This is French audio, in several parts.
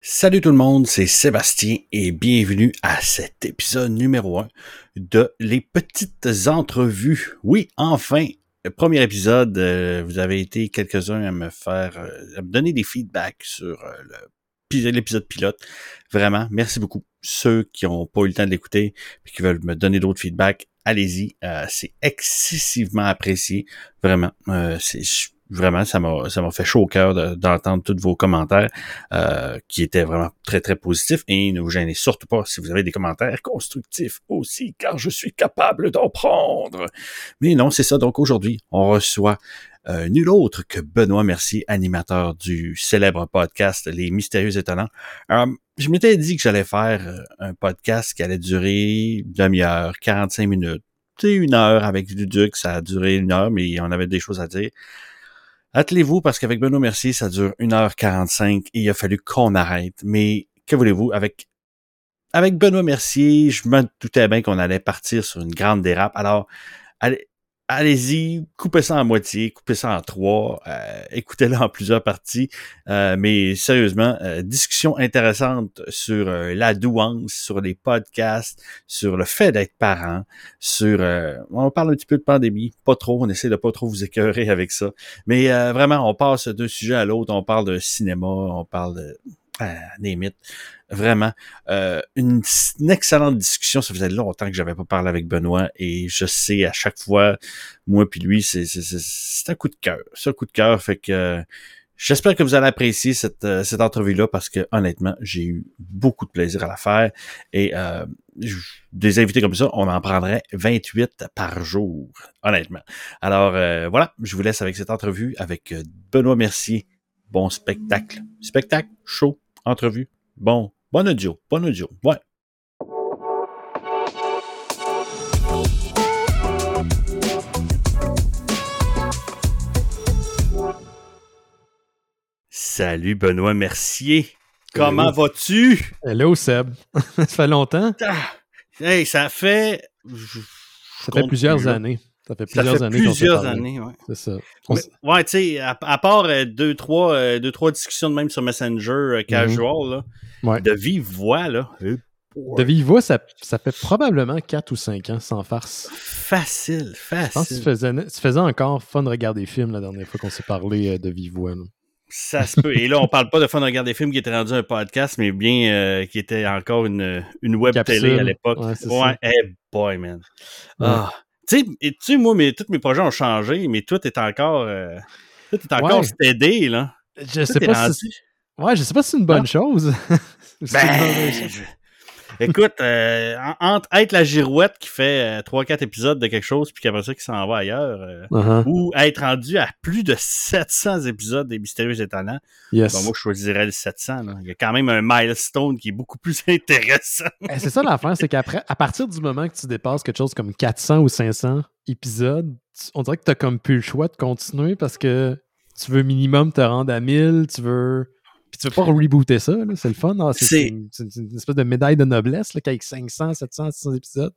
Salut tout le monde, c'est Sébastien et bienvenue à cet épisode numéro 1 de Les Petites Entrevues. Oui, enfin, premier épisode, euh, vous avez été quelques-uns à me faire, euh, à me donner des feedbacks sur euh, l'épisode pilote. Vraiment, merci beaucoup. Ceux qui n'ont pas eu le temps de l'écouter et qui veulent me donner d'autres feedbacks, allez-y. c'est excessivement apprécié. Vraiment. c'est vraiment, ça m'a ça m'a fait chaud au cœur d'entendre tous vos commentaires euh, qui étaient vraiment très, très positifs. Et ne vous gênez surtout pas si vous avez des commentaires constructifs aussi, car je suis capable d'en prendre. Mais non, c'est ça. Donc aujourd'hui, on reçoit euh, nul autre que Benoît Mercier, animateur du célèbre podcast Les Mystérieux Étonnants. Euh, je m'étais dit que j'allais faire un podcast qui allait durer demi-heure, 45 minutes, une heure avec du Duc, ça a duré une heure, mais on avait des choses à dire. Attelez-vous parce qu'avec Benoît Mercier, ça dure 1h45 et il a fallu qu'on arrête. Mais que voulez-vous, avec avec Benoît Mercier, je me doutais bien qu'on allait partir sur une grande dérape. Alors, allez, allez-y, coupez ça en moitié, coupez ça en trois, euh, écoutez-le en plusieurs parties. Euh, mais sérieusement, euh, discussion intéressante sur la douance, sur les podcasts, sur le fait d'être parent, sur... on parle un petit peu de pandémie, pas trop, on essaie de pas trop vous écœurer avec ça. Mais vraiment, on passe d'un sujet à l'autre, on parle de cinéma, on parle de ah, mythes. Vraiment. Euh, une, excellente discussion. Ça faisait longtemps que j'avais pas parlé avec Benoît et je sais à chaque fois, moi puis lui, c'est, un coup de cœur. C'est un coup de cœur. Fait que j'espère que vous allez apprécier cette, euh, cette entrevue-là parce que honnêtement, j'ai eu beaucoup de plaisir à la faire. Et euh, des invités comme ça, on en prendrait 28 par jour, honnêtement. Alors voilà, je vous laisse avec cette entrevue avec Benoît Mercier. Bon spectacle. Spectacle, chaud, entrevue. Bon, bon audio, bon audio. Ouais. Salut Benoît Mercier. Comment vas-tu? Hello Seb. ça fait longtemps? Ah, hey, ça fait. Ça fait plusieurs années. Ça fait plusieurs années. Plusieurs années, ouais. C'est ça. ouais, tu sais, à, part euh, deux, trois, euh, deux, trois discussions de même sur Messenger euh, casual, là, de vive voix, là. De vive voix, ça, ça, fait probablement 4 ou 5 ans, sans farce. Facile, facile. Je pense que tu faisais, tu faisais encore fun de regarder des films la dernière fois qu'on s'est parlé de vive voix. Ça se peut. Et là, on parle pas de fun de regarder des films qui était rendu un podcast, mais bien qui était encore une, une web télé à l'époque. Ouais, hey boy, man. Ah. Tu sais, moi, mes, tous mes projets ont changé, mais tout est encore. Euh, tout est encore ouais. là. Je sais pas si. Ouais, je sais pas si c'est une bonne chose. ben, Écoute, euh, entre être la girouette qui fait 3-4 euh, épisodes de quelque chose, puis qu'après ça, qui s'en va ailleurs, euh, uh-huh. ou être rendu à plus de 700 épisodes des Mystérieux Étonnants, yes. moi, je choisirais le 700. Là. Il y a quand même un milestone qui est beaucoup plus intéressant. Eh, c'est ça l'affaire, c'est qu'après, à partir du moment que tu dépasses quelque chose comme 400 ou 500 épisodes, on dirait que tu comme plus le choix de continuer parce que tu veux minimum te rendre à 1000, tu veux puis tu veux pas rebooter ça, c'est le fun. Ah, c'est une, espèce de médaille de noblesse là, avec 500, 700, 600 épisodes.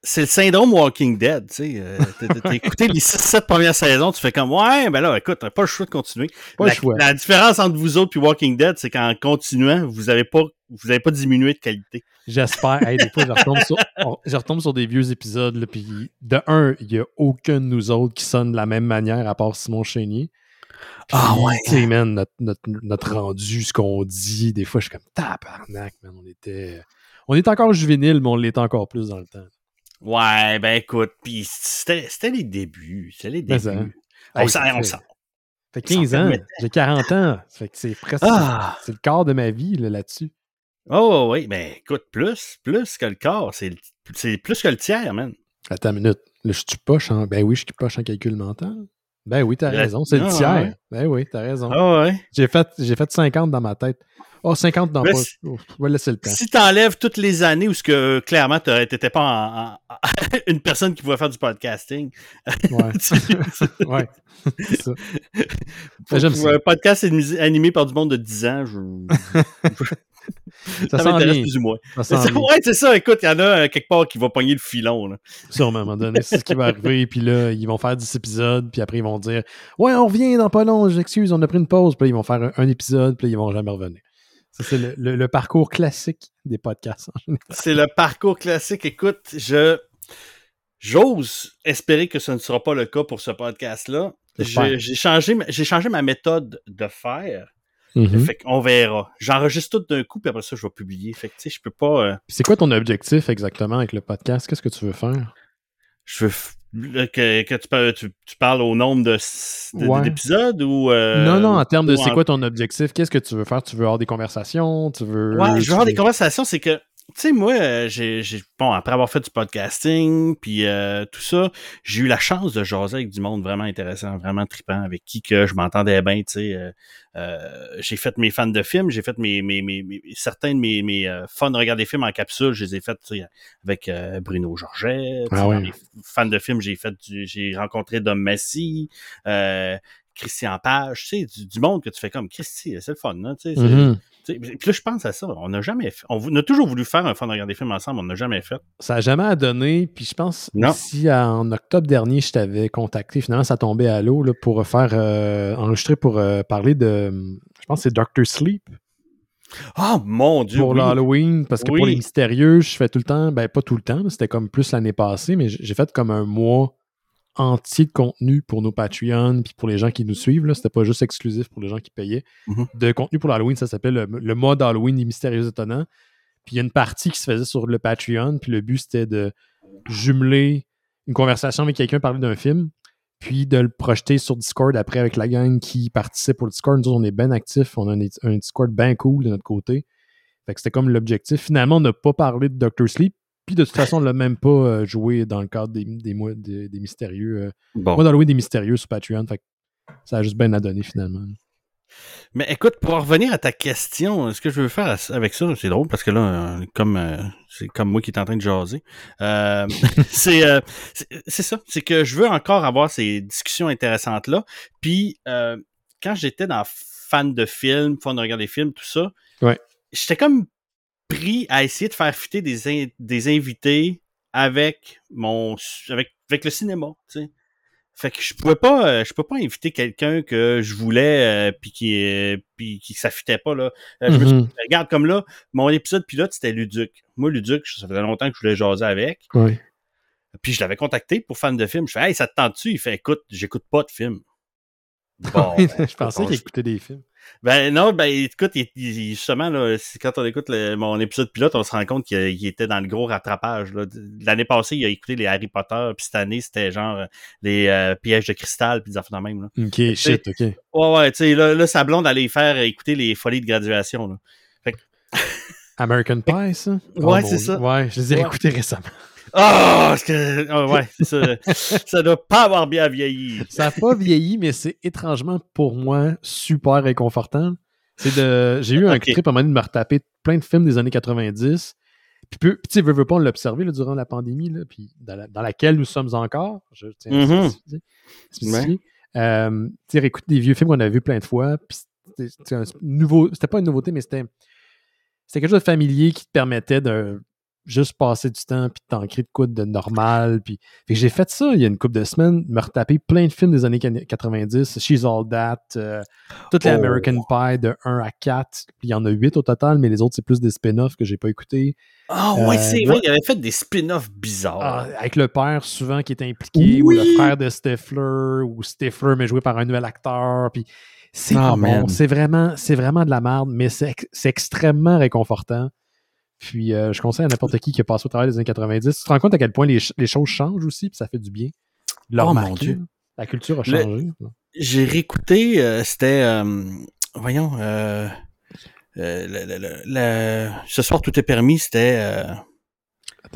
C'est le syndrome Walking Dead, tu sais. Euh, t'as écouté les 6-7 premières saisons, tu fais comme Ouais, ben là, écoute, t'as pas le choix de continuer. Pas la, le choix. la différence entre vous autres et Walking Dead, c'est qu'en continuant, vous avez pas vous avez pas diminué de qualité. J'espère. des fois, je retombe, sur, je retombe sur des vieux épisodes, puis de un, il y a aucun de nous autres qui sonne de la même manière à part Simon Chénier. Ah ouais. Tu sais, man, notre, notre, notre, rendu, ce qu'on dit, des fois, je suis comme tabarnak, man. On était. On est encore juvénile, mais on l'est encore plus dans le temps. Ouais, ben écoute, puis c'était les débuts. C'était les débuts. on sent, on sent. Ça fait 15 ans, j'ai 40 ans. Ça fait que c'est presque. Ah! C'est le quart de ma vie là-dessus. oh oui, ben écoute, plus, plus que le quart. C'est plus que le tiers, man. Attends une minute. Là, je suis poche en. Ben oui, je suis poche en calcul mental. Ben oui, t'as raison. C'est le ah, tiers. Ben oui, t'as raison. Ah ouais. J'ai fait, j'ai fait 50 dans ma tête. Oh, 50 dans pas. Je vais laisser le temps. Si t'enlèves toutes les années où ce que euh, clairement t'étais pas une personne qui pouvait faire du podcasting. Ouais. ouais. C'est ça. J'aime ça. Un podcast animé par du monde de 10 ans, je... ça, ça m'intéresse plus ou moins. ouais, c'est ça. Écoute, il y en a euh, quelque part qui va pogner le filon. Là. Sûrement, à un moment donné, c'est ce qui va arriver. Puis là, ils vont faire 10 épisodes. Puis après, ils vont dire Ouais, on revient dans pas long. J'excuse, on a pris une pause. Puis là, ils vont faire un, épisode. Puis là, ils vont jamais revenir. C'est le, le- le parcours classique des podcasts. en général. C'est le parcours classique. Écoute, je j'ose espérer que ce ne sera pas le cas pour ce podcast-là. J'ai changé, changé ma méthode de faire. Mhm. Fait qu'on verra. J'enregistre tout d'un coup, puis après ça, je vais publier. Fait que, tu sais, je peux pas... euh, C'est quoi ton objectif exactement avec le podcast? Qu'est-ce que tu veux faire? je veux que, que tu, par- tu, tu parles au nombre Ouais. d'épisodes ou... euh, non, non, en termes de c'est en- quoi ton objectif? Qu'est-ce que tu veux faire? Tu veux avoir des conversations? Tu veux. Ouais, je tu veux avoir des conversations, c'est que, sais, moi, euh, j'ai, j'ai- bon, après avoir fait du podcasting, puis euh, tout ça, j'ai eu la chance de jaser avec du monde vraiment intéressant, vraiment trippant, avec qui que je m'entendais bien, tu sais. euh, euh, j'ai fait mes fans de films, j'ai fait mes, mes, mes, mes- certains de mes, mes euh, fans de regarder des films en capsule, je les ai fait, tu sais, avec Bruno Georget. tu Ah ouais. fans de films, j'ai fait du, j'ai rencontré Dom Massy, euh, Christian Page, tu sais, du, du monde que tu fais comme Christy, c'est le fun, là, tu sais. Puis là, je pense à ça. On n'a jamais fait. On, a toujours voulu faire un fun de regarder des films ensemble, on n'a jamais fait. Ça n'a jamais à donner. Puis je pense, Non. si en octobre dernier, je t'avais contacté, finalement, ça tombait à l'eau pour faire euh, enregistrer pour euh, parler de. Je pense que c'est Doctor Sleep Oh mon Dieu! pour oui. l'Halloween. Parce que Oui. pour les mystérieux, je fais tout le temps, ben pas tout le temps, c'était comme plus l'année passée, mais j'ai fait comme un mois entier de contenu pour nos Patreons puis pour les gens qui nous suivent. là. C'était pas juste exclusif pour les gens qui payaient. Mhm. De contenu pour l'Halloween, ça s'appelle le, le mois d'Halloween des mystérieux étonnants. Puis il y a une partie qui se faisait sur le Patreon, puis le but c'était de jumeler une conversation avec quelqu'un, parler d'un film, puis de le projeter sur Discord après avec la gang qui participe au Discord. Nous, on est bien actifs, on a un, un Discord bien cool de notre côté. Fait que c'était comme l'objectif. Finalement, on n'a pas parlé de Doctor Sleep, puis de toute façon, on l'a même pas euh, joué dans le cadre des, des mois des, des mystérieux. euh, Bon. mois d'Halloween des mystérieux sur Patreon. Fait ça a juste bien à donner finalement. Mais écoute, pour en revenir à ta question, ce que je veux faire avec ça, c'est drôle parce que là, euh, comme euh, c'est comme moi qui est en train de jaser, euh, c'est euh, ça, c'est que je veux encore avoir ces discussions intéressantes là. Puis euh, quand j'étais dans fan de films, fan de regarder des films, tout ça, Ouais. j'étais comme pris à essayer de faire fitter des, in- des invités avec mon avec avec le cinéma, tu sais. Fait que je pouvais pas euh, je peux pas inviter quelqu'un que je voulais euh, puis qui euh, puis qui s'affitait pas là. Euh, je me suis Mhm. dit, regarde comme là, mon épisode pilote c'était Luduc. Moi Luduc, ça faisait longtemps que je voulais jaser avec. Puis je l'avais contacté pour fan de film. Je fais "Hey, ça te tente-tu? Il fait "Écoute, j'écoute pas de film." Bon, je pensais qu'il écoutait des films. Ben non, ben écoute, il, il- justement, là, quand on écoute le- mon épisode pilote, on se rend compte qu'il il était dans le gros rattrapage. L'année passée, il a écouté les Harry Potter, puis cette année, c'était genre euh, les euh, pièges de cristal, puis des affaires de même. Là. Ok, shit, ok. Ouais, ouais, tu sais, là, là, sa blonde allait faire écouter les folies de graduation. Là. American Pie, ça? Ouais, Oh, c'est ça. Ouais, je les ai Ouais. écoutés récemment. Ah, que, ah, ouais, ça, ça doit pas avoir bien vieilli. Ça n'a pas vieilli, mais c'est étrangement pour moi super réconfortant. C'est de. J'ai eu un Ok. trip à un moment donné de me retaper plein de films des années 90. Puis, tu sais, veux, veux pas, on l'a observé là, durant la pandémie, là, puis dans, la- dans laquelle nous sommes encore. Je tiens à Mhm. spécifier. Euh, tu sais, réécoute des vieux films qu'on a vus plein de fois. Puis. C'était pas une nouveauté, mais c'était. C'était quelque chose de familier qui te permettait de juste passer du temps puis t'ancrer de quoi de normal. Puis fait que j'ai fait ça il y a une couple de semaines, me retaper plein de films des années 90, She's All That, euh, toutes les Oh. American Pie de 1 à 4. Puis il y en a 8 au total, mais les autres, c'est plus des spin-offs que j'ai pas écoutés. Ah, ouais, Euh, c'est vrai, il avait fait des spin-offs bizarres. Ah, avec le père souvent qui est impliqué, ou le frère de Stifler, ou Stifler mais joué par un nouvel acteur. Puis c'est Ah, bon. C'est vraiment, vraiment de la merde, mais c'est extrêmement réconfortant. Puis euh, je conseille à n'importe qui qui a passé au travail des années 90. Tu te rends compte à quel point les, ch- les choses changent aussi, puis ça fait du bien. de Oh, mon Dieu. là. La culture a changé. J'ai réécouté, euh, c'était, euh, voyons, euh, euh, le- le- le- ce soir tout est permis, c'était, euh,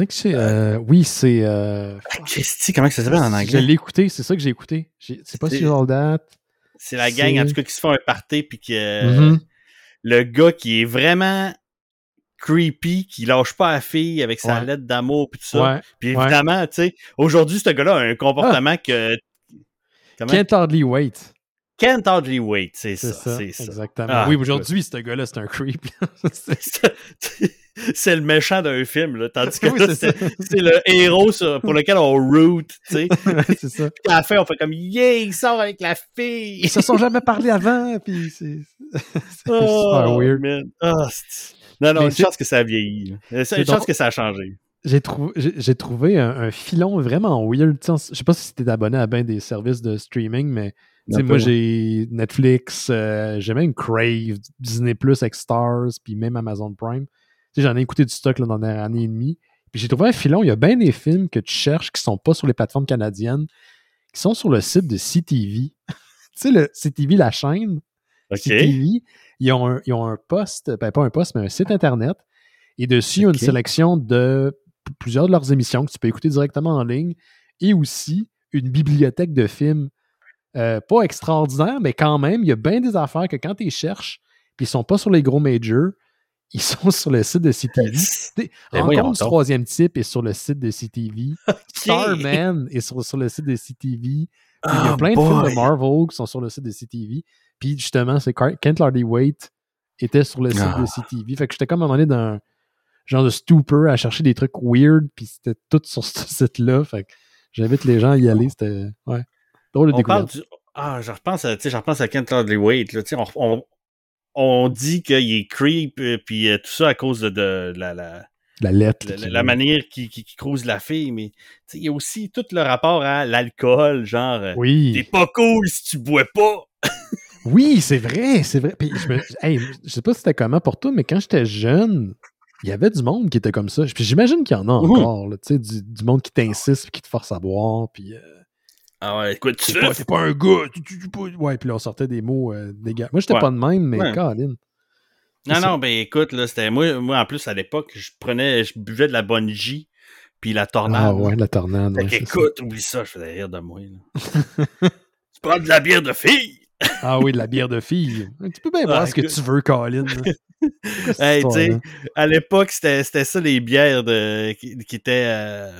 c'est. euh, oui, c'est. euh, Christy, comment ça s'appelle en Je anglais? l'ai écouté, c'est ça que j'ai écouté. C'est pas si All That. C'est la gang, en tout cas, qui se font un party, puis que Mhm. le gars qui est vraiment creepy, qui lâche pas la fille avec sa Ouais. lettre d'amour, puis tout ça. Ouais. Puis évidemment, tu sais, aujourd'hui, ce gars-là a un comportement que... Comment? Can't hardly wait. Can't hardly wait, c'est ça, ça, c'est ça. exactement. Ah, oui, aujourd'hui, ce gars-là, c'est un creep. C'est- le méchant d'un film, là, tandis que c'est le héros pour lequel on root, tu sais. c'est ça. à la fin, on fait comme yeah, il sort avec la fille. Ils se sont jamais parlé avant, puis c'est oh, super weird. Man. Oh, non, non, une chance que ça a vieilli. Une chance que ça a changé. J'ai trouvé, j'ai trouvé un, filon vraiment weird. Je sais pas si tu es abonné à bien des services de streaming, mais moi j'ai Netflix, euh, j'ai même Crave, Disney Plus, Stars, puis même Amazon Prime. J'en ai écouté du stock là, dans la année et demie. Puis j'ai trouvé un filon. Il y a bien des films que tu cherches qui sont pas sur les plateformes canadiennes, qui sont sur le site de CTV. tu sais, le CTV, la chaîne. CTV, ils ont, un, ils ont un poste, ben pas un poste, mais un site Internet. Et dessus, il y a une sélection de plusieurs de leurs émissions que tu peux écouter directement en ligne et aussi une bibliothèque de films euh, pas extraordinaire, mais quand même, il y a bien des affaires que quand tu cherches, puis ils sont pas sur les gros majors, ils sont sur le site de CTV. Ben Rencontre du troisième type est sur le site de CTV. Starman est sur, sur, le site de CTV. Il y a ah, plein de films de Marvel qui sont sur le site de CTV. Puis justement, c'est Kent Lardy Waite était sur le site de ah. CTV. Fait que j'étais comme à un moment donné dans genre de stupor à chercher des trucs weird, puis c'était tout sur ce site-là. Fait que j'invite les gens à y aller. C'était, ouais, drôle de on parle du... Ah, je repense à, je repense à Kent Lardley Wade, là, on, on, on, dit qu'il est creep, euh, puis euh, tout ça à cause de, de, la, la, la lettre. La, manière qui, qui, qui, crouse la fille, mais il y a aussi tout le rapport à l'alcool, genre, euh, oui. t'es pas cool si tu bois pas. oui, c'est vrai, c'est vrai. Puis je, me, je sais pas si c'était comment pour toi, mais quand j'étais jeune, il y avait du monde qui était comme ça. Puis j'imagine qu'il y en a encore, tu sais, du, du, monde qui t'insiste, qui te force à boire, puis... Euh, ah ouais, écoute, tu pas, pas un gars, tu, ouais, puis là, on sortait des mots euh, des gars. Moi, j'étais pas de même, mais ouais. Non, non, ben écoute, là, c'était moi, moi, en plus, à l'époque, je prenais, je buvais de la bonne J, puis la tornade. Ah ouais, la tornade. Fait écoute, oublie ça, je faisais rire de moi, là. tu prends de la bière de fille! ah oui, de la bière de fille. Tu peux bien voir ce que tu veux, Colin. hey, tu à l'époque, c'était ça les bières de, qui, étaient euh,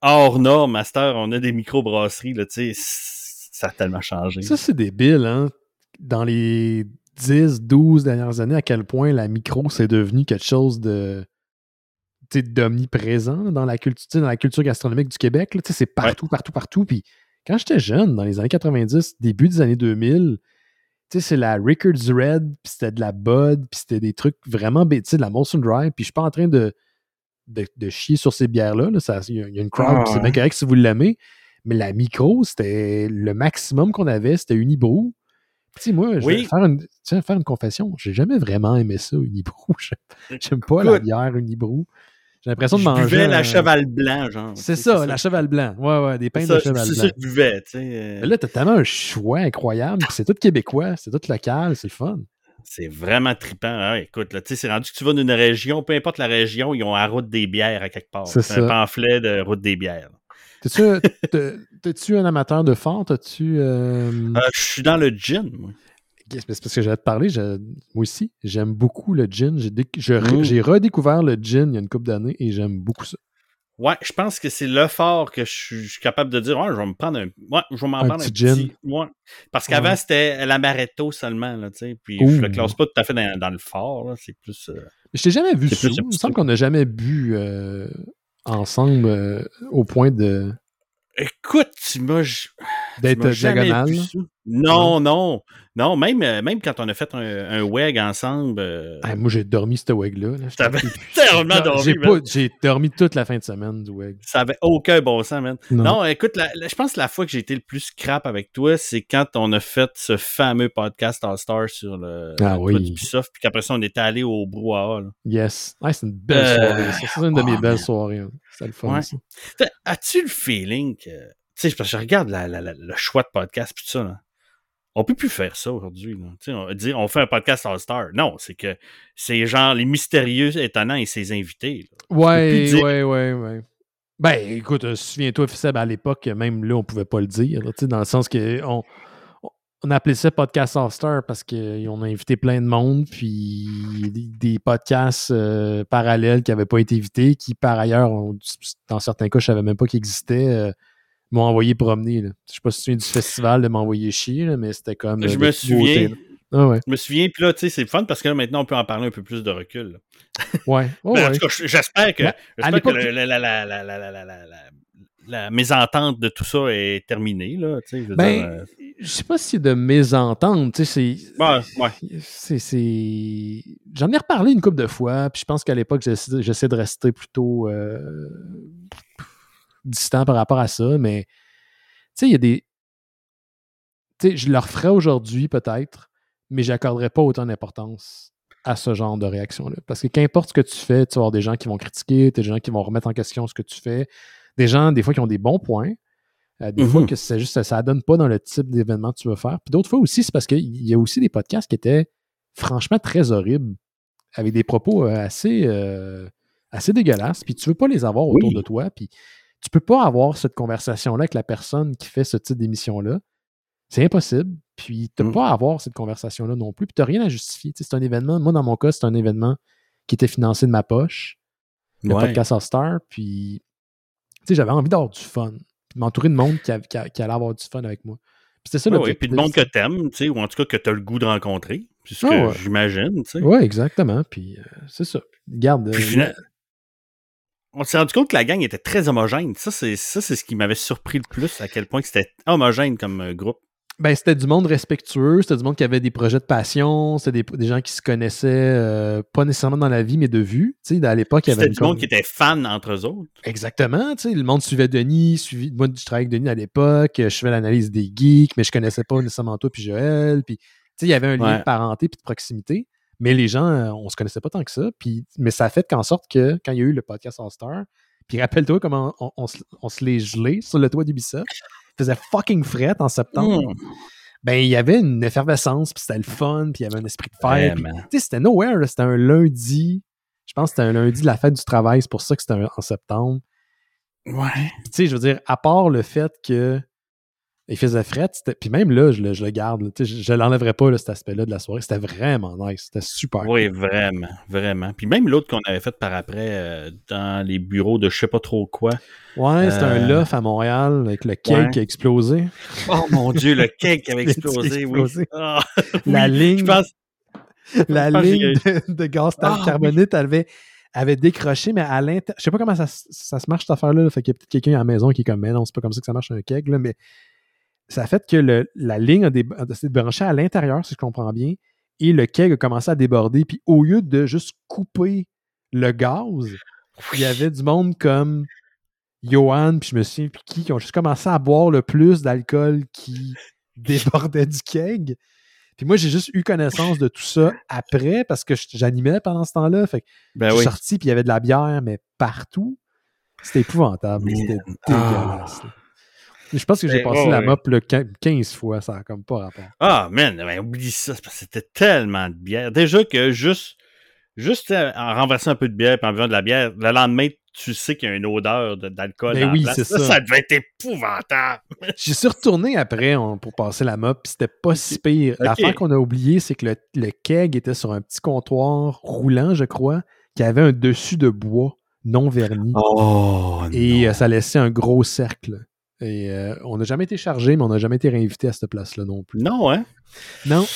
hors norme. Master, on a des microbrasseries, là, tu sais, ça a tellement changé. Ça, c'est débile, hein? Dans les 10, 12 dernières années, à quel point la micro, c'est devenu quelque chose de d'omniprésent dans la culture dans la culture gastronomique du Québec. C'est partout, partout, partout. Puis quand j'étais jeune, dans les années 90, début des années 2000, tu sais, c'est la Rickards Red, puis c'était de la Bud, puis c'était des trucs vraiment, sais, de la Molson Dry, puis je suis pas en train de, de, chier sur ces bières-là. Il y, a une crowd, c'est bien correct si vous l'aimez, mais la micro, c'était le maximum qu'on avait, c'était Unibrew. Tu sais, moi, je vais faire une, faire une confession, j'ai jamais vraiment aimé ça, Unibrew. J'aime pas la bière Unibrew. J'ai l'impression de manger. buvais la cheval blanc, genre. C'est ça, la cheval blanc. Ouais, ouais, des pains de cheval blanc. C'est ça que je buvais, tu sais. Euh. Là, t'as tellement un choix incroyable, c'est tout québécois, c'est tout local, c'est le fun. C'est vraiment trippant. Ah, écoute, là, tu sais, c'est rendu que tu vas d'une région, peu importe la région, ils ont la route des bières à quelque part. C'est un pamphlet de route des bières. T'es-tu un amateur de fort? T'as-tu. Euh... Euh, je suis dans le gin, moi. C'est parce que j'allais te parler, moi aussi, j'aime beaucoup le gin. Mm. J'ai redécouvert le gin il y a une couple d'années et j'aime beaucoup ça. Ouais, je pense que c'est le fort que je suis capable de dire. Ouais, je vais me prendre un. Ouais, je vais m'en prendre un petit. Ouais. Parce qu'avant, c'était l'amaretto seulement, là, tu sais. Puis je le classe pas tout à fait dans, le fort, C'est plus. Euh, je t'ai jamais vu ça. Il me semble qu'on n'a jamais bu euh, ensemble euh, au point de. Écoute, m'as. D'être diagonal. Non, non? Non, même, euh, même quand on a fait un, un WEG ensemble. Euh, moi, j'ai dormi ce WEG-là. Dormi. J'ai dormi toute la fin de semaine du WEG. Ça avait aucun bon sens, man. Non, écoute, je pense que la fois que j'ai été le plus crap avec toi, c'est quand on a fait ce fameux podcast All-Star sur le ah, oui. Ubisoft, puis qu'après ça, on était allé au brouhaha. Yes. c'est une belle euh, soirée. C'est une de mes belles soirées. C'est le fun, As-tu le feeling que. Tu sais, parce que je regarde le choix de podcast, puis tout ça, là on peut plus faire ça aujourd'hui. On, dire on fait un podcast All-Star. Non, c'est que c'est genre les mystérieux étonnants et ses invités. Ouais, ouais, ouais, ouais. Ben, écoute, euh, souviens-toi, Fisseb, à l'époque, même là, on pouvait pas le dire. dans le sens que on, on appelait ça podcast All-Star parce qu'on a invité plein de monde, puis des, podcasts euh, parallèles qui n'avaient pas été invités, qui par ailleurs, dans certains cas, je savais même pas qu'ils existaient. Euh, m'ont envoyé promener. Là. Je sais pas si tu souviens du festival de m'envoyer chier, mais c'était comme. Je euh, me souviens. Ah je me souviens, puis là, tu sais, c'est fun parce que là, maintenant, on peut en parler un peu plus de recul. Ouais. Oh ben, en tout cas, j'espère que, j'espère que la, la, la, la, mésentente de tout ça est terminée. Je, veux ben, euh, sais pas si c'est de mésentente. C'est, ouais, J'en ai reparlé une couple de fois, puis je pense qu'à l'époque, j'essaie, de rester plutôt. Euh, distant par rapport à ça, mais tu sais, il y a des. Tu sais, je le referais aujourd'hui peut-être, mais j'accorderais pas autant d'importance à ce genre de réaction-là. Parce que qu'importe ce que tu fais, tu vas avoir des gens qui vont critiquer, des gens qui vont remettre en question ce que tu fais, des gens, des fois, qui ont des bons points, euh, des fois que c'est juste, ça, ça donne pas dans le type d'événement que tu veux faire. Puis d'autres fois aussi, c'est parce qu'il y a aussi des podcasts qui étaient franchement très horribles, avec des propos euh, assez, euh, assez dégueulasses, puis tu veux pas les avoir autour Oui. de toi, puis tu peux pas avoir cette conversation-là avec la personne qui fait ce type d'émission-là. C'est impossible. Puis tu Mm. pas à avoir cette conversation-là non plus. Puis tu rien à justifier. Tu sais, c'est un événement. Moi, dans mon cas, c'est un événement qui était financé de ma poche. Le Ouais. podcast Star. Puis, tu sais, j'avais envie d'avoir du fun. Puis de m'entourer de monde qui, a- qui a- qui allait avoir du fun avec moi. Puis c'était ça Ouais, le ouais, puis le monde que t'aimes, tu sais, ou en tout cas que tu as le goût de rencontrer. C'est ce que Ah ouais. j'imagine, tu sais. Oui, exactement. Puis euh, c'est ça. Garde. Puis finalement, on s'est rendu compte que la gang était très homogène. Ça, c'est ça, c'est ce qui m'avait surpris le plus, à quel point c'était homogène comme euh, groupe. Ben, c'était du monde respectueux, c'était du monde qui avait des projets de passion, c'était des, des gens qui se connaissaient euh, pas nécessairement dans la vie, mais de vue. Tu sais, à l'époque, il y avait C'était du monde qui était fan entre eux autres. Exactement, tu sais, le monde suivait Denis, suivi, moi je travaillais avec Denis à l'époque, je faisais l'analyse des geeks, mais je connaissais pas nécessairement toi puis Joël, puis tu sais, il y avait un lien Ouais. de parenté puis de proximité, mais les gens, euh, on se connaissait pas tant que ça, puis mais ça a fait qu'en sorte que quand il y a eu le podcast All Star, puis rappelle-toi comment on, on se, on se les gelait sur le toit d'Ubisoft, il faisait fucking fret en septembre, Mmh. ben il y avait une effervescence, puis c'était le fun, puis il y avait un esprit de fête, puis Vraiment. tu sais, c'était nowhere, c'était un lundi. Je pense que c'était un lundi de la fête du travail, c'est pour ça que c'était en septembre. Ouais. Tu sais, je veux dire, à part le fait que il faisait fret, puis même là, je le, je le garde, je, je l'enlèverais pas, là, cet aspect-là de la soirée. C'était vraiment nice, c'était super. Oui, vraiment, vraiment. Puis même l'autre qu'on avait fait par après euh, dans les bureaux de je sais pas trop quoi. Ouais, c'était un Euh, loft à Montréal avec le cake ouais. qui a explosé. Oh mon dieu, le cake avait explosé, oui. Ah, La oui, ligne- Je pense. La Je ligne de, de gaz Ah, carbonate avait, avait décroché, mais à l'intérieur. Je sais pas comment ça, ça se marche cette affaire-là. là. Fait qu'il y a peut-être quelqu'un à la maison qui est comme, mais non, c'est pas comme ça que ça marche un keg, là, mais ça a fait que le- la ligne a, dé- a de brancher à l'intérieur, si je comprends bien, et le keg a commencé à déborder. Puis au lieu de juste couper le gaz, il y avait du monde comme Johan, puis je me souviens plus qui, qui ont juste commencé à boire le plus d'alcool qui débordait du keg. Puis moi, j'ai juste eu connaissance de tout ça après parce que j'animais pendant ce temps-là. Fait que Ben je suis oui. sorti, puis il y avait de la bière, mais partout. C'était épouvantable. C'était Ah. dégueulasse. Je pense que j'ai Ben, passé la mop quin- 15 fois, ça a comme pas rapport. Ah, man, ben, oublie ça, c'est parce que c'était tellement de bière. Déjà que juste, juste euh, en renversant un peu de bière puis en buvant de la bière, le lendemain, tu sais qu'il y a une odeur de- d'alcool. Ben dans la oui, c'est ça. ça. devait être épouvantable. J'y suis retourné après on- pour passer la mop, puis c'était pas si pire. L'affaire qu'on a oublié, c'est que le, le keg était sur un petit comptoir roulant, je crois, qui avait un dessus de bois non verni. Oh, Et euh, ça laissait un gros cercle. Et euh, on n'a jamais été chargé, mais on n'a jamais été réinvité à cette place-là non plus. Non, hein? Non, non.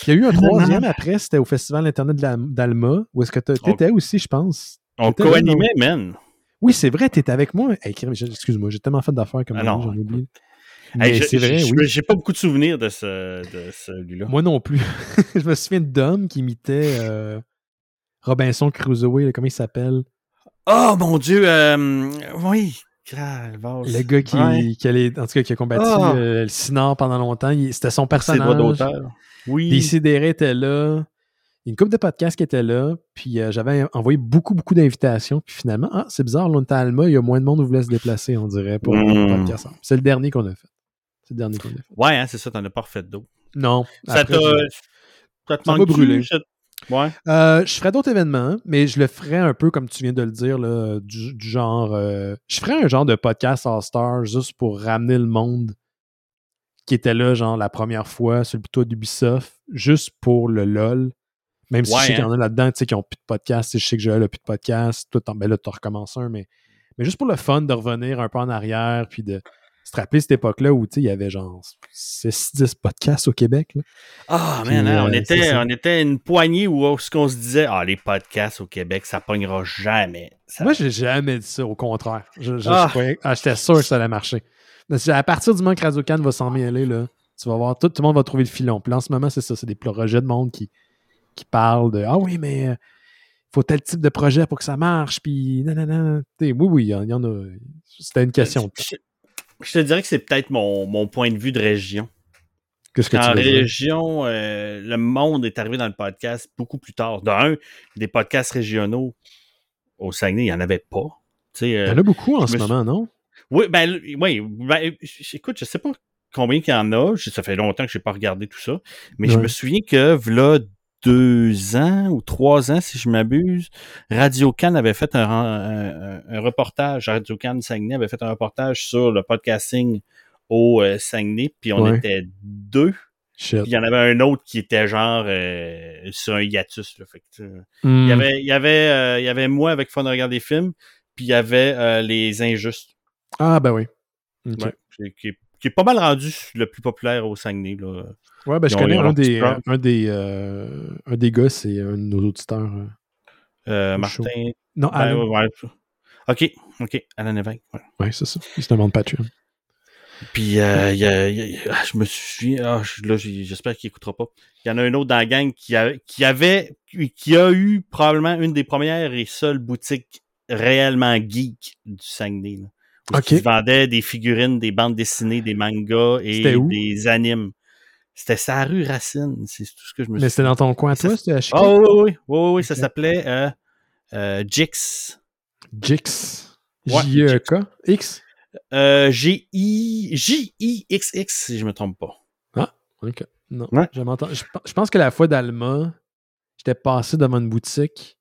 Puis il y a eu un troisième après, c'était au Festival Internet d'Alma, où est-ce que tu étais aussi, je pense. On co-animait, man. Oui, c'est vrai, tu étais avec moi. Hey, Excuse-moi, j'ai tellement fait d'affaires comme Ah ça, non. j'en oublie. Hey, c'est vrai, oui. J'ai pas beaucoup de souvenirs de, ce, de celui-là. Moi non plus. je me souviens de Dom qui imitait euh, Robinson Crusoe, comment il s'appelle? Oh, mon Dieu. euh, oui. Le gars qui, Ouais. qui allait- en tout cas, qui a combattu Ah. euh, le Sinard pendant longtemps. il- C'était son personnage. d'auteur. Oui. Décidéré était là. Il y a une couple de podcasts qui étaient là. Puis euh, j'avais envoyé beaucoup, beaucoup d'invitations. Puis finalement, ah, c'est bizarre, là, on était à Alma, il y a moins de monde qui voulait se déplacer, on dirait, pour Mm. le podcast. C'est le dernier qu'on a fait. C'est le dernier qu'on a fait. Ouais, hein, c'est ça, t'en as pas refait d'autres. Non. Ça après, t'a. je- Ça te Ça m'a manque brûlé. Ouais. Euh, je ferais d'autres événements, mais je le ferais un peu comme tu viens de le dire, là, du, du genre. euh, je ferais un genre de podcast All-Star juste pour ramener le monde qui était là, genre, la première fois sur le plateau d'Ubisoft, juste pour le LOL. Même si Ouais, je sais qu'il y hein. en a là-dedans, tu sais, qui ont plus de podcast. Je sais que Joël a plus de podcast. Toi, t'en- ben là, tu recommences un, mais, mais juste pour le fun de revenir un peu en arrière, puis de, Tu te rappelles cette époque-là où il y avait genre 6-10 podcasts au Québec? Là? Ah, man, hein, on, était, on était une poignée où ce qu'on se disait Ah, les podcasts au Québec, ça pognera jamais. Ça... Moi, j'ai jamais dit ça, au contraire. Je, ah. ah. J'étais sûr que ça allait marcher. À partir du moment que Radio Cannes va s'en mêler, là, tu vas voir, tout, tout, le monde va trouver le filon. Puis en ce moment, c'est ça, c'est des projets de monde qui, qui parlent de Ah oui, mais il euh, faut tel type de projet pour que ça marche. Puis non, non, non. oui, oui, il y, en a. C'était une question. Je, te dirais que c'est peut-être mon, mon, point de vue de région. Qu'est-ce que en région, euh, le monde est arrivé dans le podcast beaucoup plus tard. D'un, des podcasts régionaux au Saguenay, il n'y en avait pas. il y en a beaucoup en ce moment, non? Oui, ben, oui, ben, écoute, je sais pas combien il y en a. Ça fait longtemps que je n'ai pas regardé tout ça. Mais je me souviens que, là, deux ans ou trois ans, si je m'abuse, Radio Cannes avait fait un, reportage, Radio Cannes Saguenay avait fait un reportage sur le podcasting au euh, Saguenay, puis on était deux. Puis il y en avait un autre qui était genre euh, sur un hiatus. fait il, y hmm. avait, il, y avait, euh, il y avait moi avec Fun de regarder des films, puis il y avait Les Injustes. Ah, ben oui. qui, est pas mal rendu le plus populaire au Saguenay. Là. Ouais, ben je connais un des, un, des, euh, un des gars, c'est un de nos auditeurs. Euh, euh Martin. Non, ben, Alan. ouais, ok, ok, Alan Evans. Ouais, ouais c'est ça. Il se demande Patreon. Puis, euh, y a, y a, ah, je me suis. Ah, là, j'espère qu'il écoutera pas. Il y en a un autre dans la gang qui, a, qui avait. qui a eu probablement une des premières et seules boutiques réellement geek du Saguenay. Là. Qui vendait des figurines, des bandes dessinées, des mangas et des animes. C'était sa rue Racine, c'est tout ce que je me Mais c'était dans ton coin, toi? C'était à Oh, oui, oui, oui, oui, ça s'appelait euh, euh, Jix. Jix. J-E-K? X? Euh, G-I-J-I-X-X, si je me trompe pas. Ah, ok. Non, je, je pense que la fois d'Alma, j'étais passé devant une boutique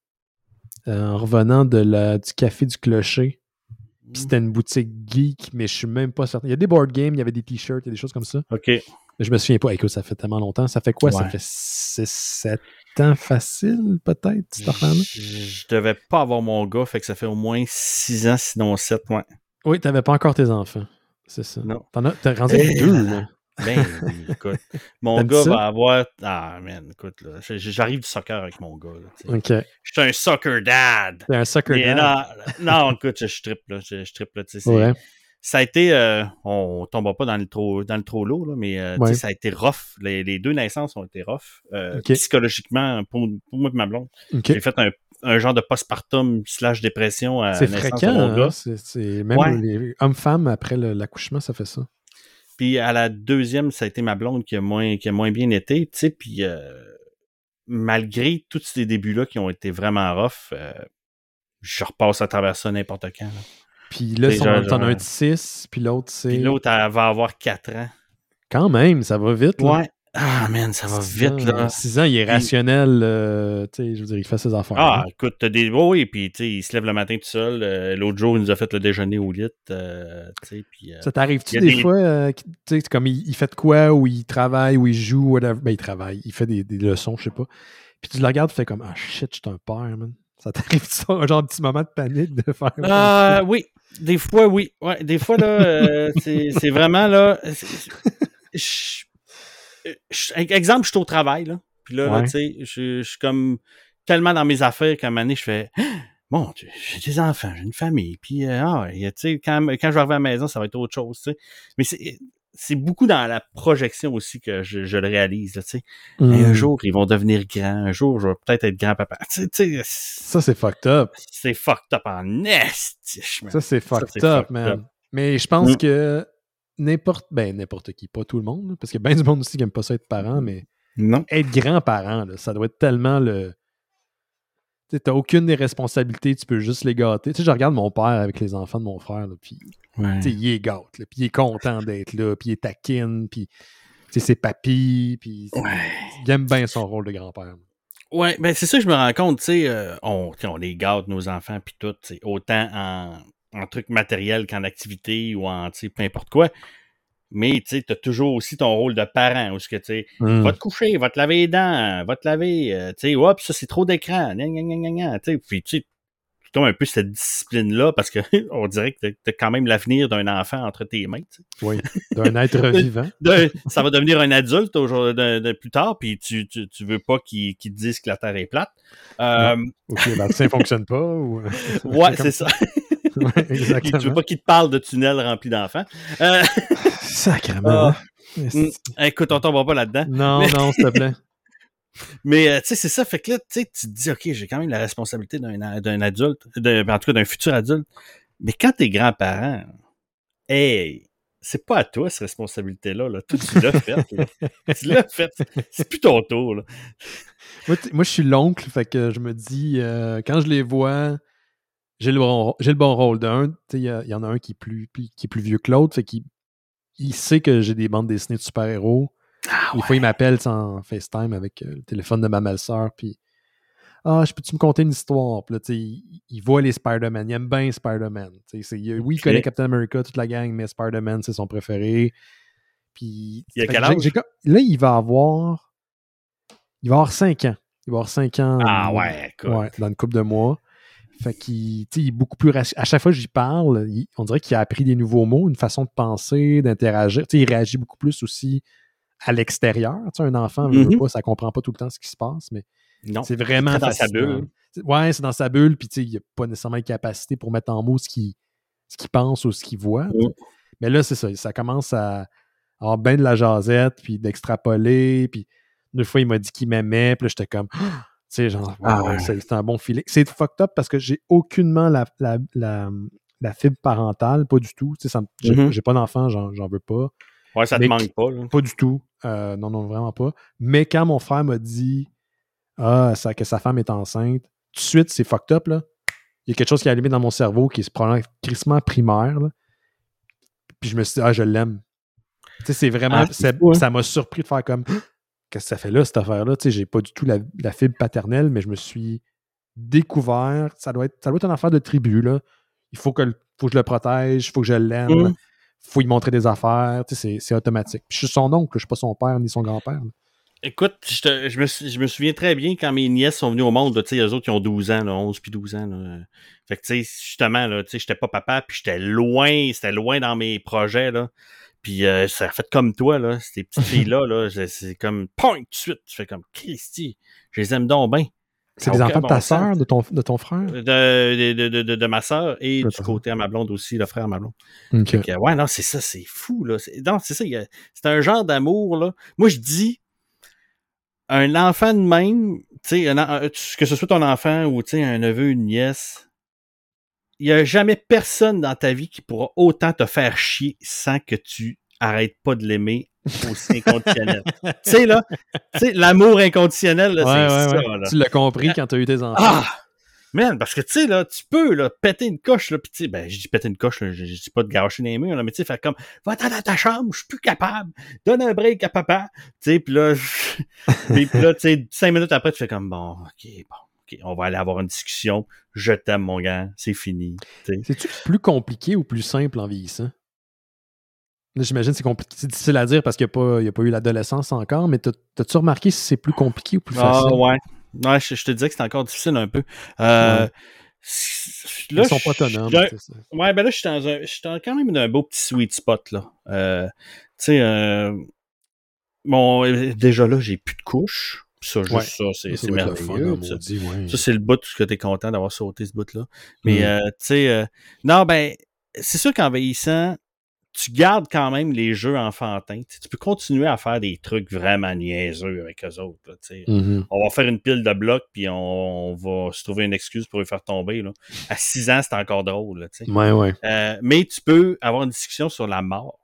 en revenant de la, du café du clocher. Puis c'était une boutique geek, mais je suis même pas certain. Il y a des board games, il y avait des t-shirts, il y a des choses comme ça. OK. Je me souviens pas. Écoute, ça fait tellement longtemps. Ça fait quoi? Ça fait 6-7 ans facile, peut-être, cette affaire-là? Je devais pas avoir mon gars, fait que ça fait au moins 6 ans, sinon 7, ouais. Oui, t'avais pas encore tes enfants. C'est ça. Non. T'en as, t'as rendu eh, deux, là. Ben oui, écoute. Mon gars va avoir. Ah, man, écoute, là. J'arrive du soccer avec mon gars. Là, OK. Je suis un soccer dad. T'es un soccer dad. Non, non, écoute, je triple, là. Je, je là. Ouais ça a été, euh, on, tombe pas dans le trop, dans le trop lourd, là, mais euh, ça a été rough. Les, les, deux naissances ont été rough. Euh, psychologiquement, pour, pour, moi et ma blonde. J'ai fait un, un, genre de postpartum slash dépression à C'est fréquent, hein? c'est même les hommes-femmes après l'accouchement, ça fait ça. Puis à la deuxième, ça a été ma blonde qui a moins, qui a moins bien été, tu sais, puis malgré tous ces débuts-là qui ont été vraiment rough, je repasse à travers ça n'importe quand. Là. Puis là, t'en as un de 6, puis l'autre, c'est. Puis l'autre, elle va avoir 4 ans. Quand même, ça va vite. Là. Ouais. Ah, man, ça va vite, là. 6 ans, il est rationnel. Euh, tu sais, je veux dire, il fait ses affaires. Ah, écoute, t'as des. Oh, oui, puis, tu sais, il se lève le matin tout seul. Euh, l'autre jour, il nous a fait le déjeuner au lit. Euh, tu sais, puis. ça t'arrive-tu des, fois, tu sais, comme il, fait de quoi, ou il travaille, ou il joue, whatever? Ben, il travaille, il fait des, des leçons, je sais pas. Puis tu le regardes, tu fais comme, ah shit, je suis un père, man. Ça t'arrive ça, un genre de petit moment de panique de faire. Ah, oui, des fois, oui. Ouais, des fois, là, euh, c'est vraiment, là. Exemple, je suis au travail, là. Puis là, tu sais, je, suis comme tellement dans mes affaires qu'à un moment donné, je fais. Bon, j'ai des enfants, j'ai une famille, puis euh, ah, tu sais, quand, quand je vais arriver à la maison, ça va être autre chose, tu sais. Mais c'est c'est beaucoup dans la projection aussi que je, je le réalise. Tu sais. Un hmm. jour, ils vont devenir grands. Un jour, je vais peut-être être grand-papa. Tu sais, ça, c'est fucked up. C'est fucked up en nest. Ça, c'est fucked, up, man. Mais je pense hmm. que n'importe ben n'importe qui, pas tout le monde, parce qu'il y a bien du monde aussi qui n'aime pas ça être parent, mais non. être grand-parent, ça doit être tellement le tu n'as aucune des responsabilités, tu peux juste les gâter. Tu sais, je regarde mon père avec les enfants de mon frère, puis il est gâte, puis il est content d'être là, puis il est taquine, puis c'est papy, puis il aime bien son rôle de grand-père. Ouais, ben c'est ça que je me rends compte, tu sais, euh, on, on les gâte, nos enfants, puis tout, autant en, en trucs matériels qu'en activité ou en, peu importe quoi. Mais tu as toujours aussi ton rôle de parent, où ce que tu sais, hmm. va te coucher, va te laver les dents, va te laver, euh, tu sais, hop, ça c'est trop d'écran, puis tu sais, comme un peu cette discipline-là, parce que on dirait que t'as quand même l'avenir d'un enfant entre tes mains. Oui, d'un être vivant. ça va devenir un adulte de, plus tard, puis tu, tu, tu veux pas qu'il te dise que la Terre est plate. Euh, ok, le vaccin fonctionne pas. Ou... ouais, c'est ça. Ouais, exactement. Tu veux pas qu'il te parle de tunnels remplis d'enfants. Euh... Sacrément. Ah. Mm. écoute, on tombe pas là-dedans. Non, non, s'il te plaît. Mais euh, tu sais, c'est ça. Fait que là, tu te dis, OK, j'ai quand même la responsabilité d'un adulte, ben, en tout cas d'un futur adulte. Mais quand t'es grand-parent, hey, c'est pas à toi cette responsabilité-là. Là. Tout, tu l'as fait. tu l'as fait. C'est plus ton tour. Là. Moi, je suis l'oncle, fait que je me dis, euh, quand je les vois, j'ai le, bon, le bon rôle. D'un, il y, y, en a un qui est plus, qui est plus vieux que l'autre, fait qu'il il sait que j'ai des bandes dessinées de super-héros. Ah, Des fois, il m'appelle en FaceTime avec euh, le téléphone de ma belle-sœur, puis Ah, je peux-tu me conter une histoire? Puis là, il, il, voit les Spider-Man, il aime bien Spider-Man. Oui, il connaît Captain America, toute la gang, mais Spider-Man, c'est son préféré. Puis, il a quel âge? là, il va avoir. Il va avoir 5 ans. Il va avoir 5 ans. Ah ouais, ouais dans une couple de mois. Fait qu'il il est beaucoup plus. À chaque fois que j'y parle, on dirait qu'il a appris des nouveaux mots, une façon de penser, d'interagir. Il réagit beaucoup plus aussi à l'extérieur. Un enfant, ne mm-hmm. pas, ça comprend pas tout le temps ce qui se passe, mais c'est vraiment dans sa bulle. Ouais, c'est dans sa bulle, puis il n'a pas nécessairement les capacités pour mettre en mots ce qu'il ce pense ou ce qu'il voit. Mm. Mais là, c'est ça. Ça commence à avoir bien de la jasette, puis d'extrapoler, puis deux fois, il m'a dit qu'il m'aimait, puis j'étais comme sais, genre, ah c'est un bon feeling. C'est fucked up parce que j'ai aucunement la, la, la, fibre parentale, pas du tout. Tu sais, mm-hmm. j'ai pas d'enfant, j'en veux pas. Ouais, ça te manque pas. Pas du tout. Euh, non, non, vraiment pas. Mais quand mon frère m'a dit ah, ça, que sa femme est enceinte, tout de suite, c'est fucked up. Là. Il y a quelque chose qui est allumé dans mon cerveau qui est probablement crissement primaire. Puis je me suis dit, ah, je l'aime. Tu sais, c'est vraiment. Ah, ça m'a surpris de faire comme qu'est-ce que ça fait là, cette affaire-là? Tu sais, j'ai pas du tout la, fibre paternelle, mais je me suis découvert. Ça doit être, ça doit être une affaire de tribu, là. Il faut que, faut que je le protège, il faut que je l'aime, il mmh. faut lui montrer des affaires. Tu sais, c'est automatique. Puis je suis son oncle, je suis pas son père ni son grand-père. Écoute, je, me, je, me, souviens très bien quand mes nièces sont venues au monde, tu sais, eux autres qui ont 12 ans, là, 11 puis 12 ans. Là. Fait que, tu sais, justement, là, tu sais, j'étais pas papa, puis j'étais loin, c'était loin dans mes projets, là. Puis euh, ça a fait comme toi, là, ces petites filles-là, là, c'est comme point tout de suite. Tu fais comme Christy, je les aime donc bien. C'est des enfants de ta sœur, de ton, de ton frère? De, de, de, de, ma sœur et du côté à ma blonde aussi, le frère à ma blonde. ouais, non, c'est ça, c'est fou, là. Non, c'est ça, c'est un genre d'amour, là. Moi, je dis, un enfant de même, tu sais, que ce soit ton enfant ou, tu sais, un neveu, une nièce, il n'y a jamais personne dans ta vie qui pourra autant te faire chier sans que tu arrêtes pas de l'aimer aussi inconditionnel. tu sais, là, tu sais, l'amour inconditionnel, c'est ça. Là. Tu l'as compris quand tu as eu tes enfants. Ah! Man, parce que tu sais, là, tu peux là, péter une coche, là, pis tu sais, ben, je dis péter une coche, là, je, dis pas de garocher les murs, là, mais tu sais, faire comme, va-t'en dans ta chambre, je suis plus capable, donne un break à papa, tu sais, pis là, pis là, tu sais, cinq minutes après, tu fais comme, bon, ok, bon, on va aller avoir une discussion. Je t'aime, mon gars, c'est fini. C'est-tu plus compliqué ou plus simple en vieillissant? J'imagine que c'est difficile à dire parce qu'il n'y a, pas eu l'adolescence encore, mais t'as-tu remarqué si c'est plus compliqué ou plus ah, facile? Ah ouais. ouais je, te disais que c'est encore difficile un peu. Euh, Ils sont pas autonomes. Ouais, ben là, je suis dans un. Je suis quand même dans un beau petit sweet spot, là. Euh, tu sais, euh, bon, déjà là, j'ai plus de couches. Ça, juste ça, c'est merveilleux. Ça, ça c'est le bout que tu es content d'avoir sauté ce bout-là. Mais, mm. euh, tu sais, euh, non, ben, c'est sûr qu'en vieillissant, tu gardes quand même les jeux enfantins. tu peux continuer à faire des trucs vraiment niaiseux avec eux autres. Là, mm-hmm. On va faire une pile de blocs, puis on, va se trouver une excuse pour les faire tomber. Là. À 6 ans, c'est encore drôle. Là, ouais, ouais. Euh, mais tu peux avoir une discussion sur la mort.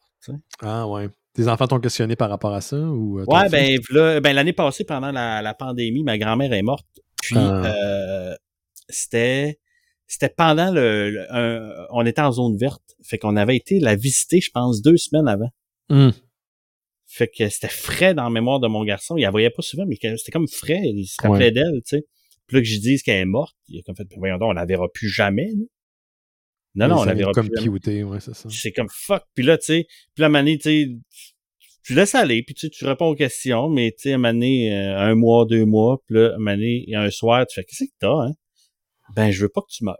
Ah ouais. Tes enfants t'ont questionné par rapport à ça? Ou, euh, ouais, ben, ben, l'année passée, pendant la, pandémie, ma grand-mère est morte. Puis ah. euh, c'était c'était pendant le, on était en zone verte, fait qu'on avait été la visiter, je pense, deux semaines avant. Hum. Fait que c'était frais dans la mémoire de mon garçon. Il la voyait pas souvent, mais c'était comme frais. Il se rappelait d'elle, tu sais. Puis là que je dise qu'elle est morte, il a comme fait, voyons donc, on la verra plus jamais. Non, non, on verra comme ouais, c'est ça. C'est comme fuck. Puis là, tu sais, puis la manie, tu sais, tu laisses aller, puis tu, tu réponds aux questions, mais tu sais, à euh, un mois, deux mois, puis là, à un, un soir, tu fais, qu'est-ce que t'as, hein? Ben, je veux pas que tu meurs.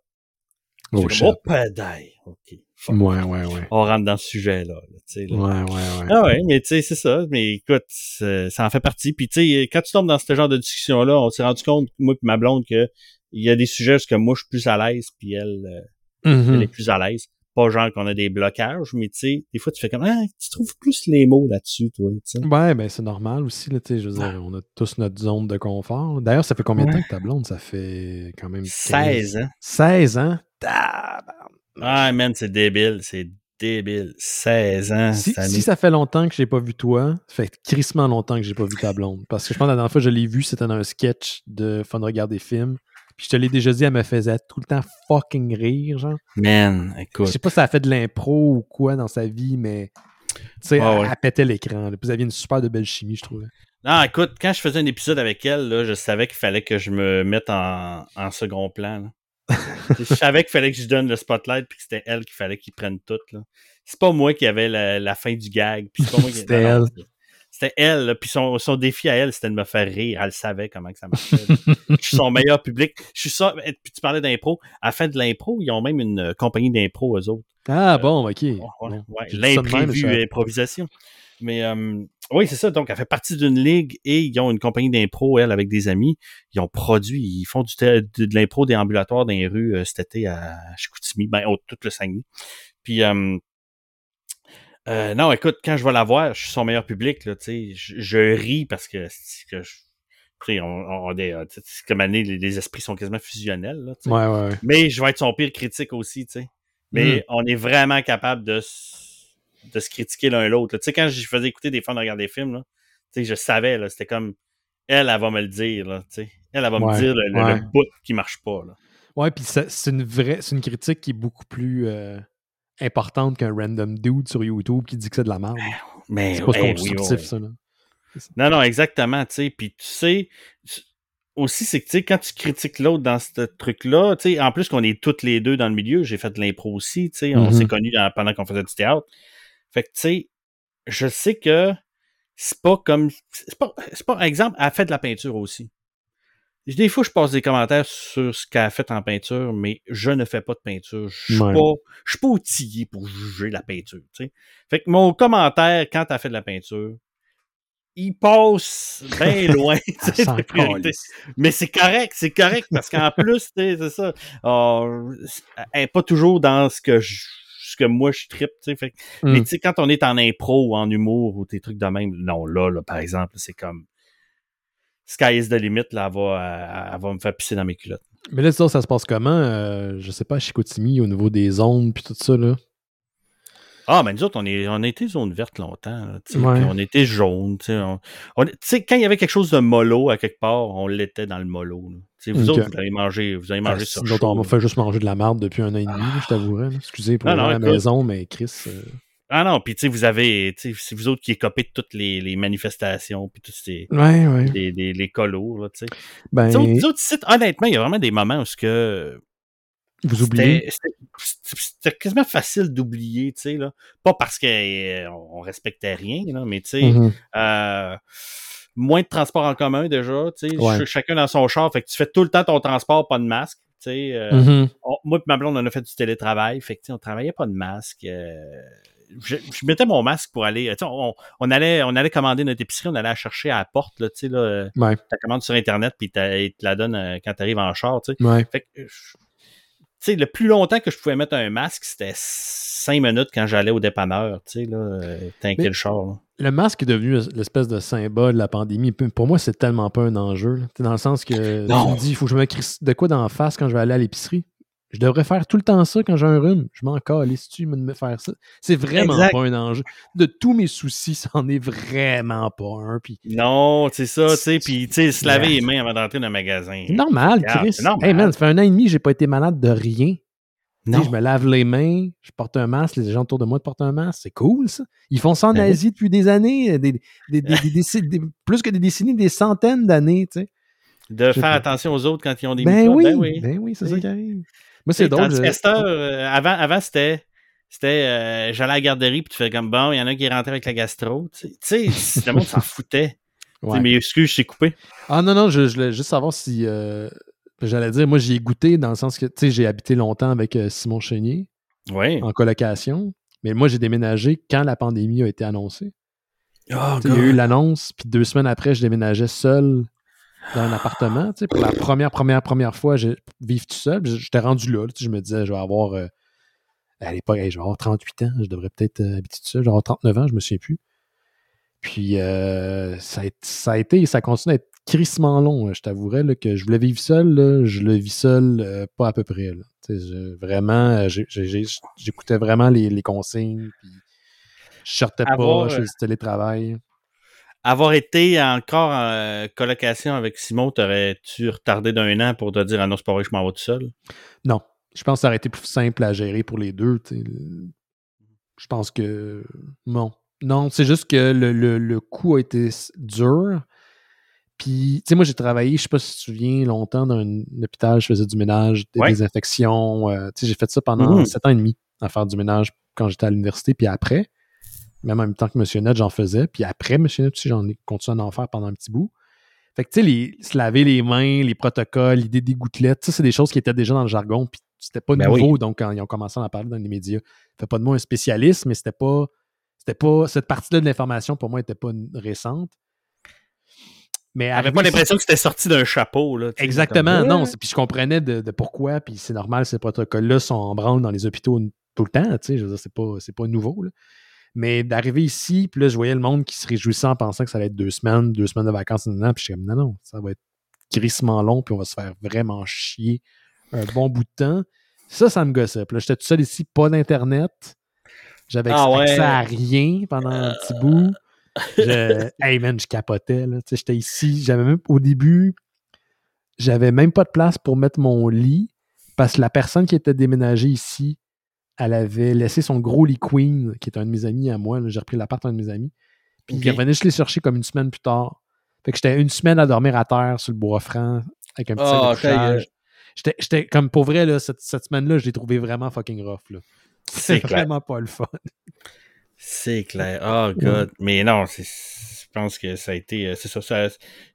Oh, comme, shit. oh. OK. fuck. Ouais, ouais, ouais. On rentre dans ce sujet-là. là, tu sais, là. Ouais, ouais, ouais. Ah ouais, mais tu sais, c'est ça. Mais écoute, ça en fait partie. Puis tu sais, quand tu tombes dans ce genre de discussion-là, on s'est rendu compte, moi et ma blonde, que il y a des sujets où moi je suis plus à l'aise, puis elle, euh, Mhm. elle est plus à l'aise. Pas genre qu'on a des blocages, mais tu sais, des fois tu fais comme ah, tu trouves plus les mots là-dessus, toi, tu sais. Ouais, ben c'est normal aussi, là, tu sais, je veux dire, on a tous notre zone de confort. D'ailleurs, ça fait combien de Ouais. temps que ta blonde? Ça fait quand même 15 16 ans. 16 ans? Tabarnak. Ah man, c'est débile, c'est débile. 16 ans. Si, cette année. si ça fait longtemps que j'ai pas vu toi, ça fait crissement longtemps que j'ai pas vu ta blonde. Parce que je pense que la dernière fois que je l'ai vue, c'était dans un sketch de Fun Regarder Film. Puis je te l'ai déjà dit, elle me faisait tout le temps fucking rire, genre. Man, Je écoute. sais pas si elle a fait de l'impro ou quoi dans sa vie, mais tu sais, elle, ouais. elle pétait l'écran. vous aviez une super de belle chimie, je trouvais. Non, écoute, quand je faisais un épisode avec elle, là, je savais qu'il fallait que je me mette en, en second plan. je savais qu'il fallait que je donne le spotlight puis que c'était elle qu'il fallait qu'il prenne tout. C'est pas moi qui avait la, la fin du gag. puis c'est pas moi qui- C'était elle. C'était- elle. là, Puis son, son défi à elle, c'était de me faire rire. Elle savait comment que ça marchait. je suis son meilleur public. Je suis ça. Puis tu parlais d'impro. À la fin de l'impro, ils ont même une euh, compagnie d'impro, eux autres. Ah bon, ok. Ouais, L'imprévu improvisation. Mais euh, oui, c'est ça. Donc, elle fait partie d'une ligue et ils ont une compagnie d'impro, elle, avec des amis. Ils ont produit, ils font du de, de l'impro déambulatoire dans les rues euh, cet été à Chicoutimi, ben, au, tout le Saguenay. Puis, euh, euh, non, écoute, quand je vais la voir, je suis son meilleur public, là, tu sais. Je, je ris parce que, que je- on, est, euh, comme année, les, les esprits sont quasiment fusionnels, là. Ouais, ouais, ouais. Mais je vais être son pire critique aussi, tu sais. Mais Mm. on est vraiment capable de, de se critiquer l'un l'autre. là. Tu sais, quand je faisais écouter des fans de regarder des films, là, tu sais, je savais, c'était comme, elle, elle va me le dire, là, tu sais. Elle, elle va me dire le, le- ouais. le bout qui marche pas, là. Ouais, puis c'est une vraie, c'est une critique qui est beaucoup plus euh, importante qu'un random dude sur YouTube qui dit que c'est de la merde. Mais, C'est pas hey, constructif, oui. ça, là. Non, non, exactement, tu sais. Puis tu sais, aussi, c'est que, tu sais, quand tu critiques l'autre dans ce truc-là, tu sais, en plus qu'on est toutes les deux dans le milieu, j'ai fait de l'impro aussi, tu sais, on s'est connus dans- pendant qu'on faisait du théâtre. Fait que, tu sais, je sais que c'est pas comme, c'est pas, c'est pas, exemple, elle a fait de la peinture aussi. Des fois, je passe des commentaires sur ce qu'elle a fait en peinture, mais je ne fais pas de peinture. Je suis Ouais. pas, je suis pas outillé pour juger la peinture, tu sais. Fait que mon commentaire, quand elle fait de la peinture, il passe bien loin, tu de priorité. calisse. Mais c'est correct, c'est correct, parce qu'en plus, tu c'est ça. euh, elle pas toujours dans ce que je, ce que moi je tripe, tu sais. Fait que- Mais Mm. tu sais, quand on est en impro ou en humour ou des trucs de même, non, là, là, par exemple, c'est comme Sky is the limit, là, elle va, elle, elle va me faire pisser dans mes culottes. Mais là, ça, ça se passe comment? Euh, je sais pas, à Chicoutimi, au niveau des ondes puis tout ça, là? Ah, mais nous autres, on, est, on a été zone verte longtemps. là, Ouais. on était jaune. tu sais, On, on- tu sais, quand il y avait quelque chose de mollo à quelque part, on l'était dans le mollo. Vous autres, vous avez mangé, vous avez mangé Ah, sur nous autres, on m'a fait juste manger de la merde depuis un an et demi, je t'avouerais. Excusez pour Non, la écoute. maison, mais Chris. euh, Ah non, puis tu sais, vous avez, tu sais, c'est vous autres qui écopez de toutes les, les manifestations, puis tous ces, Ouais, ouais. les, les, les colos, là, tu sais. Ben, autres, ici, honnêtement, il y a vraiment des moments où ce que vous oubliez? c'était quasiment facile d'oublier, tu sais, là. Pas parce qu'on respectait rien, là, mais tu sais, Mhm. euh, moins de transport en commun déjà, tu sais, Ouais. ch- chacun dans son char, fait que tu fais tout le temps ton transport, pas de masque, tu sais. euh, Mhm. on- moi et ma blonde, on a fait du télétravail, fait que on travaillait pas de masque. euh, je, je mettais mon masque pour aller, tu sais, on, on allait, on allait commander notre épicerie, on allait la chercher à la porte, là, tu là, euh, Ouais, ta commande sur internet, puis ils te la donnent euh, quand t'arrives en char, tu ouais. Fait que, euh, je- tu le plus longtemps que je pouvais mettre un masque, c'était cinq minutes quand j'allais au dépanneur, tu là, euh, Mais- le char, là. Le masque est devenu l'espèce de symbole de la pandémie. Pour moi, c'est tellement pas un enjeu. Dans le sens que Non. tu me dis, il faut que je me crisse de quoi dans la face quand je vais aller à l'épicerie? Je devrais faire tout le temps ça quand j'ai un rhume. Je m'en calisse tu me faire ça. C'est vraiment Exact. pas un enjeu. De tous mes soucis, c'en est vraiment pas un. Puis Non, c'est ça, tu sais, puis tu sais, se laver les mains avant d'entrer dans le magasin. c'est normal, Chris. normal. Hey man, ça fait un an et demi, j'ai pas été malade de rien. Non. Je me lave les mains, je porte un masque, les gens autour de moi portent un masque, c'est cool ça. Ils font ça en Ben. Asie depuis des années, des, des- plus que des décennies, des centaines d'années, tu sais. De faire attention aux autres quand ils ont des Ben microbes, oui, ben oui. ben oui, c'est ça qui arrive. Moi, c'est drôle. Je- heure, euh, avant, avant c'était. C'était, euh, j'allais à la garderie, puis tu fais comme bon, il y en a un qui est rentré avec la gastro. Tu sais, le monde s'en foutait. Ouais. Mais excuse, je t'ai coupé. Ah non, non, je, je voulais juste savoir si euh, J'allais dire, moi, j'y ai goûté dans le sens que, tu sais, j'ai habité longtemps avec euh, Simon Chenier Oui. en colocation. Mais moi, j'ai déménagé quand la pandémie a été annoncée. Oh, Il y a eu l'annonce, puis deux semaines après, je déménageais seul dans un appartement. tu sais, Pour la première, première, première fois, je vivre tout seul. J'étais rendu là. tu sais, Je me disais, je vais avoir. euh, à l'époque, hey, je vais avoir 38 ans. Je devrais peut-être euh, habiter tout seul. Je vais avoir 39 ans, je me souviens plus. Puis euh, ça, a, été- ça a été, ça continue à être crissement long. Je t'avouerais que je voulais vivre seul. là, je le vis seul, euh, pas à peu près. là. Tu sais, je- vraiment, euh, j'écoutais vraiment les, les consignes. Puis je sortais pas, je euh, faisais du télétravail. Avoir été encore en euh, colocation avec Simon, t'aurais-tu retardé d'un an pour te dire Ah non, c'est pas vrai je m'en vais tout seul? Non. Je pense que ça aurait été plus simple à gérer pour les deux. Je pense que. Non. Non, c'est juste que le, le, le coup a été dur. Puis, tu sais, moi, j'ai travaillé, je sais pas si tu te souviens, longtemps dans un hôpital, je faisais du ménage, des Ouais. désinfections. euh, tu sais, j'ai fait ça pendant Mhm. sept ans et demi, à faire du ménage quand j'étais à l'université. Puis après, même en même temps que M. Net, j'en faisais. Puis après, M. Net aussi, j'en ai continué à en faire pendant un petit bout. Fait que, tu sais, les- se laver les mains, les protocoles, l'idée des gouttelettes, ça, c'est des choses qui étaient déjà dans le jargon, puis c'était pas Ben nouveau, donc quand ils ont commencé à en parler dans les médias. Fait pas de moi un spécialiste, mais c'était pas. C'était pas. Cette partie-là de l'information, pour moi, était pas récente. Mais arrivé pas l'impression que c'était sorti d'un chapeau. Là, Exactement, comme, non. Puis je comprenais de, de pourquoi, puis c'est normal, ces protocoles-là sont en branle dans les hôpitaux tout le temps, tu sais, je veux dire, c'est pas, pas nouveau, là. Mais d'arriver ici, puis là, je voyais le monde qui se réjouissait en pensant que ça allait être deux semaines, deux semaines de vacances, an, puis je suis comme, non, non, ça va être crissement long, puis on va se faire vraiment chier un bon bout de temps. Ça, ça me gossait. Puis là, j'étais tout seul ici, pas d'Internet. J'avais Ah ouais. accès à rien pendant un petit bout. Je, hey man, je capotais. Là. Tu sais, J'étais ici. J'avais même au début, j'avais même pas de place pour mettre mon lit parce que la personne qui était déménagée ici, elle avait laissé son gros lit queen, qui est un de mes amis à moi. J'ai repris l'appart d'un de mes amis. Puis il revenait juste les chercher comme une semaine plus tard. Fait que j'étais une semaine à dormir à terre sur le bois franc avec un petit sac Ah, de gueule. couchage. J'étais, j'étais comme pour vrai, là, cette, cette semaine-là, je l'ai trouvé vraiment fucking rough. Là. C'est vraiment pas le fun. C'est clair. Oh, God. Mais non, c'est- pense que ça a été. euh, C'est ça, ça.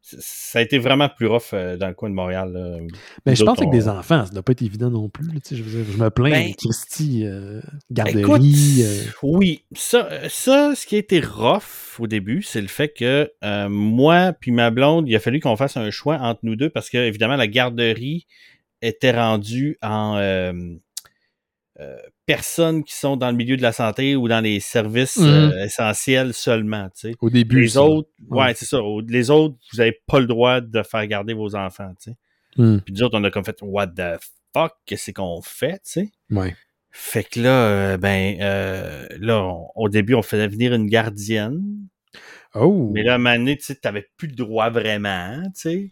ça a été vraiment plus rough euh, dans le coin de Montréal. là. Mais Nous je pense qu'avec des enfants, ça doit pas être évident non plus. là, tu sais, je, veux dire, je me plains, Ben, Christy, euh, Écoute, garderie. euh, oui, ça, euh, ça, ce qui a été rough au début, c'est le fait que euh, moi puis ma blonde, il a fallu qu'on fasse un choix entre nous deux parce que évidemment la garderie était rendue en euh, euh, personnes qui sont dans le milieu de la santé ou dans les services Mhm. euh, essentiels seulement. Tu sais. au début. Les ça. autres, ouais, c'est ça. Les autres, vous avez pas le droit de faire garder vos enfants. Tu sais. Hmm, Puis nous autres, on a comme fait What the fuck, qu'est-ce qu'on fait, tu sais? ouais. Fait que là, euh, ben, euh, là, on- au début, on faisait venir une gardienne. Oh! Mais là, à un moment donné, tu sais, t'avais plus le droit vraiment, tu sais.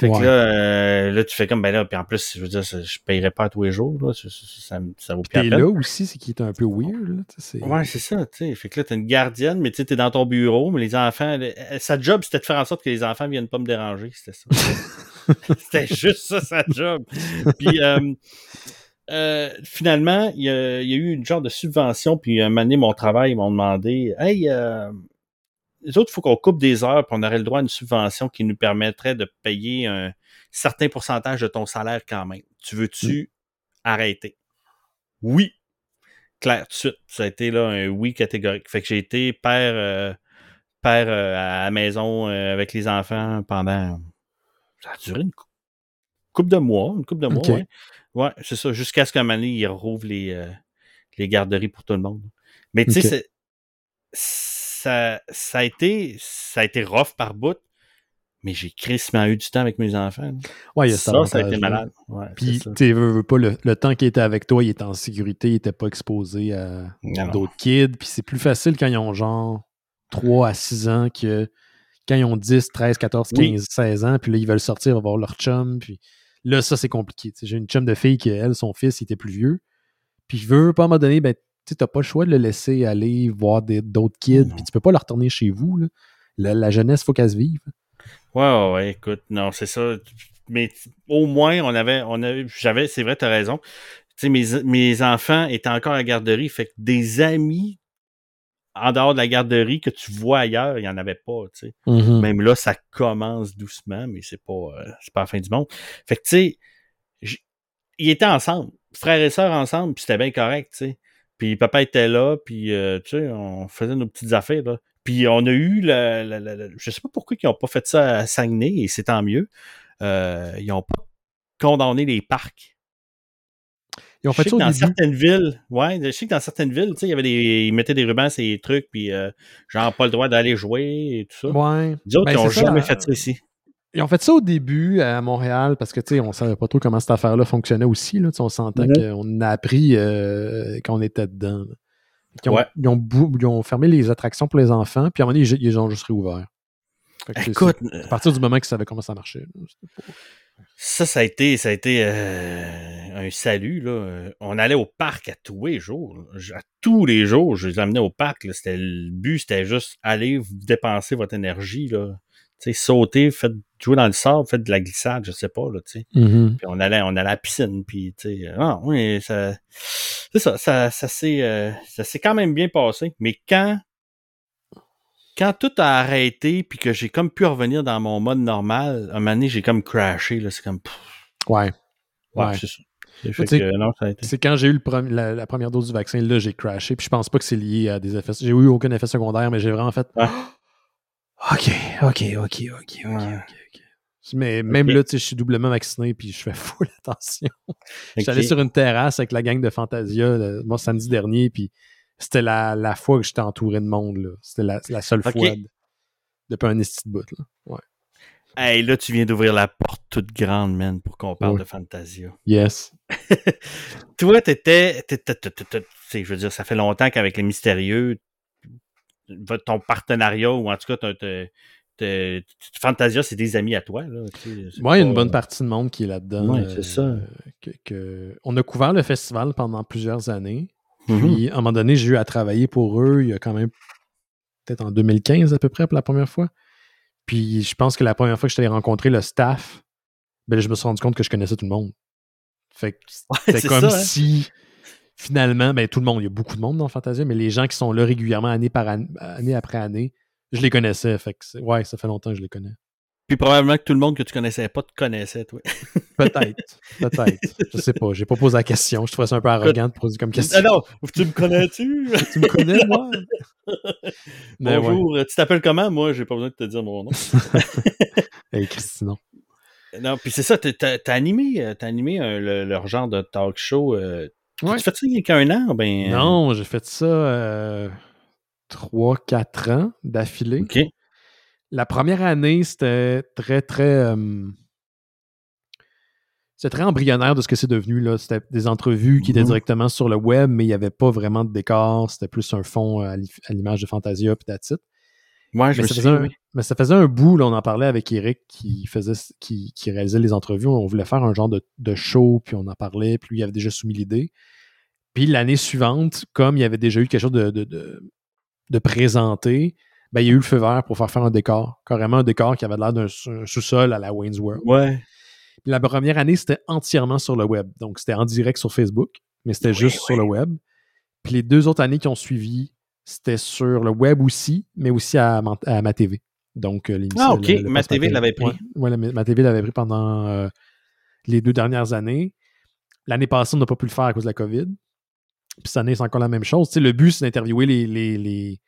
Fait Ouais. que là, euh, là, tu fais comme, ben là, puis en plus, je veux dire, ça- je payerais pas tous les jours, là. Ça, ça, ça, vaut plus T'es là aussi, c'est qui est un peu weird. Là, tu sais, c'est- Ouais, c'est ça, tu sais. Fait que là, t'as une gardienne, mais tu sais, t'es dans ton bureau, mais les enfants, elle- sa job, c'était de faire en sorte que les enfants viennent pas me déranger, c'était ça. c'était juste ça, sa job. Puis, euh, euh, finalement, il y, a, il y a eu une genre de subvention, puis un moment donné, mon travail, ils m'ont demandé, hey, les autres, il faut qu'on coupe des heures, puis on aurait le droit à une subvention qui nous permettrait de payer un certain pourcentage de ton salaire quand même. Tu veux-tu arrêter? Oui. Claire, tout de suite. Ça a été là un oui catégorique. Fait que j'ai été père, euh, père euh, à la maison euh, avec les enfants pendant. Ça a duré une cou- couple de mois. Une couple de mois, Ok. ouais. Ouais, c'est ça. Jusqu'à ce qu'à un moment donné, ils rouvrent les, les garderies pour tout le monde. Mais tu sais, c'est- ça, ça a été ça a été rough par bout, mais j'ai crissement eu du temps avec mes enfants. Ouais, il y a cet ça, ça a été malade. Ouais, Puis, tu veux, veux pas, le, le temps qu'il était avec toi, il était en sécurité, il était pas exposé à d'autres kids. Puis c'est plus facile quand ils ont genre 3 à 6 ans que quand ils ont 10, 13, 14, 15, Oui. 16 ans. Puis là, ils veulent sortir voir leur chum. Puis là, ça, c'est compliqué. J'ai une chum de fille qui, elle, son fils, il était plus vieux. Puis je veux pas à un moment donné, ben, tu t'as pas le choix de le laisser aller voir d'autres kids. Puis tu peux pas le retourner chez vous. là. La, la jeunesse, faut qu'elle se vive. Ouais, ouais, ouais, écoute, non, c'est ça. Mais au moins, on avait, on avait, j'avais, c'est vrai, t'as raison. Tu sais, mes, mes enfants étaient encore à la garderie, fait que des amis en dehors de la garderie que tu vois ailleurs, il n'y en avait pas, tu sais. Mhm. Même là, ça commence doucement, mais c'est pas, euh, c'est pas la fin du monde. Fait que, tu sais, ils étaient ensemble, frères et sœurs ensemble, puis c'était bien correct, tu sais. Puis papa était là, puis, euh, tu sais, on faisait nos petites affaires, là. Puis on a eu, la, la- la- la- je sais pas pourquoi ils ont pas fait ça à Saguenay, et c'est tant mieux. Euh, ils ont pas condamné les parcs. Ils ont Je fait sais ça que au dans début. certaines villes, ouais, je sais que dans certaines villes, tu sais, il y avait des, ils mettaient des rubans les trucs, puis euh, genre pas le droit d'aller jouer et tout ça. Ouais. Les autres, Ben, ils ont c'est ça, jamais fait ça ici. Ils ont fait ça au début à Montréal parce que, tu sais, on savait pas trop comment cette affaire-là fonctionnait aussi. Là, on sentait Mhm. qu'on a appris euh, quand on était dedans. Ils ont, Ouais. ils, ont bou- ils ont fermé les attractions pour les enfants, puis à un moment donné, ils, ils ont juste réouvert. Écoute, c'est à partir du moment qu'ils savaient comment ça marchait. pas- ça, ça a été, ça a été euh, un salut. Là. Euh, On allait au parc à tous les jours. À tous les jours, je les amenais au parc. C'était le but, c'était juste aller dépenser votre énergie. Là. Sauter, faites jouer dans le sable, faites de la glissade, je sais pas. Là, tu sais. Mhm. Puis on allait, on allait à la piscine, puis tu sais, ah, oui, ça, c'est ça, ça, ça s'est, euh, ça s'est quand même bien passé. Mais quand, quand tout a arrêté, puis que j'ai comme pu revenir dans mon mode normal, à un moment donné, j'ai comme crashé, là, c'est comme, pff, Ouais. ouais, Ouais. c'est ça. C'est été. C'est quand j'ai eu le la, la première dose du vaccin, là, j'ai crashé. Puis je pense pas que c'est lié à des effets. J'ai eu aucun effet secondaire, mais j'ai vraiment fait. Ouais. OK, OK, OK, OK, OK. OK, OK. Mais même Ok. là, tu sais, je suis doublement vacciné, puis je fais full attention. Je suis allé sur une terrasse avec la gang de Fantasia, le- moi, samedi dernier, puis c'était la, la fois que j'étais entouré de monde, là. C'était la, la seule fois de- depuis un esti de bout, là. Ouais. Hey, là, tu viens d'ouvrir la porte toute grande, man, pour qu'on parle Ouais. de Fantasia. Yes. Toi, t'étais, je veux dire, ça fait longtemps qu'avec les mystérieux, ton partenariat, ou en tout cas, t'as- t'as- t'as- Fantasia, c'est des amis à toi, là. tu sais, il y a une bonne partie de monde qui est là-dedans. Ouais, c'est ça. que- que- On a couvert le festival pendant plusieurs années. Mhm. Puis, à un moment donné, j'ai eu à travailler pour eux il y a quand même peut-être en 2015 à peu près pour la première fois. Puis, je pense que la première fois que je t'ai rencontré le staff, ben, je me suis rendu compte que je connaissais tout le monde. Fait que Ouais, c'était c'est comme ça, hein. Finalement, ben, tout le monde, il y a beaucoup de monde dans Fantasia, mais les gens qui sont là régulièrement année, par année, année après année, je les connaissais. Fait que, ouais, ça fait longtemps que je les connais. Puis probablement que tout le monde que tu connaissais pas te connaissait, toi. Peut-être, peut-être. Je sais pas, j'ai pas posé la question. Je trouvais ça un peu arrogant de poser comme question. Ah non, tu me connais-tu? Tu me connais, moi? Mais ouais. Bonjour, tu t'appelles comment? Moi, j'ai pas besoin de te dire mon nom. Hey, Christinon. non, puis c'est ça, t'as, t'as animé, euh, t'as animé euh, le- leur genre de talk show. Euh, Ouais. Tu fais ça il y a qu'un an? Ben, Non, j'ai fait ça euh, 3-4 ans d'affilée. La première année, c'était très, très. euh, c'était très embryonnaire de ce que c'est devenu. Là. C'était des entrevues qui étaient Mhm. directement sur le web, mais il n'y avait pas vraiment de décor. C'était plus un fond à l'i- à l'image de Fantasia puis that's it. Ouais, je Mais me ça, un, mais ça faisait un bout, là, on en parlait avec Eric qui faisait qui, qui réalisait les entrevues. On voulait faire un genre de, de show, puis on en parlait, puis lui il avait déjà soumis l'idée. Puis l'année suivante, comme il y avait déjà eu quelque chose de, de, de, de présenté, ben, il y a eu le feu vert pour faire faire un décor. Carrément un décor qui avait l'air d'un sous- un sous-sol à la Wayne's World. Ouais. Puis la première année, c'était entièrement sur le web. Donc, c'était en direct sur Facebook, mais c'était Oui, juste sur le web. Puis les deux autres années qui ont suivi, c'était sur le web aussi, mais aussi à, Ma- à ma TV. Donc, euh, l'émission. Ah, OK. le- le Ma TV l'avait pris. Ouais, ouais, ma TV l'avait pris pendant euh, les deux dernières années. L'année passée, on n'a pas pu le faire à cause de la COVID. Puis cette année, c'est encore la même chose. Tu sais, le but, c'est d'interviewer les, les, les,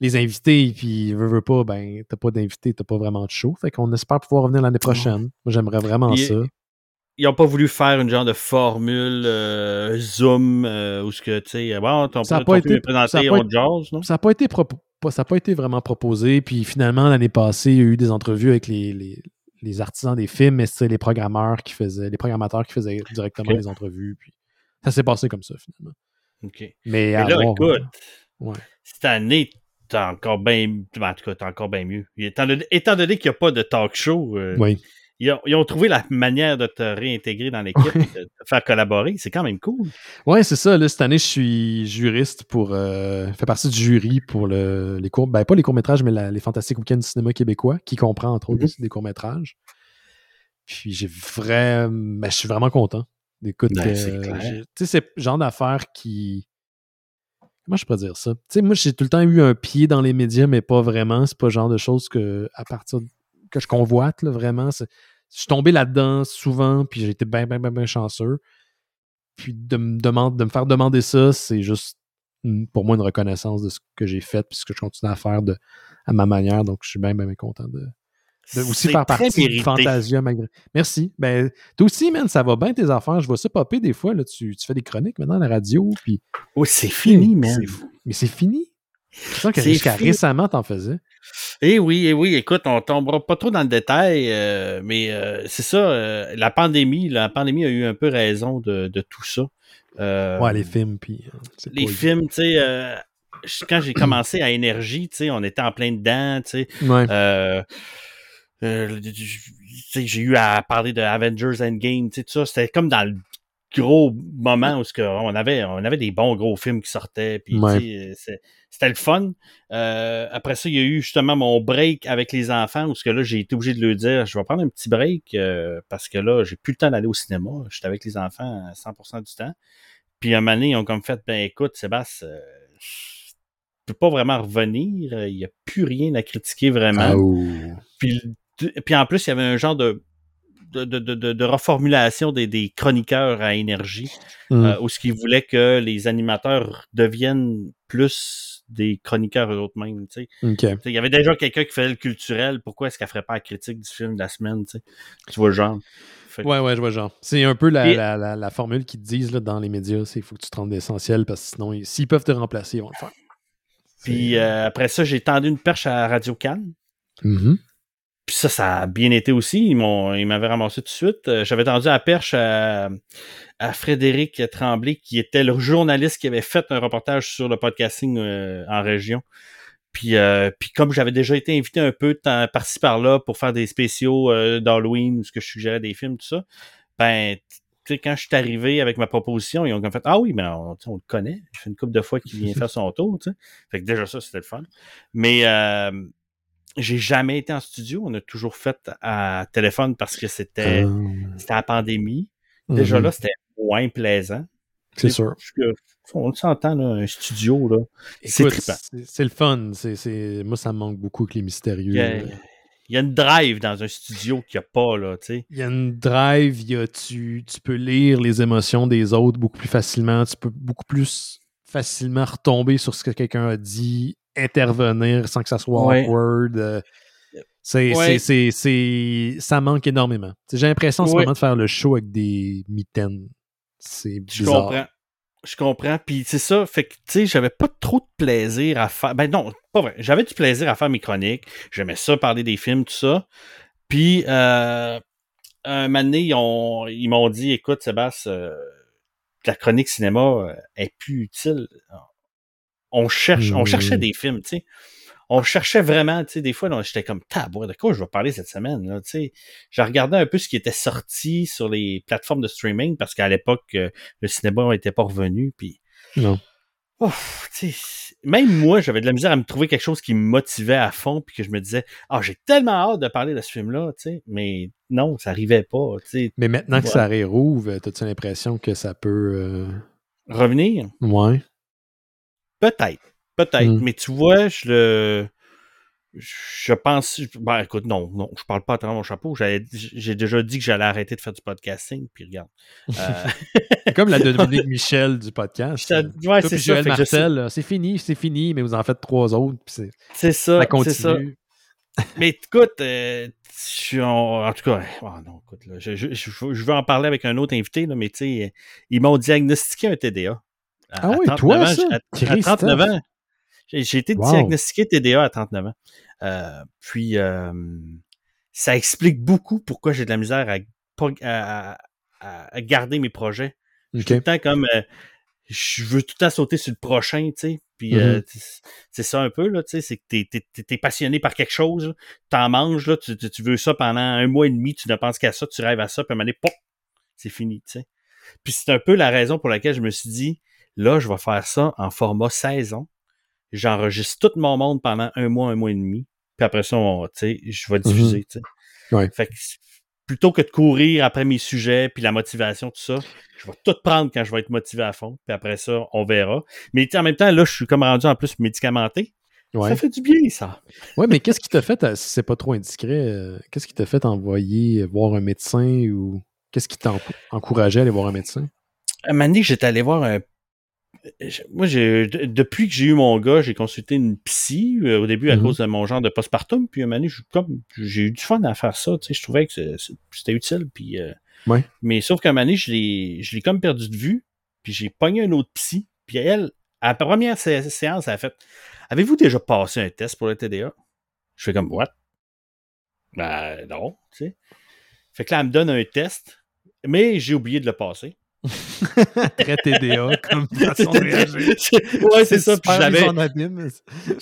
les invités. Puis, veux, veux pas, ben, t'as pas d'invités, t'as pas vraiment de show. Fait qu'on espère pouvoir revenir l'année prochaine. Moi, j'aimerais vraiment Puis, ça. Ils ont pas voulu faire une genre de formule euh, Zoom euh, où ce que, tu sais, bon, ton, Ça ton pas été- présenté, ça on jazz, non? Ça n'a pas été ça a pas été vraiment proposé. Puis finalement, l'année passée, il y a eu des entrevues avec les, les, les artisans des films, mais c'est les programmeurs qui faisaient, les programmateurs qui faisaient directement les entrevues. Puis ça s'est passé comme ça, finalement. OK. Mais, Mais là, écoute, Ouais. cette année, t'as encore bien. En tout cas, t'as encore bien mieux. Étant donné, étant donné qu'il n'y a pas de talk show, euh, Oui. Ils, ont, ils ont trouvé la manière de te réintégrer dans l'équipe, Ouais. de te faire collaborer. C'est quand même cool. Ouais, c'est ça. Là, cette année, je suis juriste pour. Euh, je fais partie du jury pour le, les courts. Ben, pas les courts-métrages, mais la- les Fantastiques Week-ends du cinéma québécois, qui comprend entre autres Mhm. des courts-métrages. Puis j'ai vraiment. Ben, je suis vraiment content. Écoute, Ben, euh, tu sais, c'est le genre d'affaires qui. Moi, je pourrais dire ça? Tu sais, moi, j'ai tout le temps eu un pied dans les médias, mais pas vraiment. C'est pas le genre de choses que, à partir que je convoite, là, vraiment. Je suis tombé là-dedans souvent, puis j'ai été bien, bien, bien, bien chanceux. Puis de me, de faire demander ça, c'est juste pour moi une reconnaissance de ce que j'ai fait, puis ce que je continue à faire de, à ma manière. Donc, je suis bien, bien, bien content de, de aussi faire partie du Fantasia malgré. Merci. Ben, toi aussi, man, ça va bien tes affaires. Je vois ça popper des fois. Là, tu, tu fais des chroniques maintenant à la radio. Puis... Oh, c'est fini, man. Mais c'est fini. C'est ça que jusqu'à récemment, t'en faisais. Eh oui, eh oui, écoute, on tombera pas trop dans le détail, euh, mais euh, c'est ça, euh, la pandémie, la pandémie a eu un peu raison de, de tout ça. ouais, les films, puis. les films, tu sais, quand j'ai commencé à Énergie, tu sais, on était en plein dedans, tu sais. Ouais. J'ai eu à parler de Avengers Endgame, tout ça. C'était comme dans le gros moment où on avait, on avait des bons gros films qui sortaient. Puis c'était le fun. Euh, après ça, il y a eu justement mon break avec les enfants où ce que là, j'ai été obligé de leur dire je vais prendre un petit break euh, parce que là, j'ai plus le temps d'aller au cinéma. J'étais avec les enfants 100% du temps. Puis un moment donné, ils ont comme fait ben écoute, Sébastien, euh, peux pas vraiment revenir. Il n'y a plus rien à critiquer vraiment. Puis puis en plus, il y avait un genre de, de, de, de, reformulation des, des, chroniqueurs à énergie, mm. euh, où ce qu'ils voulaient que les animateurs deviennent plus des chroniqueurs eux-mêmes. Tu sais. Il y avait déjà quelqu'un qui faisait le culturel, pourquoi est-ce qu'elle ferait pas la critique du film de la semaine? Tu, vois le genre. Ouais, ouais, je vois le genre. C'est un peu la, la, la, formule qu'ils te disent là, dans les médias, c'est qu'il faut que tu te rendes essentiel parce que sinon, s'ils peuvent te remplacer, ils vont le faire. Puis euh, après ça, j'ai tendu une perche à Radio Cannes. Mm-hmm. Ça, ça a bien été aussi. Ils m'avaient ramassé tout de suite. Euh, j'avais tendu à perche à, Frédéric Tremblay, qui était le journaliste qui avait fait un reportage sur le podcasting euh, en région. Puis, euh, puis comme j'avais déjà été invité un peu par-ci par-là pour faire des spéciaux d'Halloween, où je suggérais des films, tout ça, ben, quand je suis arrivé avec ma proposition, ils ont comme fait Ah oui, mais on, on le connaît. Je fais une couple de fois qu'il vient faire son tour, tu sais. Fait que déjà ça, c'était le fun. Mais j'ai jamais été en studio. On a toujours fait à téléphone parce que c'était ah. c'était la pandémie. Déjà mm-hmm. là, c'était moins plaisant. C'est sûr. On s'entend, un studio, là. C'est C'est le fun. C'est Moi, ça me manque beaucoup que les mystérieux. Il y, a, une drive dans un studio qu'il n'y a pas, là, tu sais. Il y a une drive, y a, tu, tu peux lire les émotions des autres beaucoup plus facilement. Tu peux beaucoup plus facilement retomber sur ce que quelqu'un a dit intervenir sans que ça soit awkward. Euh, c'est, c'est, ça manque énormément. J'ai l'impression en ce moment de faire le show avec des mitaines. C'est bizarre. Je comprends. Je comprends. Puis c'est ça. Fait que, tu sais, j'avais pas trop de plaisir à faire. Ben non, pas vrai. J'avais du plaisir à faire mes chroniques. J'aimais ça, parler des films, tout ça. Puis, euh, un moment donné, ils, m'ont dit écoute, Sébastien, euh, la chronique cinéma euh, est plus utile on cherche, on cherchait des films, tu sais. On cherchait vraiment, tu sais, des fois, j'étais comme, tabou, de quoi je vais parler cette semaine, là, tu sais. J'ai regardé un peu ce qui était sorti sur les plateformes de streaming, parce qu'à l'époque, euh, le cinéma n'était pas revenu, puis... Non. même moi, j'avais de la misère à me trouver quelque chose qui me motivait à fond, puis que je me disais, ah, j'ai tellement hâte de parler de ce film-là, tu sais, mais non, ça arrivait pas, tu sais. Mais maintenant que ça réouvre, as-tu l'impression que ça peut... Euh, Revenir? Ouais. Peut-être. Peut-être. Hmm. Mais tu vois, je le. Je pense. Ben, écoute, non, non, je parle pas à travers mon chapeau. J'ai déjà dit que j'allais arrêter de faire du podcasting, puis regarde. Euh... comme la Dominique Michel du podcast. Ça, ouais, c'est ça. Marcel, c'est fini, c'est fini, mais vous en faites trois autres. C'est ça. Ça Ça. mais écoute, euh, en, tout cas, oh non, écoute, là, je, je, je, veux en parler avec un autre invité, là, mais tu sais, ils m'ont diagnostiqué un TDA ah oui, toi, ça? À, 39 ans. J'ai été diagnostiqué TDA à 39 ans. Euh, puis, euh, ça explique beaucoup pourquoi j'ai de la misère à, à, garder mes projets. Okay. Tout le temps comme... Euh, je veux tout le temps sauter sur le prochain, tu sais. Puis mm-hmm. c'est ça un peu, là, tu sais, c'est que t'es es, passionné par quelque chose, t'en manges, là, tu, tu, veux ça pendant un mois et demi, tu ne penses qu'à ça, tu rêves à ça, puis à un moment donné, c'est fini, tu sais. Puis c'est un peu la raison pour laquelle je me suis dit, Là, je vais faire ça en format saison. J'enregistre tout mon monde pendant un mois, un mois et demi. Puis après ça, je vais mhm. diffuser. Ouais. Fait que plutôt que de courir après mes sujets, puis la motivation, tout ça, je vais tout prendre quand je vais être motivé à fond, puis après ça, on verra. Mais en même temps, là, je suis comme rendu en plus médicamenté. Ça fait du bien, ça. Ouais, mais qu'est-ce qui t'a fait, si c'est pas trop indiscret, euh, qu'est-ce qui t'a fait envoyer voir un médecin ou qu'est-ce qui t'a encouragé à aller voir un médecin? À un moment donné, j'étais allé voir un moi, j'ai, depuis que j'ai eu mon gars, j'ai consulté une psy euh, au début à mm-hmm. cause de mon genre de postpartum. Puis, un comme, j'ai eu du fun à faire ça. Tu sais, je trouvais que c'était utile. Puis, euh, Mais sauf qu'à un moment donné, je l'ai, je l'ai comme perdu de vue. Puis, j'ai pogné un autre psy. Puis, elle, à la première séance, elle a fait Avez-vous déjà passé un test pour le TDA Je fais comme What Ben, non. Tu sais. Fait que là, elle me donne un test, mais j'ai oublié de le passer. Très TDA comme façon de réagir. ouais, c'est ça.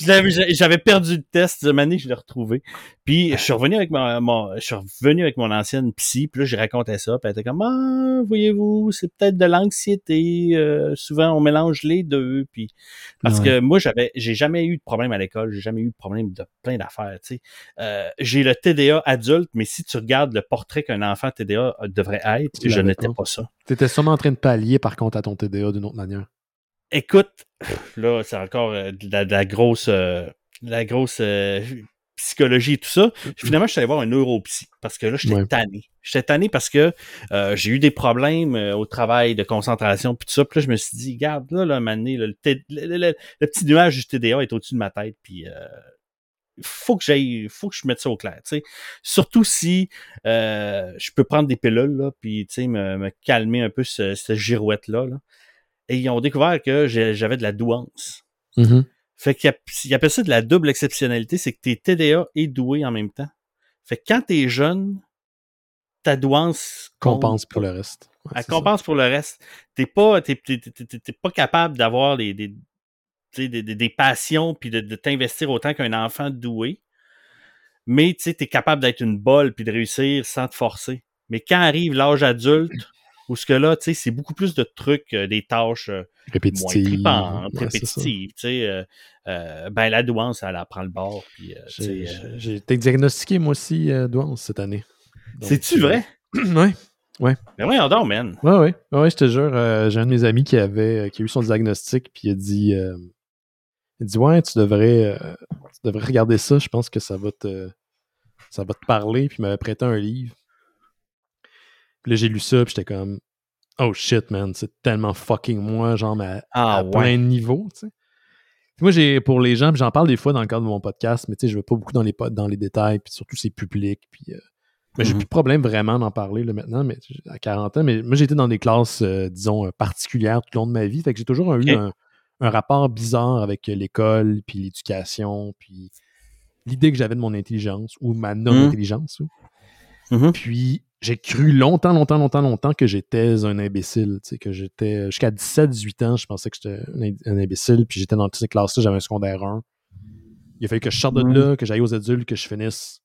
j'avais, j'avais perdu le test de manière je l'ai retrouvé. Puis je suis revenu avec mon, je suis revenu avec mon ancienne psy, puis là j'ai raconté ça, puis elle était comme ah, voyez-vous, c'est peut-être de l'anxiété. Euh, souvent on mélange les deux, puis parce que moi j'avais, j'ai jamais eu de problème à l'école, j'ai jamais eu de problème de plein d'affaires. Tu sais, euh, j'ai le TDA adulte, mais si tu regardes le portrait qu'un enfant TDA devrait être, je n'étais pas ça. T'étais sûrement en train de pallier, par contre, à ton TDA d'une autre manière. Écoute, là, c'est encore euh, de, la, grosse, euh, la grosse euh, psychologie et tout ça. Mm-hmm. Finalement, je suis allé voir un neuropsy parce que là, j'étais tanné. J'étais tanné parce que j'ai eu des problèmes au travail de concentration puis tout ça. Puis là, je me suis dit, regarde, là, là, un moment le, petit nuage du TDA est au-dessus de ma tête. Puis faut que j'aille, faut que je mette ça au clair. sais. Surtout si euh, je peux prendre des pilules, là, puis me, me calmer un peu ce, cette girouette-là. Là. Et ils ont découvert que j'avais de la douance. Mm-hmm. Fait qu'ils appellent ça de la double exceptionnalité, c'est que t'es TDA et doué en même temps. Fait que quand t'es jeune, ta douance compense pour le reste. elle compense pour le reste. T'es pas, t'es, pas capable d'avoir des, des, des, passions puis de, t'investir autant qu'un enfant doué. Mais tu es capable d'être une bolle puis de réussir sans te forcer. Mais quand arrive l'âge adulte, où ce que là, tu sais, c'est beaucoup plus de trucs, euh, des tâches euh, répétitives, moins répétitives, tu sais, euh, ben la douance, elle, prend le bord. J'ai été diagnostiqué, moi aussi, douance cette année. C'est-tu vrai? oui. Ouais. Mais ouais, on dort, man. Ouais, ouais. Ouais, je te jure, j'ai un de mes amis qui avait qui a eu son diagnostic, puis il a dit il dit Ouais, tu devrais, euh, tu devrais regarder ça, je pense que ça va te, ça va te parler. Puis il m'avait prêté un livre. Puis là, j'ai lu ça, puis j'étais comme Oh shit, man, c'est tellement fucking moi, genre à, ah, plein de niveaux, tu sais. moi, j'ai pour les gens, j'en parle des fois dans le cadre de mon podcast, mais tu sais, je vais pas beaucoup dans les, dans les détails, puis surtout c'est public, puis. Euh, mais j'ai mm-hmm. plus de problème vraiment d'en parler là, maintenant, mais à 40 ans. Mais moi, j'étais dans des classes, euh, disons, particulières tout le long de ma vie. Fait que j'ai toujours eu un, un rapport bizarre avec l'école, puis l'éducation, puis l'idée que j'avais de mon intelligence ou ma mmh. non-intelligence. Mmh puis j'ai cru longtemps, longtemps, longtemps, longtemps que j'étais un imbécile. Que j'étais. Jusqu'à 17-18 ans, je pensais que j'étais un, imbécile. Puis j'étais dans toutes ces classes-là, j'avais un secondaire 1. Il a fallu que je sorte de mmh. là, que j'aille aux adultes, que je finisse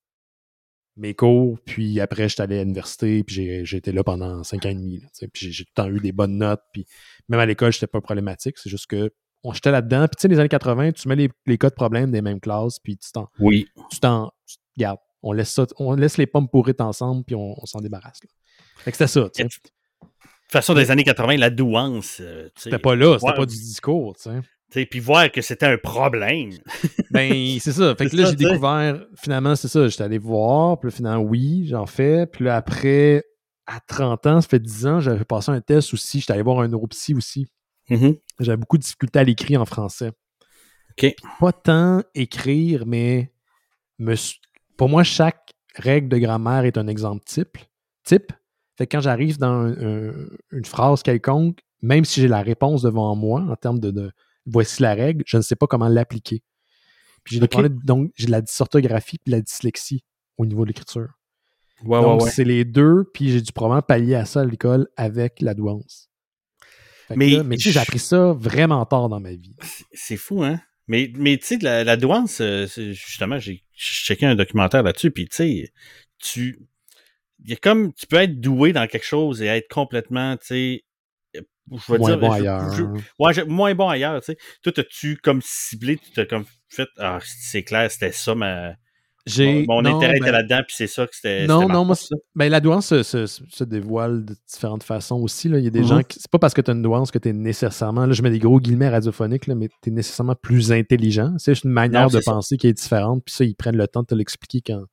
mes cours. Puis après, j'étais allé à l'université. Puis j'ai été là pendant 5 ans et demi. puis j'ai tout le temps eu des bonnes notes. Puis même à l'école, j'étais pas problématique. C'est juste que on jetait là-dedans. Puis tu sais, les années 80, tu mets les, les cas de problème des mêmes classes, puis tu t'en. Oui. Tu t'en. Regarde, on laisse, ça, on laisse les pommes pourrites ensemble, puis on, s'en débarrasse. Là. Fait que c'était ça, tu sais. De toute façon, des années 80, la douance. Euh, c'était pas là, c'était pas du discours, tu sais. Puis voir que c'était un problème. ben, c'est ça. Fait que là, j'ai découvert, finalement, c'est ça. J'étais allé voir, puis là, finalement, oui, j'en fais. Puis là, après, à 30 ans, ça fait 10 ans, j'avais passé un test aussi. J'étais allé voir un neuropsy aussi. Mm-hmm. J'avais beaucoup de difficultés à l'écrire en français. Pas tant écrire, mais pour moi, chaque règle de grammaire est un exemple type. type. Fait que quand j'arrive dans une phrase quelconque, même si j'ai la réponse devant moi en termes de, voici la règle, je ne sais pas comment l'appliquer. Puis j'ai donc j'ai de la dysorthographie et de la dyslexie au niveau de l'écriture. donc c'est les deux, puis j'ai dû probablement pallier à ça à l'école avec la douance. Mais, mais tu sais, j'ai appris ça vraiment tard dans ma vie. C'est fou, hein? Mais, mais tu sais, la, la douance, euh, justement, j'ai checké un documentaire là-dessus, puis tu sais, tu. Il y a comme. Tu peux être doué dans quelque chose et être complètement, tu sais. Je moins bon ailleurs. ouais, moins bon ailleurs, tu sais. Toi, as-tu comme ciblé, tu t'as comme fait. Ah, c'est clair, c'était ça ma J'ai. Mon, intérêt ben- était là-dedans, puis c'est ça que c'était. Non, c'était non, moi, ça. Ben, la douance se, se- se dévoile de différentes façons aussi. Là. Il y a des Mhm. gens qui. C'est pas parce que tu as une douance que tu es nécessairement. Là, je mets des gros guillemets radiophoniques, là, mais tu es nécessairement plus intelligent. C'est juste une manière Non, de ça. penser qui est différente. Puis ça, ils prennent le temps de te l'expliquer quand,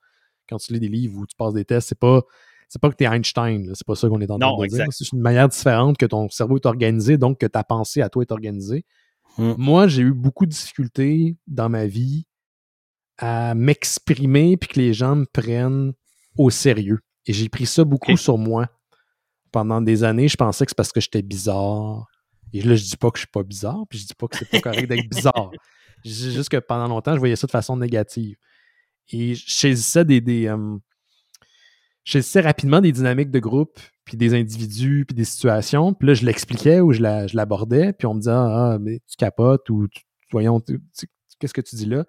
quand tu lis des livres ou tu passes des tests. C'est pas. C'est pas que tu es Einstein, là. c'est pas ça qu'on est en train Non, de exact. dire. C'est juste une manière différente que ton cerveau est organisé, donc que ta pensée à toi est organisée. Mhm. Moi, j'ai eu beaucoup de difficultés dans ma vie à m'exprimer puis que les gens me prennent au sérieux. Et j'ai pris ça beaucoup sur moi. Pendant des années, je pensais que c'est parce que j'étais bizarre. Et là, je dis pas que je suis pas bizarre, puis je dis pas que c'est pas correct d'être bizarre. Je dis juste que pendant longtemps, je voyais ça de façon négative. Et je saisissais des. des euh, je saisissais rapidement des dynamiques de groupe, puis des individus, puis des situations. Puis là, je l'expliquais ou je la- je l'abordais, puis on me disait Ah, mais tu capotes ou tu- voyons, tu- tu- qu'est-ce que tu dis là?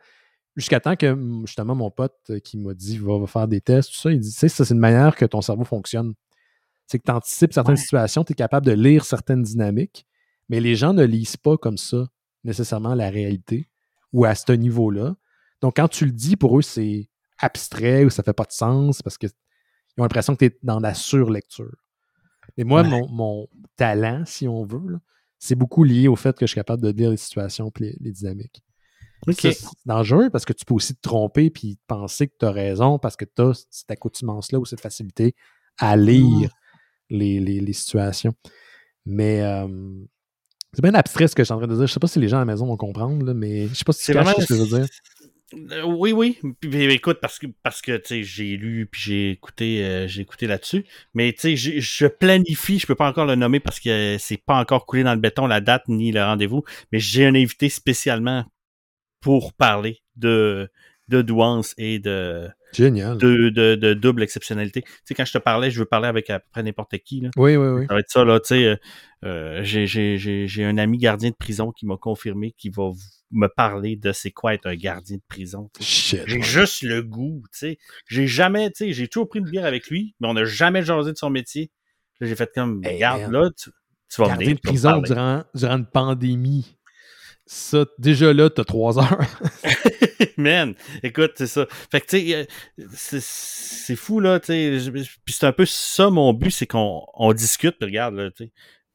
Jusqu'à temps que justement mon pote euh, qui m'a dit va, va faire des tests, tout ça, il dit, tu sais, ça c'est une manière que ton cerveau fonctionne. C'est que tu anticipes certaines Ouais. situations, tu es capable de lire certaines dynamiques, mais les gens ne lisent pas comme ça nécessairement la réalité ou à ce niveau-là. Donc quand tu le dis, pour eux, c'est abstrait ou ça fait pas de sens parce qu'ils ont l'impression que tu es dans la surlecture. Et moi, Ouais. mon, mon talent, si on veut, c'est beaucoup lié au fait que je suis capable de lire les situations et les, les dynamiques. C'est dangereux parce que tu peux aussi te tromper puis penser que tu as raison parce que tu as cette accoutumance-là ou cette facilité à lire les, les- les situations. Mais euh, c'est bien abstrait ce que je suis en train de dire. Je sais pas si les gens à la maison vont comprendre, là, mais je sais pas si tu C'est caches ce que je veux dire. Euh, oui, oui. Puis, écoute, parce que parce que j'ai lu puis j'ai écouté euh, j'ai écouté là-dessus. Mais tu sais, j'ai- je planifie, je peux pas encore le nommer parce que euh, c'est pas encore coulé dans le béton la date ni le rendez-vous. Mais j'ai un invité spécialement pour parler de de douance et de Génial. de, de, de double exceptionnalité. Tu sais, quand je te parlais, je veux parler avec à peu près n'importe qui. Là. Oui, oui, oui. Ça va être ça, là, tu sais. euh, euh, j'ai- un ami gardien de prison qui m'a confirmé qu'il va me parler de c'est quoi être un gardien de prison. J'ai juste le goût, tu sais. J'ai jamais, tu sais, j'ai toujours pris une bière avec lui, mais on n'a jamais jasé de son métier. J'ai fait comme, Hey, regarde, man. là, tu, tu vas Gardien venir. de me prison durant, durant une pandémie. Ça, déjà là, t'as trois heures. Man, écoute, c'est ça. Fait que, tu sais, euh, c'est- fou, là, tu sais. Puis c'est un peu ça, mon but, c'est qu'on on discute, puis regarde, là, tu sais.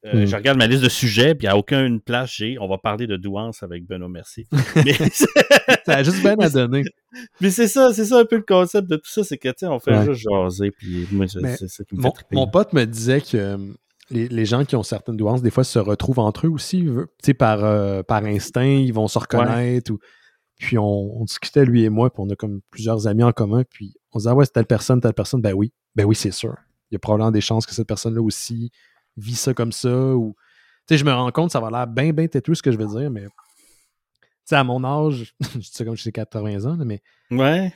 Euh, Mm. Je regarde ma liste de sujets, puis à aucune place j'ai. On va parler de douance avec Benoît Mercier. mais Ça a juste bien à donner. mais c'est ça, c'est ça un peu le concept de tout ça, c'est que, tu sais, on fait Ouais. juste jaser, puis moi, c'est ça qui me Mon, fait mon pote me disait que les, les gens qui ont certaines douances, des fois, se retrouvent entre eux aussi. Tu sais, par, euh, par instinct, ils vont se reconnaître. Ou... Puis on, on discutait, lui et moi, puis on a comme plusieurs amis en commun. Puis on se disait, ah ouais, c'est telle personne, telle personne. Ben oui, ben oui, c'est sûr. Il y a probablement des chances que cette personne-là aussi vit ça comme ça. Ou... Tu sais, je me rends compte, ça va l'air bien, bien têteux ce que je veux dire, mais. Tu sais, à mon âge, je dis ça comme j'ai 80 ans, mais Ouais.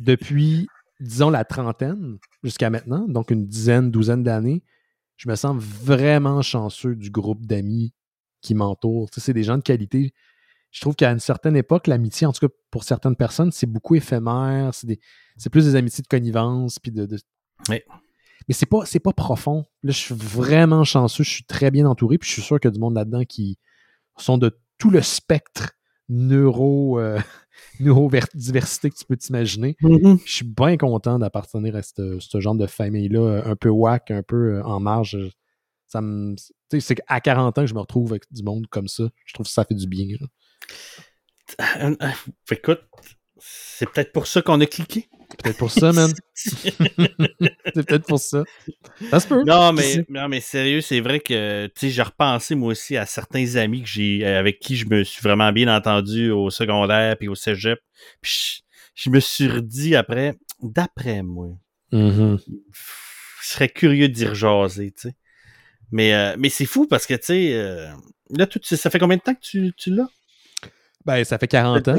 depuis, disons, la trentaine jusqu'à maintenant, donc une dizaine, douzaine d'années, je me sens vraiment chanceux du groupe d'amis qui m'entourent. Tu sais, c'est des gens de qualité. Je trouve qu'à une certaine époque, l'amitié, en tout cas pour certaines personnes, c'est beaucoup éphémère. C'est, des- c'est plus des amitiés de connivence. Puis de, de- Oui. Mais c'est pas, c'est pas profond. Là, je suis vraiment chanceux. Je suis très bien entouré. Puis je suis sûr qu'il y a du monde là-dedans qui sont de tout le spectre neuro, euh, neurodiversité que tu peux t'imaginer. Mhm. Je suis bien content d'appartenir à ce ce genre de famille-là, un peu whack, un peu euh, en marge. Ça me, tu sais, c'est qu'à 40 ans que je me retrouve avec du monde comme ça. Je trouve que ça fait du bien. là. Euh, euh, Écoute, c'est peut-être pour ça qu'on a cliqué. Peut-être pour ça, man. c'est peut-être pour ça. Ça se peut. Non, mais, non, mais sérieux, c'est vrai que tu sais, j'ai repensé moi aussi à certains amis que j'ai euh, avec qui je me suis vraiment bien entendu au secondaire puis au cégep. Puis je, je me suis redit après, d'après moi, Mhm. je serais curieux d'y rejaser, tu sais. Mais, euh, mais c'est fou parce que, tu sais, euh, là, tout, ça fait combien de temps que tu, tu l'as? Ben, ça fait 40 le ans.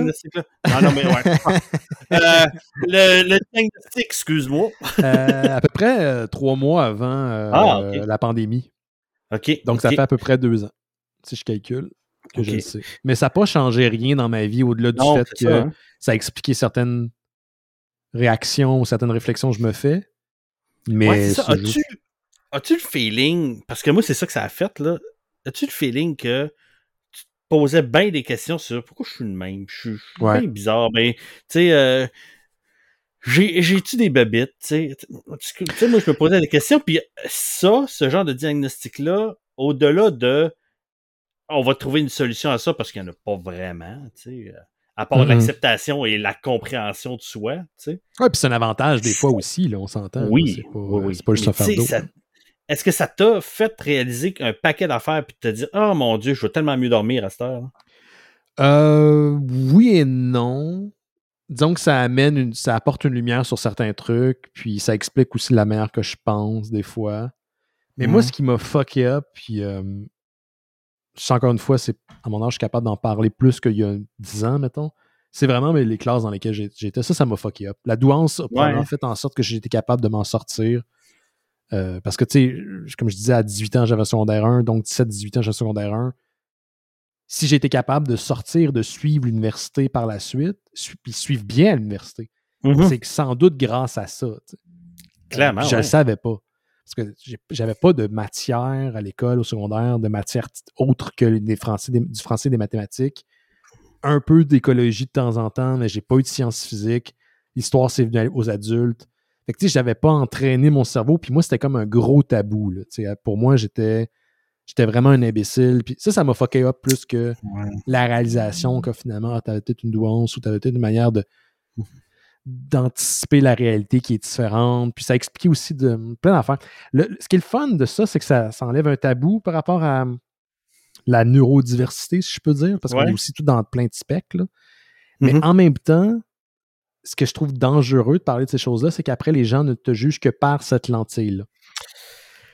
Non, non, mais ouais. Euh, le, le diagnostic, excuse-moi. Euh, à peu près euh, trois mois avant Ah, la pandémie. OK. Donc, ça fait à peu près deux ans, si je calcule, que je le sais. Mais ça n'a pas changé rien dans ma vie au-delà du Non, fait que ça, hein. ça a expliqué certaines réactions ou certaines réflexions que je me fais. Mais Ouais, ça. As-tu, as-tu le feeling, parce que moi, c'est ça que ça a fait, là. As-tu le feeling que posais bien des questions sur pourquoi je suis le même? Je suis, Ouais. bien bizarre. Ben, tu sais, euh, j'ai-tu des babites, tu sais, moi, je me posais des questions, puis ça, ce genre de diagnostic-là, au-delà de on va trouver une solution à ça parce qu'il n'y en a pas vraiment, tu sais, à part Mhm. l'acceptation et la compréhension de soi, tu sais. Ouais, puis c'est un avantage des fois aussi, là, on s'entend. Oui, c'est pas, oui, oui. pas juste Mais un fardeau. ça- Est-ce que ça t'a fait réaliser un paquet d'affaires puis te dire Oh mon Dieu, je veux tellement mieux dormir à cette heure? Euh, oui et non. Disons que ça amène une, ça apporte une lumière sur certains trucs, puis ça explique aussi la manière que je pense des fois. Mais moi, Mhm. ce qui m'a fucké up, puis euh, encore une fois, c'est à mon âge, je suis capable d'en parler plus qu'il y a 10 ans, mettons. C'est vraiment mais, les classes dans lesquelles j'étais. Ça, ça m'a fucké up. La douance a probablement fait en sorte que été capable de m'en sortir. Euh, parce que, tu sais, comme je disais, à 18 ans, j'avais secondaire 1, donc 17-18 ans, j'avais secondaire 1 si été capable de sortir, de suivre l'université par la suite, su- puis suivre bien l'université, c'est que sans doute grâce à ça. Clairement, je ouais. le savais pas. Parce que j'avais pas de matière à l'école, au secondaire, de matière autre que des français, des- du français et des mathématiques. Un peu d'écologie de temps en temps, mais j'ai pas eu de sciences physiques. L'histoire, c'est venu aux adultes. Fait que, tu sais, j'avais pas entraîné mon cerveau, puis moi, c'était comme un gros tabou. là, tu sais. Pour moi, j'étais j'étais vraiment un imbécile. Puis ça, ça m'a fucké up plus que Ouais. la réalisation que finalement, tu avais peut-être une douance ou tu avais peut-être une manière de d'anticiper la réalité qui est différente. Puis ça expliquait aussi de, plein d'affaires. Le- ce qui est le fun de ça, c'est que ça, ça enlève un tabou par rapport à la neurodiversité, si je peux dire, parce qu'on est aussi tout dans plein de specs. là. Mais Mhm. en même temps, ce que je trouve dangereux de parler de ces choses-là, c'est qu'après, les gens ne te jugent que par cette lentille-là.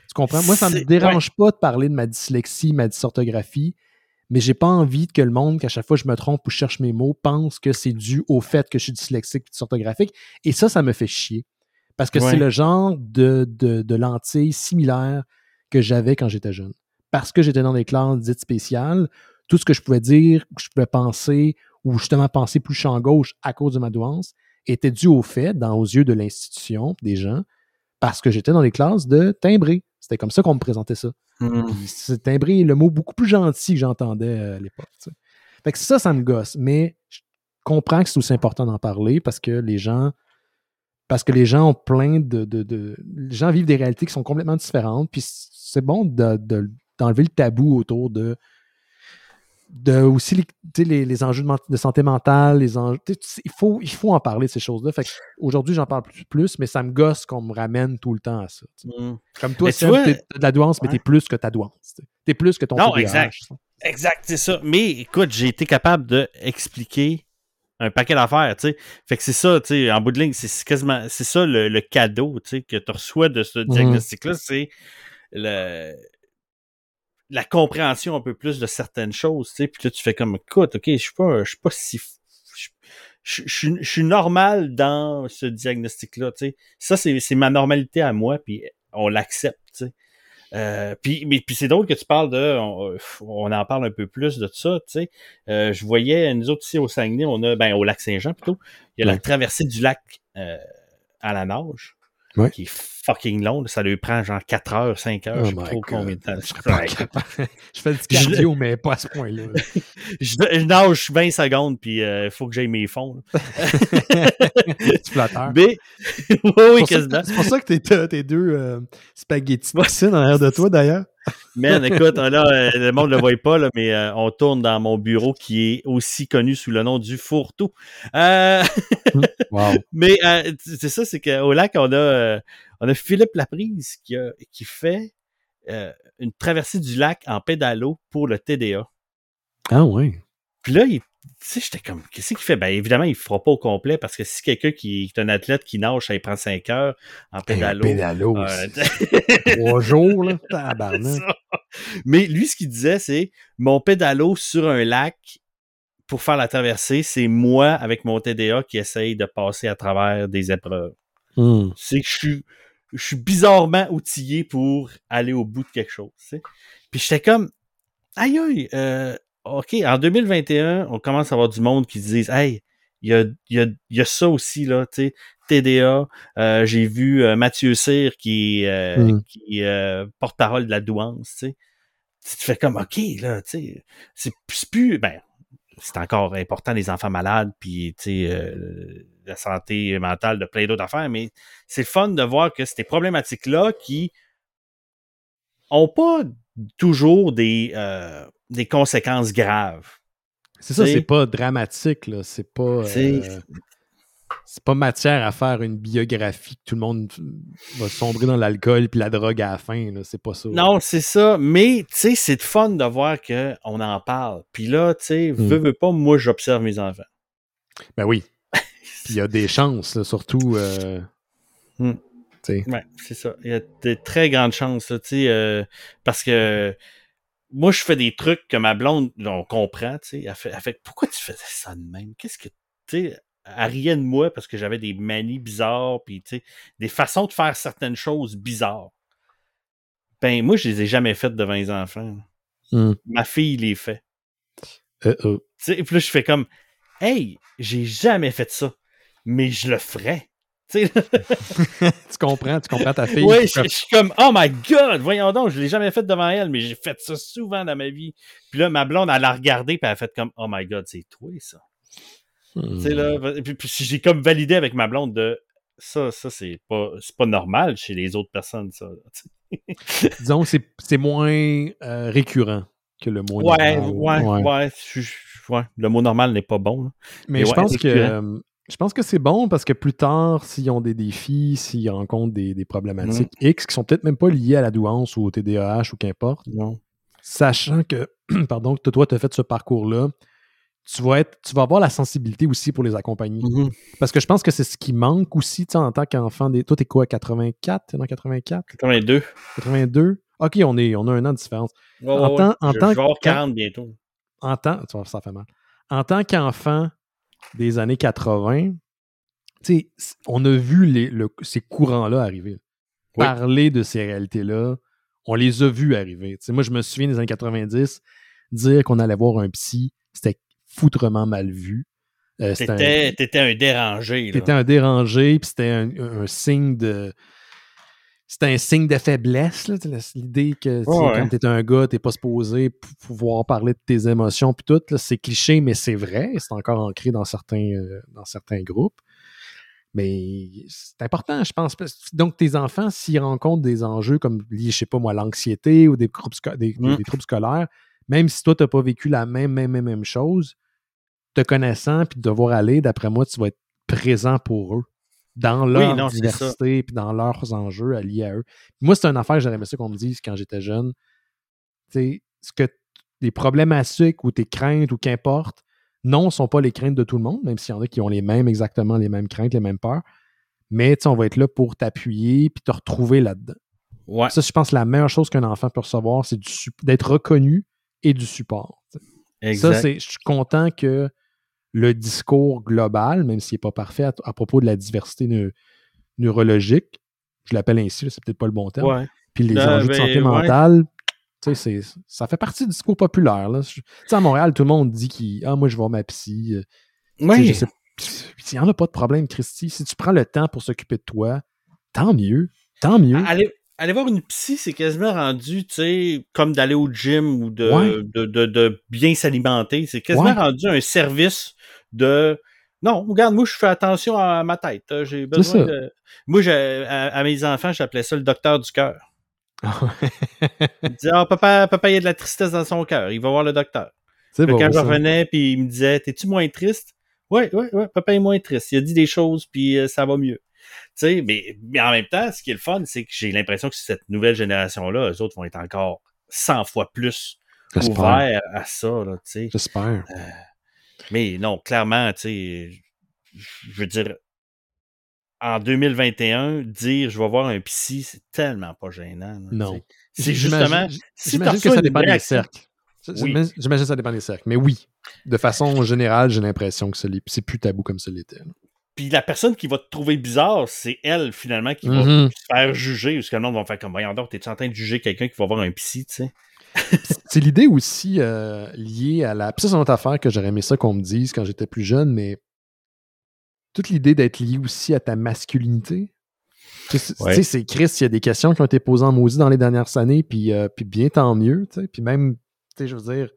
Tu comprends? Moi, ça ne me dérange pas de parler de ma dyslexie, ma dysorthographie, mais j'ai pas envie que le monde, qu'à chaque fois que je me trompe ou je cherche mes mots, pense que c'est dû au fait que je suis dyslexique et dysorthographique. Et ça, ça me fait chier. Parce que Ouais. c'est le genre de, de, de lentille similaire que j'avais quand j'étais jeune. Parce que j'étais dans des classes dites spéciales, tout ce que je pouvais dire, que je pouvais penser, ou justement penser plus champ gauche à cause de ma douance, était dû au fait, dans, aux yeux de l'institution, des gens, parce que j'étais dans les classes de timbré. C'était comme ça qu'on me présentait ça. Puis c'est timbré le mot beaucoup plus gentil que j'entendais euh, à l'époque. tu sais. Fait que ça, ça me gosse. Mais je comprends que c'est aussi important d'en parler parce que les gens. Parce que les gens ont plein de, de, de- Les gens vivent des réalités qui sont complètement différentes. Puis c'est bon de- de- d'enlever le tabou autour de. De aussi les, les, les enjeux de, santé mentale, les enjeux. Il faut, il faut en parler de ces choses-là. Fait aujourd'hui, j'en parle plus, plus, mais ça me gosse qu'on me ramène tout le temps à ça. Mhm. Comme toi, tu vois- t'as de la douance, mais Ouais. t'es plus que ta douance. T'es plus que ton Non, TDAH, exact. ça. Exact, c'est ça. Mais écoute, j'ai été capable d'expliquer un paquet d'affaires, tu sais. Fait que c'est ça, tu sais, en bout de ligne, c'est quasiment, c'est ça le, le cadeau, tu sais, que tu reçois de ce diagnostic-là, c'est le la compréhension un peu plus de certaines choses, tu sais. Puis là, tu fais comme, écoute, ok, je suis pas, je suis pas si, je, je, je suis- je suis normal dans ce diagnostic-là, tu sais. Ça, c'est c'est ma normalité à moi, puis on l'accepte, tu sais. Euh, puis, mais, puis c'est drôle que tu parles de, on, on en parle un peu plus de ça, tu sais. Euh, je voyais, nous autres ici au Saguenay, on a, ben au lac Saint-Jean plutôt, il y a la traversée du lac euh, à la nage, Ouais. qui est fucking long, ça lui prend genre 4 heures, 5 heures, Oh je sais pas trop combien de temps. Je pas. Je fais du Je- cardio, mais pas à ce point-là. je, je nage 20 secondes, puis il faut que j'aille mes fonds. tu flatteur. Mais, oui, oui, C'est pour ça quasiment. que- C'est pour ça que t'es- deux euh, spaghettis de en arrière de toi, d'ailleurs. Man, écoute, là, euh, le monde ne le voit pas, là, mais euh, on tourne dans mon bureau qui est aussi connu sous le nom du fourre-tout. Euh, Wow. mais euh, c'est ça, c'est qu'au lac, on a, euh, on a Philippe Laprise qui, a, qui fait euh, une traversée du lac en pédalo pour le TDA. Ah ouais. Puis là, il- tu sais, j'étais comme, qu'est-ce qu'il fait? Ben, évidemment, il ne fera pas au complet parce que si quelqu'un qui est un athlète qui nage, ça il prend 5 heures en pédalo. pédalo. euh, c'est Trois jours, là. Tabarnak. ça. Mais lui, ce qu'il disait, c'est mon pédalo sur un lac pour faire la traversée, c'est moi avec mon TDA qui essaye de passer à travers des épreuves. Hmm. C'est que je suis, je suis bizarrement outillé pour aller au bout de quelque chose. tu sais. Puis j'étais comme, aïe aïe, euh, OK, en 2021, on commence à avoir du monde qui se disent, hey, il y a, il y, a, il y a ça aussi, là, tu sais, TDA. Euh, J'ai vu euh, Mathieu Cyr qui, euh, Mm. qui euh, porte-parole de la douance, tu sais. Tu te fais comme, OK, là, tu sais, c'est plus, ben, c'est encore important les enfants malades, puis, tu sais, euh, la santé mentale de plein d'autres affaires, mais c'est fun de voir que ces problématiques-là qui ont pas toujours des, euh, des conséquences graves. C'est ça, c'est pas dramatique, là. C'est pas. Euh, c'est pas matière à faire une biographie que tout le monde va sombrer dans l'alcool puis la drogue à la fin. C'est pas ça. Non, c'est ça. Mais, tu sais, c'est fun de voir qu'on en parle. Puis là, tu sais, veux, veux pas, moi, j'observe mes enfants. Ben oui. Puis il y a des chances, surtout. Euh, hmm. Ouais, c'est ça. Il y a de très grandes chances, sais, euh, parce que moi, je fais des trucs que ma blonde, on comprend, tu sais. Elle fait, elle fait, pourquoi tu faisais ça de même? Qu'est-ce que, tu sais, elle riait de moi parce que j'avais des manies bizarres, puis tu sais, des façons de faire certaines choses bizarres. Ben, moi, je les ai jamais faites devant les enfants. Hmm. Ma fille les fait. Uh -oh. Et puis là, je fais comme, hey, j'ai jamais fait ça, mais je le ferais. tu comprends, tu comprends ta fille. Oui, je, suis comme, oh my god, voyons donc, je l'ai jamais fait devant elle, mais j'ai fait ça souvent dans ma vie. Puis là, ma blonde, elle a regardé, puis elle a fait comme, oh my god, c'est toi, ça. Là, hmm. puis, puis j'ai comme validé avec ma blonde de ça, ça c'est pas, pas normal chez les autres personnes, ça. Disons que c'est moins euh, récurrent que le mot ouais, normal. Ouais, ouais, ouais, Le mot normal n'est pas bon. Mais, je pense que euh, je pense que c'est bon parce que plus tard, s'ils ont des défis, s'ils rencontrent des, des problématiques mm. X qui sont peut-être même pas liées à la douance ou au TDAH ou qu'importe, sachant que, pardon, que toi, tu as fait ce parcours-là, tu vas être, tu vas avoir la sensibilité aussi pour les accompagner. Mm-hmm. Parce que je pense que c'est ce qui manque aussi, en tant qu'enfant. Des... Toi, t'es quoi, 84? T'es dans 84? 82. 82? OK, on, est, on a un an de différence. en tant, en je, tant je vais avoir 40 bientôt. En tant, ça fait mal. En tant qu'enfant des années 80, on a vu les, ces courants-là arriver. Parler de ces réalités-là, on les a vus arriver. moi, je me souviens des années 90, dire qu'on allait voir un psy, c'était foutrement mal vu. Euh, t'étais un, dérangé. T'étais un dérangé, puis c'était un, signe de. C'était un signe de faiblesse, l'idée que quand t'es un gars, t'es pas supposé pouvoir parler de tes émotions, puis tout. C'est cliché, mais c'est vrai. C'est encore ancré dans certains, euh, dans certains groupes. Mais c'est important, je pense. Donc, tes enfants, s'ils rencontrent des enjeux comme, je sais pas moi, l'anxiété ou des, des, mmh. des, troubles scolaires, même si toi, tu n'as pas vécu la même, même, même, même chose, te connaissant puis de devoir aller, d'après moi, tu vas être présent pour eux dans leur diversité puis dans leurs enjeux liés à eux. Moi, c'est une affaire, j'aurais aimé ça qu'on me dise quand j'étais jeune. Tu sais, ce que les problématiques ou tes craintes ou qu'importe, non, ne sont pas les craintes de tout le monde, même s'il y en a qui ont les mêmes, exactement les mêmes craintes, les mêmes peurs. Mais on va être là pour t'appuyer puis te retrouver là-dedans. Ouais. Ça, je pense que la meilleure chose qu'un enfant peut recevoir, c'est d'être reconnu et du support. Ça, c'est, je suis content que le discours global, même s'il n'est pas parfait à, propos de la diversité neurologique, je l'appelle ainsi, c'est peut-être pas le bon terme, puis les euh, enjeux de santé mentale, ça fait partie du discours populaire. Là. à Montréal, tout le monde dit qu'il Ah, moi, je vais voir ma psy. Oui. Il n'y en a pas de problème, Christy. Si tu prends le temps pour s'occuper de toi, tant mieux. Tant mieux. Allez, aller voir une psy, c'est quasiment rendu, tu sais, comme d'aller au gym ou de, de, de, bien s'alimenter. C'est quasiment rendu un service de non, regarde, moi, je fais attention à ma tête. J'ai besoin de. Moi, à, mes enfants, j'appelais ça le docteur du cœur. il disait Ah, papa, papa, il y a de la tristesse dans son cœur. Il va voir le docteur. Bon, quand je revenais, puis il me disait T'es-tu moins triste Oui, oui, oui, papa est moins triste. Il a dit des choses, puis euh, ça va mieux. Sais, mais, mais en même temps, ce qui est le fun, c'est que j'ai l'impression que cette nouvelle génération-là, eux autres vont être encore 100 fois plus ouverts à ça. J'espère. Euh, mais non, clairement, tu sais, je veux dire, en 2021, dire je vais voir un psy, c'est tellement pas gênant. non. C'est justement. J'imagine que ça dépend des cercles. J'imagine que ça dépend des cercles. Mais oui, de façon générale, j'ai l'impression que c'est plus tabou comme ça l'était. Puis la personne qui va te trouver bizarre, c'est elle, finalement, qui va mm-hmm. se faire juger. Parce que le monde va faire comme, voyons donc, t'es-tu en train de juger quelqu'un qui va voir un psy, tu sais? c'est l'idée aussi euh, liée à la. Puis ça, c'est une autre affaire que j'aurais aimé ça qu'on me dise quand j'étais plus jeune, mais toute l'idée d'être lié aussi à ta masculinité. Tu sais, c'est Chris, il y a des questions qui ont été posées en maudit dans les dernières années, puis, euh, puis bien tant mieux. Tu sais. Puis même, tu sais, je veux dire,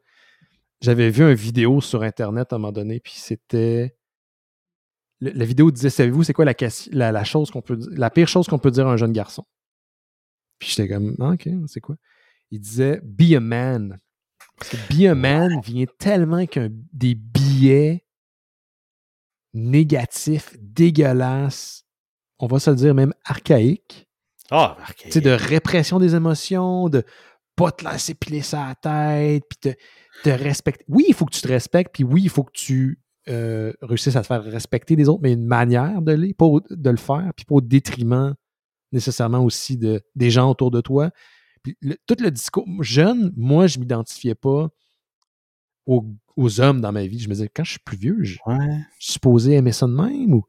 j'avais vu une vidéo sur Internet à un moment donné, puis c'était le- la vidéo disait savez-vous c'est quoi la, ques- la, la chose qu'on peut la pire chose qu'on peut dire à un jeune garçon? Puis j'étais comme Ah, ok c'est quoi? Il disait be a man. Parce que be a man vient tellement qu'un des billets négatifs dégueulasses on va se le dire même archaïques. Ah, archaïque. tu sais, de répression des émotions, de pas te laisser piler sa tête, puis te, te respecter. Oui, il faut que tu te respectes, puis oui, il faut que tu euh, réussisses à te faire respecter des autres, mais une manière de, les, de le faire, puis pas au détriment nécessairement aussi de, des gens autour de toi. Puis le- tout le discours, jeune, moi, je m'identifiais pas aux, aux hommes dans ma vie. Je me disais, quand je suis plus vieux, je, Ouais. je suis supposé aimer ça de même ou,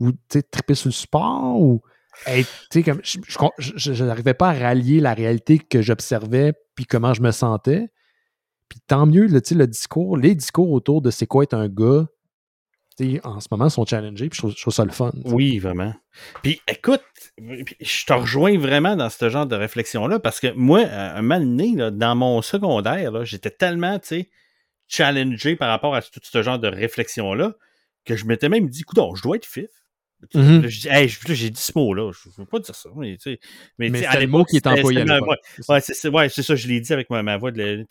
ou triper sur le sport ou être, comme, je n'arrivais pas à rallier la réalité que j'observais puis comment je me sentais. Puis tant mieux, sais, le discours, les discours autour de c'est quoi être un gars, en ce moment, sont challengés puis je trouve, ça le fun. Oui, vraiment. Puis écoute, je te rejoins vraiment dans ce genre de réflexion-là parce que moi, un donné, là, dans mon secondaire, j'étais tellement, challengé par rapport à tout ce genre de réflexion-là que je m'étais même dit, écoute, je dois être fif. Mhm. Hey, là, j'ai dit ce mot-là, je ne veux pas dire ça. Mais, c'était le mot qui est employé ouais, C'est ça. Ouais, c'est c'est je l'ai dit avec ma, ma voix de.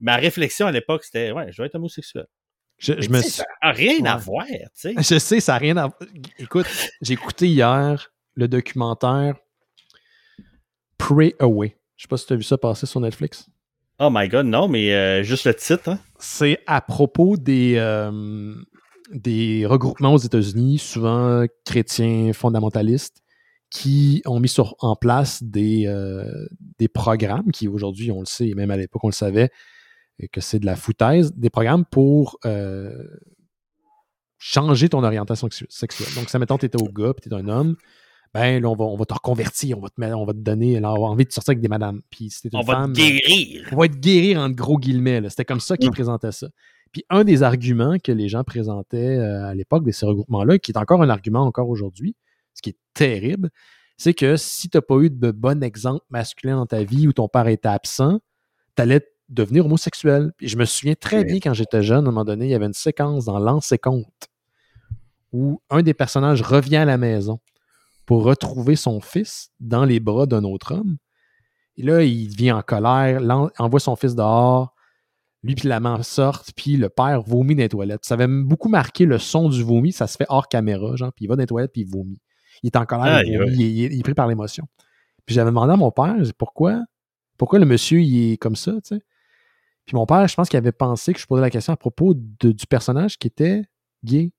ma réflexion à l'époque, c'était ouais, je dois être homosexuel. Je, me suis- Ça n'a rien à voir, tu sais. Je sais, ça n'a rien à Écoute, j'ai écouté hier le documentaire Pray Away. Je sais pas si tu as vu ça passer sur Netflix. Oh my god, non, mais euh, juste le titre, hein. C'est à propos des, euh, des regroupements aux États-Unis, souvent chrétiens fondamentalistes, qui ont mis sur, en place des, euh, des programmes qui aujourd'hui, on le sait, et même à l'époque, on le savait, que c'est de la foutaise, des programmes pour euh, changer ton orientation sexu- sexuelle. Donc, ça, mettons, tu étais au gars, puis tu es un homme, ben là, on va, on va te reconvertir, on va te, mettre- on va te donner, là, on va envie de sortir avec des madames. Puis si t'es une On va te guérir. on va te guérir entre gros guillemets. C'était comme ça qu'ils Mm. présentaient ça. Puis un des arguments que les gens présentaient euh, à l'époque de ces regroupements-là, qui est encore un argument encore aujourd'hui, ce qui est terrible, c'est que si tu n'as pas eu de bon exemple masculin dans ta vie où ton père était absent, tu allais devenir homosexuel. Puis je me souviens très bien quand j'étais jeune, à un moment donné, il y avait une séquence dans et Compte où un des personnages revient à la maison pour retrouver son fils dans les bras d'un autre homme. Et là, il devient en colère, envoie son fils dehors, lui puis la maman sortent, puis le père vomit dans les toilettes. Ça avait beaucoup marqué le son du vomi, ça se fait hors caméra, genre, puis il va dans les toilettes, puis il vomit. Il est en colère, il Aïe, vomit, il, est- il pris par l'émotion. Puis j'avais demandé à mon père, pourquoi, pourquoi le monsieur, il est comme ça, tu sais? Puis mon père, je pense qu'il avait pensé que je posais la question à propos de- du personnage qui était gay.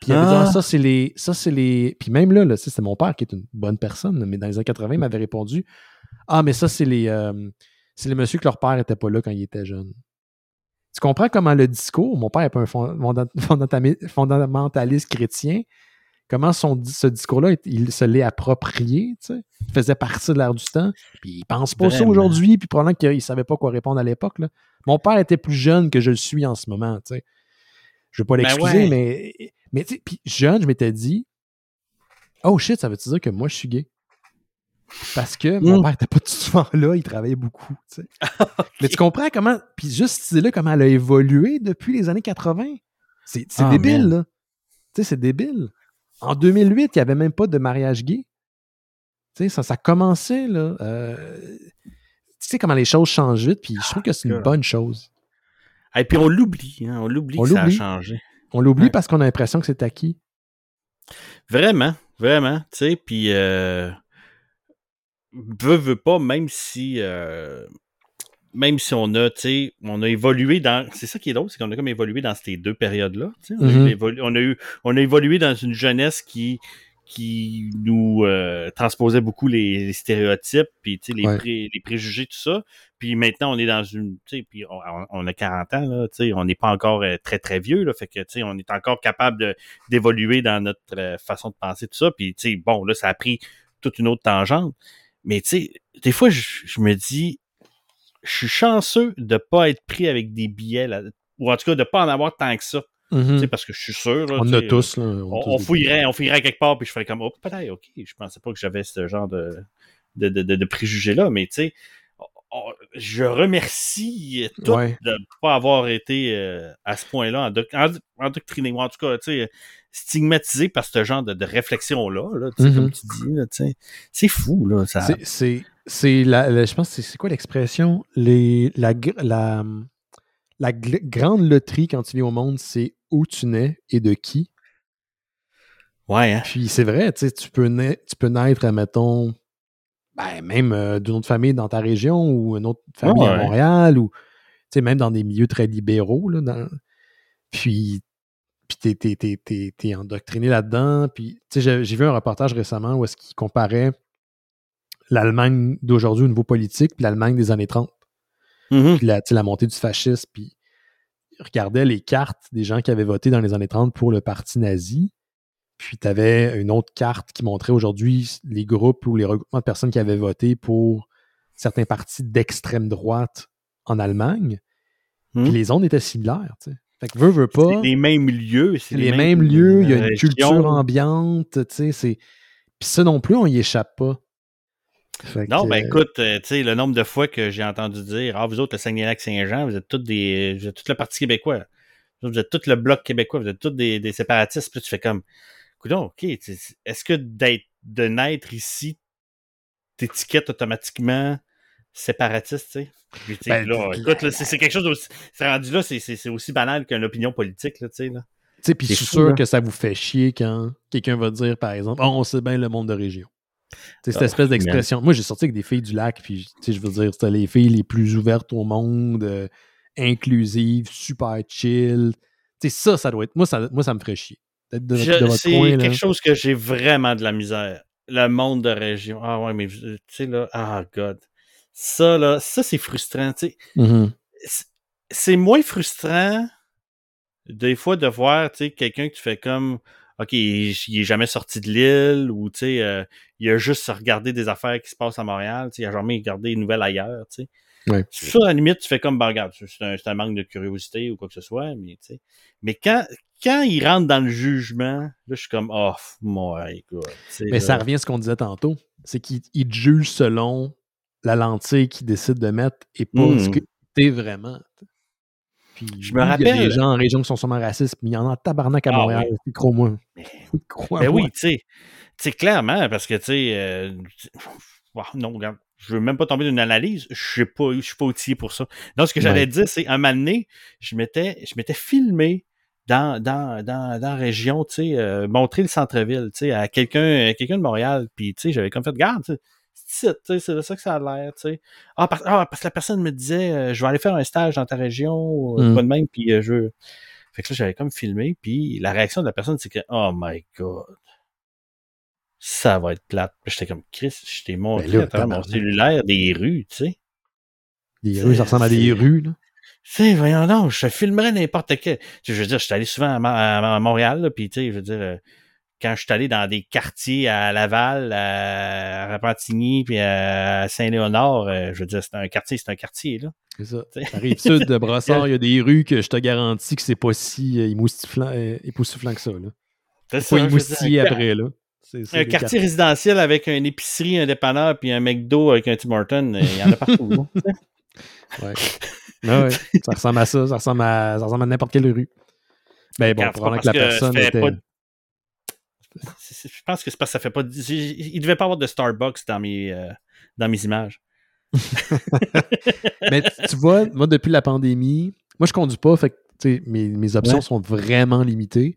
Puis il avait dit, Ah. Ah, ça, c'est les. Ça, c'est les. Puis même là, là c'était mon père qui est une bonne personne, mais dans les années 80, il m'avait répondu Ah, mais ça, c'est les. euh, c'est les messieurs que leur père était pas là quand il était jeune. Tu comprends comment le discours, mon père n'est pas un fondamentaliste chrétien, comment son, ce discours-là, il se l'est approprié, tu sais? Il faisait partie de l'air du temps, puis il pense pas ça aujourd'hui, puis probablement qu'il ne savait pas quoi répondre à l'époque. là. Mon père était plus jeune que je le suis en ce moment, tu sais. Je veux pas Ben l'excuser, ouais. mais, mais tu sais, puis jeune, je m'étais dit, oh shit, ça veut-tu dire que moi, je suis gay? Parce que mon Mm. père était pas tout souvent là, il travaillait beaucoup, tu sais. Mais tu comprends comment, puis juste cette idée-là, comment elle a évolué depuis les années 80. C'est Ah, débile, man. là. Tu sais, c'est débile. En 2008, il n'y avait même pas de mariage gay. Tu sais, ça, ça commençait, là. euh, tu sais comment les choses changent vite, puis je trouve que c'est une God. bonne chose. Et puis on l'oublie, hein, on l'oublie que ça a changé. On l'oublie Ouais. parce qu'on a l'impression que c'est acquis. Vraiment, vraiment, tu sais, puis euh, veut, veut pas, même si euh, même si on a, tu sais, on a évolué dans. C'est ça qui est drôle, c'est qu'on a comme évolué dans ces deux périodes-là. sais. On, a eu on a eu, on a évolué dans une jeunesse qui qui nous euh, transposait beaucoup les, les stéréotypes, puis les, Ouais. pré- les préjugés, tout ça. Puis maintenant, on est dans une, puis on, on- a 40 ans, là, on n'est pas encore euh, très très vieux, là, fait que on est encore capable d'évoluer dans notre façon de penser, tout ça. Puis bon, là, ça a pris toute une autre tangente. Mais tu sais, des fois, je, je me dis, je suis chanceux de pas être pris avec des billets, là, ou en tout cas de pas en avoir tant que ça. Tu sais, parce que je suis sûr. là, On a tous, là. On, tous on fouillerait, on fouillerait quelque part, puis je ferais comme, oh, peut-être, ok, je pensais pas que j'avais ce genre de, de, de, de- de préjugés-là, mais tu sais, je remercie tout de ne pas avoir été euh, à ce point-là endoctriné, en tout cas, tu sais, stigmatisé par ce genre de, réflexion-là, là, comme mm-hmm. tu dis. C'est fou, là. Ça... C'est, la, je pense, c'est quoi l'expression? Les, la, la, la grande loterie quand tu viens au monde, c'est où tu nais et de qui. Ouais. Hein? Puis c'est vrai, tu peux, naître, tu peux naître, mettons, ben, même euh, d'une autre famille dans ta région ou une autre famille à Montréal ou même dans des milieux très libéraux. Là, Puis, puis t'es, t'es, endoctriné là-dedans. Puis j'ai, vu un reportage récemment où est-ce qu'il comparait l'Allemagne d'aujourd'hui au niveau politique puis l'Allemagne des années 30. Mm-hmm. Puis la, la montée du fascisme. Puis il regardait les cartes des gens qui avaient voté dans les années 30 pour le parti nazi. Puis tu avais une autre carte qui montrait aujourd'hui les groupes ou les regroupements de personnes qui avaient voté pour certains partis d'extrême droite en Allemagne. Puis hmm. les zones étaient similaires. Fait que veut, veut pas. C'est les mêmes lieux. C'est les, mêmes, lieux. Il y a une culture ambiante. Puis ça non plus, on y échappe pas. non, ben écoute, euh, tu sais, le nombre de fois que j'ai entendu dire Ah, vous autres, le Saguenay-Lac-Saint-Jean, vous êtes tous des. Vous êtes tout le Parti québécois. Vous êtes tout le Bloc québécois, vous êtes tous des, des séparatistes. Puis tu fais comme OK, est-ce que d'être de naître ici t'étiquettes automatiquement séparatiste, tu sais? Ben, écoute, c'est quelque chose aussi. C'est rendu là, c'est aussi banal qu'une opinion politique, tu sais, là. Tu sais, puis je suis sûr que ça vous fait chier quand quelqu'un va dire, par exemple, oh, on sait bien le monde de région. C'est cette ah, espèce d'expression. Moi, j'ai sorti avec des filles du lac, puis je veux dire, c'était les filles les plus ouvertes au monde, euh, inclusives, super chill. Ça, ça doit être. Moi, ça, moi, ça me ferait chier. C'est quelque chose que j'ai vraiment de la misère. Le monde de région. Ah ouais, mais tu sais, là, ah God. Ça, là, ça, c'est frustrant, tu sais. Mm-hmm. C'est moins frustrant, des fois, de voir, tu sais, quelqu'un qui fait comme, OK, il, est jamais sorti de l'île, ou, tu sais, euh, il a juste regardé des affaires qui se passent à Montréal, tu sais, il a jamais regardé des nouvelles ailleurs, tu sais. Ouais. Ça, à la limite, tu fais comme, ben, regarde, c'est un, un, manque de curiosité ou quoi que ce soit, mais, tu sais. Mais quand, quand il rentre dans le jugement, là, je suis comme, oh, moi, écoute. Mais ça revient à ce qu'on disait tantôt. C'est qu'il juge selon la lentille qu'il décide de mettre et pas ce hmm. que t'es vraiment. Puis, je me rappelle. Il y a des gens en région qui sont sûrement racistes, mais il y en a tabarnak à ah, Montréal, crois-moi. Crois ben oui, tu sais. clairement, parce que, tu sais, euh, non, regarde, je veux même pas tomber d'une analyse, je ne pas, je suis pas outillé pour ça. Non, ce que j'allais dire, c'est un moment donné, je m'étais, je m'étais filmé dans, dans, dans, dans la région, tu sais, euh, montrer le centre-ville, tu sais, à quelqu'un quelqu'un de Montréal, puis tu sais, j'avais comme fait, garde, c'est de ça que ça a l'air, tu sais. Ah, ah, parce que la personne me disait, euh, je vais aller faire un stage dans ta région, euh, mm. pas de même, puis je veux... Fait que là, j'avais comme filmé, puis la réaction de la personne, c'est que, oh my god, ça va être plate. J'étais comme, Chris, je t'ai montré ben à mon cellulaire des rues, tu sais. Des rues, ça ressemble à des rues, là. sais, voyons donc, je filmerais n'importe quel. Je veux dire, je suis allé souvent à, Montréal, puis tu sais, je veux dire, euh, quand je suis allé dans des quartiers à Laval, à Repentigny, puis à Saint-Léonard, euh, je veux dire, c'est un quartier, c'est un quartier, là. C'est ça. Arrive sud de Brossard, il y a des rues que je te garantis que c'est pas si euh, époustouflant, que ça, là. C'est pas émoustillé après, là. Un quartier résidentiel avec une épicerie, un dépanneur, puis un McDo avec un Tim Horton, il y en a partout. ouais. Ah ça ressemble à ça. Ça ressemble à, ça ressemble à n'importe quelle rue. Mais bon, probablement que la personne était... Je pense que c'est parce que ça fait pas. Il devait pas avoir de Starbucks dans mes, euh, dans mes images. Mais tu vois, moi, depuis la pandémie, moi, je conduis pas, fait que mes, mes options sont vraiment limitées.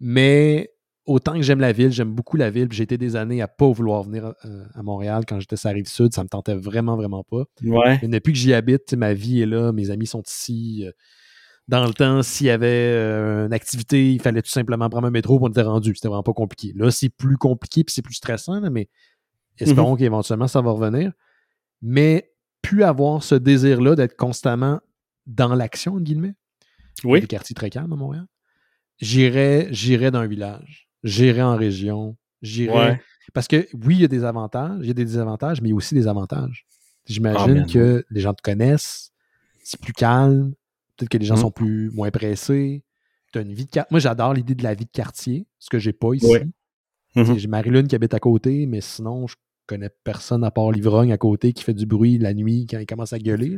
Mais autant que j'aime la ville, j'aime beaucoup la ville. J'ai été des années à pas vouloir venir euh, à, Montréal quand j'étais sur la rive sud. Ça me tentait vraiment, vraiment pas. Ouais. depuis que j'y habite, ma vie est là, mes amis sont ici. Euh, dans le temps, s'il y avait euh, une activité, il fallait tout simplement prendre un métro pour être rendu. C'était vraiment pas compliqué. Là, c'est plus compliqué et c'est plus stressant, mais espérons mhm. qu'éventuellement ça va revenir. Mais plus avoir ce désir-là d'être constamment dans l'action, entre guillemets. Oui. Des quartiers très calmes à Montréal. J'irais, j'irais dans un village j'irai en région, j'irai. Parce que oui, il y a des avantages, il y a des désavantages, mais il y a aussi des avantages. J'imagine que les gens te connaissent, c'est plus calme, peut-être que les gens mm. sont plus moins pressés. As une vie de Moi, j'adore l'idée de la vie de quartier, ce que j'ai pas ici. Mm-hmm. J'ai Marie-Lune qui habite à côté, mais sinon, connais personne à part l'ivrogne à côté qui fait du bruit la nuit quand il commence à gueuler.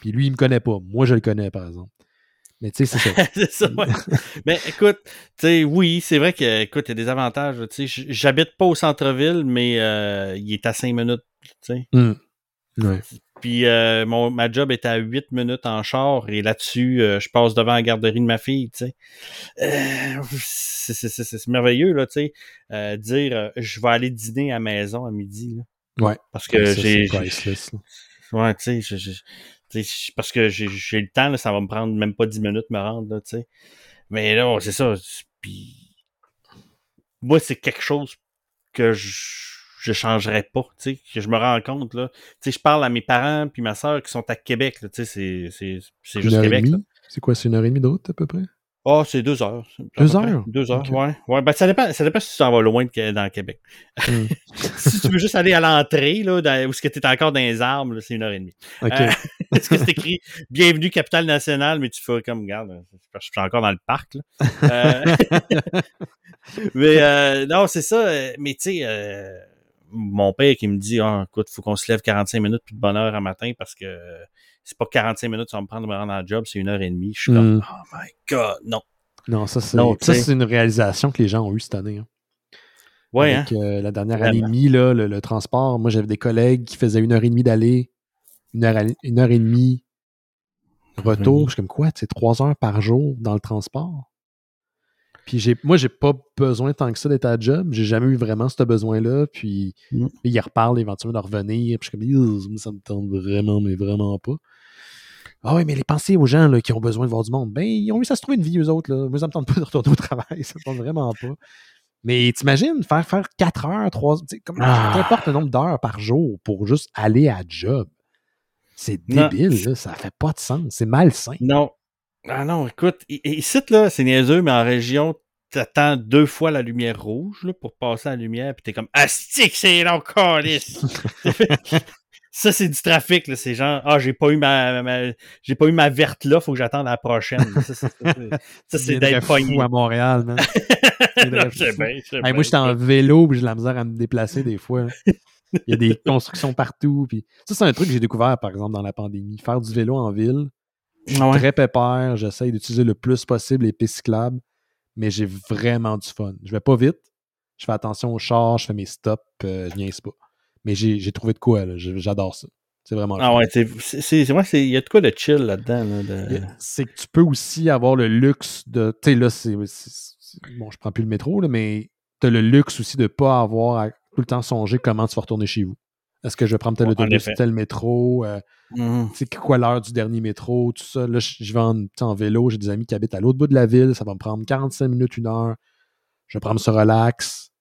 Puis lui, il me connaît pas. Moi, je le connais, par exemple. Mais tu sais, c'est ça. c'est ça, ouais. mais écoute, tu sais, oui, c'est vrai que, écoute, il y a des avantages. Tu sais, j'habite pas au centre-ville, mais euh, il est à 5 minutes, tu sais. Mm. Ouais. Puis euh, mon, ma job est à 8 minutes en char et là-dessus, euh, je passe devant la garderie de ma fille, tu sais. Euh, c'est merveilleux, là, tu sais. dire, je vais aller dîner à la maison à midi, là. Ouais. Parce que j'ai... Ouais, tu sais, parce que j'ai le temps, là, ça va me prendre même pas 10 minutes de me rendre, là, tu sais. Mais là, c'est ça. Puis moi, c'est quelque chose que je je changerais pas, tu sais, que je me rends compte, là. Tu sais, je parle à mes parents puis ma soeur qui sont à Québec, tu sais, c'est, c'est, c'est juste Québec. C'est quoi, c'est une heure et demie d'autre, à peu près? Oh, c'est deux heures. Deux heures? Deux heures, ouais. Ouais, ben, ça dépend, ça dépend si tu t'en vas loin de, dans Québec. Hmm. si tu veux juste aller à l'entrée, là, dans, où ce que tu es encore dans les arbres, c'est une heure et demie. OK. Euh, est-ce que c'est écrit Bienvenue, capitale nationale, mais tu fais comme, regarde, je suis encore dans le parc, là. Euh, mais, euh, non, c'est ça. Mais, tu sais, euh, mon père qui me dit ah, écoute, faut qu'on se lève 45 minutes plus de bonne heure à matin parce que c'est pas 45 minutes ça va me prendre de me rendre le job, c'est une heure et demie. Je suis comme mm. Oh my god, non. Non, ça c'est ça, c'est une réalisation que les gens ont eue cette année. Hein. Ouais, hein? Euh, la dernière année et demie, là, le, transport, moi j'avais des collègues qui faisaient une heure et demie d'aller, une heure, une heure et demie retour. Je suis comme quoi, c'est trois heures par jour dans le transport? Puis j'ai, moi, j'ai pas besoin tant que ça d'être à job. J'ai jamais eu vraiment ce besoin-là. Puis mm. il reparle éventuellement de revenir. Puis je suis comme, ça me tente vraiment, mais vraiment pas. Ah oui, mais les pensées aux gens là, qui ont besoin de voir du monde, ben, ils ont eu ça se trouver une vie, eux autres. Là. Moi, ça me tente pas de retourner au travail. Ça me tente vraiment pas. Mais t'imagines, faire, faire 4 heures, 3 heures, comme, ah. importe le nombre d'heures par jour pour juste aller à job. C'est débile, là, ça fait pas de sens. C'est malsain. Non, ah non, écoute, ici, là, c'est niaiseux, mais en région, t'attends deux fois la lumière rouge là, pour passer à la lumière, puis t'es comme Astique, c'est long, calice! ça, c'est du trafic, là. C'est genre Ah, j'ai pas eu ma, j'ai pas eu ma verte là, faut que j'attende la prochaine. Ça, c'est d'être fou à Montréal, man. moi, j'étais en vélo, puis j'ai la misère à me déplacer des fois. Il y a des constructions partout. Puis... Ça, c'est un truc que j'ai découvert, par exemple, dans la pandémie. Faire du vélo en ville, je suis très pépère, j'essaye d'utiliser le plus possible les pistes cyclables, mais j'ai vraiment du fun. Je vais pas vite, je fais attention au char, je fais mes stops, euh, je niaise pas. Mais j'ai trouvé de quoi, j'adore ça. C'est vraiment Ah ouais, c'est moi, il y a de quoi de chill là-dedans. C'est que tu peux aussi avoir le luxe de. Tu sais, là, c'est. Bon, je prends plus le métro, là, mais tu as le luxe aussi de pas avoir à tout le temps songer comment tu vas retourner chez vous. Est-ce que je vais prendre tel autobus, tel métro? Euh, mmh. C'est quoi l'heure du dernier métro? Tout ça. Là, je vais en, vélo. J'ai des amis qui habitent à l'autre bout de la ville. Ça va me prendre 45 minutes, une heure. Je vais prendre ce relax.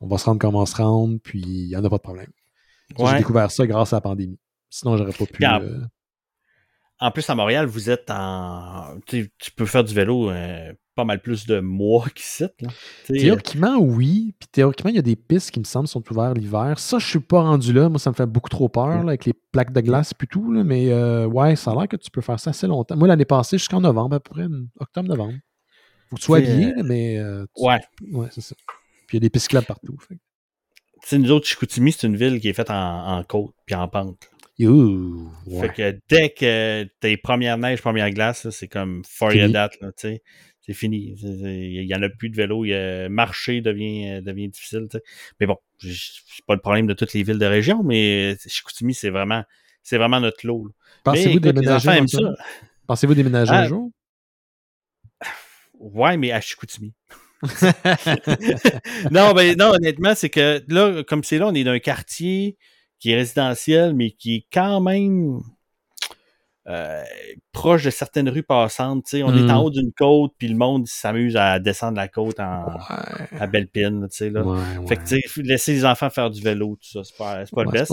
On va se rendre comme on se rend, puis il n'y en a pas de problème. J'ai découvert ça grâce à la pandémie. Sinon, j'aurais pas pu. Euh, en plus, à Montréal, vous êtes en. Tu, peux faire du vélo euh, pas mal plus de mois qu'ici. Théoriquement, oui. Puis théoriquement, il y a des pistes qui me semblent sont ouvertes l'hiver. Ça, je suis pas rendu là. Moi, ça me fait beaucoup trop peur avec les plaques de glace et tout. Là. Mais euh, ouais, ça a l'air que tu peux faire ça assez longtemps. Moi, l'année passée, jusqu'en novembre, à peu près, octobre-novembre. Faut que tu sois habillé, mais. Euh, ouais. Ouais, c'est ça. Puis il y a des pistes clubs partout. Tu sais, nous autres, Chicoutimi, c'est une ville qui est faite en, côte puis en pente. Fait que dès que tes premières neiges, premières glaces, c'est comme for your date, tu sais c'est fini. Il n'y en a plus de vélo. marcher devient, devient difficile. Mais bon, c'est pas le problème de toutes les villes de région, mais Chicoutimi, c'est vraiment, c'est vraiment notre lot. Pensez-vous déménager un Pensez-vous déménager un ah. jour? Ouais, mais à Chicoutimi. non, ben, non, honnêtement, c'est que là, comme c'est là, on est dans un quartier qui est résidentiel, mais qui est quand même euh, proche de certaines rues passantes. On est en hmm. haut d'une côte, puis le monde s'amuse à descendre la côte en, à belle pine. Là. Ouais, fait que laisser les enfants faire du vélo, tout ça, c'est pas, pas le best.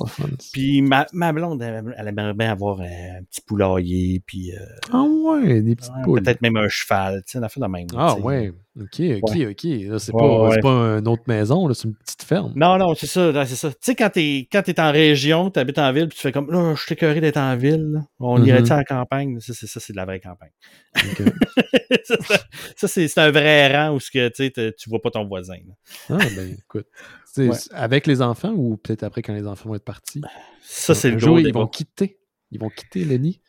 Puis ma, ma blonde, elle, aimerait bien avoir un petit poulailler, puis... Euh, ah ouais, des petites. Peut-être même un cheval, tu sais, on a fait de même. Ah ouais, ok, ok, ok. Là, c'est pas, pas une autre maison, là, c'est une petite ferme. Non, non, c'est ça, c'est ça. Tu sais, quand t'es, quand t'es en région, t'habites en ville, puis tu fais comme, là, je suis écœuré d'être en ville, on mm-hmm. à la campagne? ça, c'est ça, c'est de la vraie campagne. ça, ça, ça, c'est c'est un vrai rang où que, tu vois pas ton voisin. là. Ah, ben, écoute. C'est- Ouais. Avec les enfants ou peut-être après quand les enfants vont être partis? Ça, c'est le jour, ils vont quitter. Ils vont quitter le nid.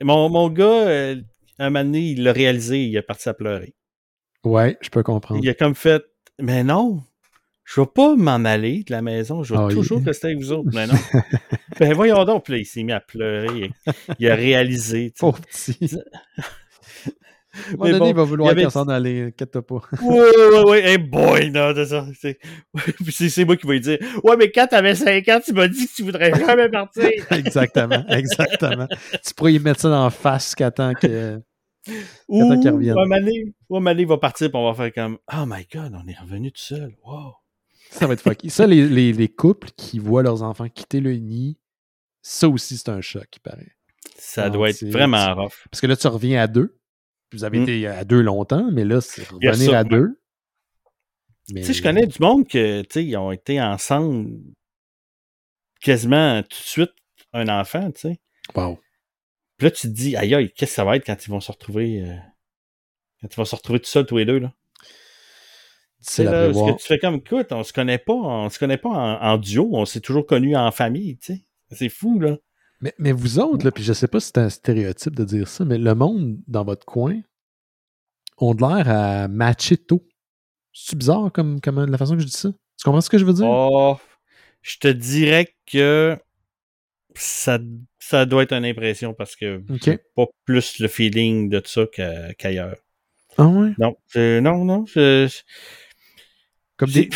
Mon, mon gars, euh, un moment donné, il l'a réalisé, il est parti à pleurer. Ouais, je peux comprendre. Il a comme fait, mais non, je vais pas m'en aller de la maison, je vais Ah, il- toujours rester avec vous autres. Mais non. ben voyons donc, puis là, il s'est mis à pleurer. Il, a réalisé. Pauvre petit. À un moment Mais donné, bon, il va vouloir avait- s'en aller, inquiète-toi pas. Ouais, ouais, ouais, hey boy, non, c'est ça. C'est moi qui vais lui dire, ouais, mais quand t'avais 5 ans, tu m'as dit que tu voudrais jamais partir. exactement, exactement. Tu pourrais y mettre ça dans la face jusqu'à temps que. Ou, Mané va partir, puis on va faire comme, oh my god, on est revenu tout seul. Wow. Ça va être fucky. Ça, les, les, les couples qui voient leurs enfants quitter le nid, ça aussi, c'est un choc, il paraît. Ça doit être vraiment rough. Parce que là, tu reviens à deux. Vous avez Mm. été à deux longtemps, mais là, c'est revenir à deux. Mais- Tu sais, je connais du monde que, tu sais, ils ont été ensemble quasiment tout de suite un enfant, tu sais. Wow. Puis là, tu te dis, aïe aïe, qu'est-ce que ça va être quand ils vont se retrouver, euh, quand ils vont se retrouver tout seuls tous les deux, là? C'est là, ce que tu fais comme, écoute, on se connaît pas, on se connaît pas en, en duo, on s'est toujours connus en famille, tu sais. C'est fou, là. Mais, mais vous autres, là, puis je sais pas si c'est un stéréotype de dire ça, mais le monde dans votre coin ont de l'air à matcher tôt. C'est bizarre comme, comme la façon que je dis ça? Tu comprends ce que je veux dire? Oh, je te dirais que ça, ça doit être une impression parce que Ok. j'ai pas plus le feeling de ça qu'ailleurs. Ah ouais? Non, non, non, je- je- Comme des,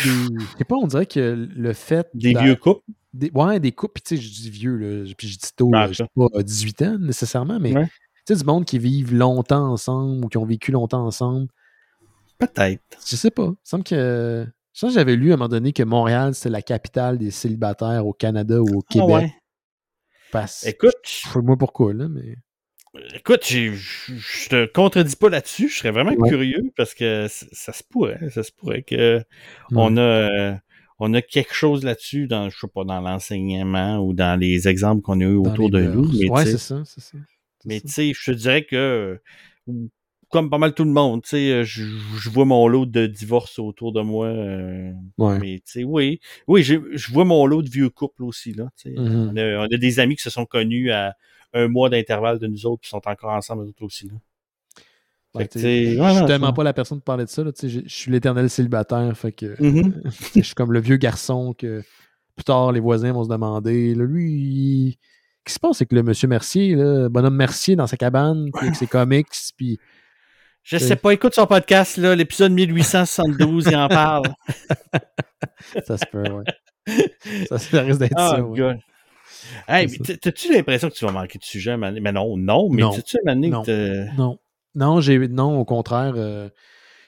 pas, on dirait que le fait. des vieux couples? des- ouais, des couples, puis tu sais, je dis vieux, là, puis je dis tôt, Ah, je pas euh, 18 ans nécessairement, mais Ouais. tu sais, du monde qui vivent longtemps ensemble ou qui ont vécu longtemps ensemble. Peut-être. Je sais pas. Il semble que. Je j'avais lu à un moment donné que Montréal, c'est la capitale des célibataires au Canada ou au Ah Québec. ouais. Parce... Écoute, Moi pourquoi, là, mais. écoute, je je te contredis pas là-dessus. Je serais vraiment Ouais. curieux parce que ça se pourrait, ça se pourrait que on a euh, on a quelque chose là-dessus dans, je sais pas, dans l'enseignement ou dans les exemples qu'on a eu autour de nous. sais, c'est ça, c'est ça. Mais tu sais, je te dirais que, comme pas mal tout le monde, tu sais, euh, je, je vois mon lot de divorces autour de moi. euh, Ouais. Mais tu sais, oui, oui, je vois mon lot de vieux couples aussi là. tu sais. Mhm. on, a, on a des amis qui se sont connus à un mois d'intervalle de nous autres, puis sont encore ensemble eux autres aussi là. Ouais, Fait que, sais, je ouais, suis tellement pas la personne pour parler de ça. Là, tu sais, je je suis l'éternel célibataire. Fait que Mhm. sais, je suis comme le vieux garçon que plus tard les voisins vont se demander. Là, lui, il- qu'est-ce qui se passe avec le monsieur Mercier, là, bonhomme Mercier dans sa cabane, puis avec ses comics, puis Je sais pas, écoute son podcast là, l'épisode 1872, il en parle. ça se peut, ouais. ça, ça risque d'être Ah, ça. ouais. Hey, t'as-tu l'impression que tu vas manquer de sujet, à? Mais non, non, mais t'as-tu donné Non. que Non. Non, j'ai non, au contraire. euh,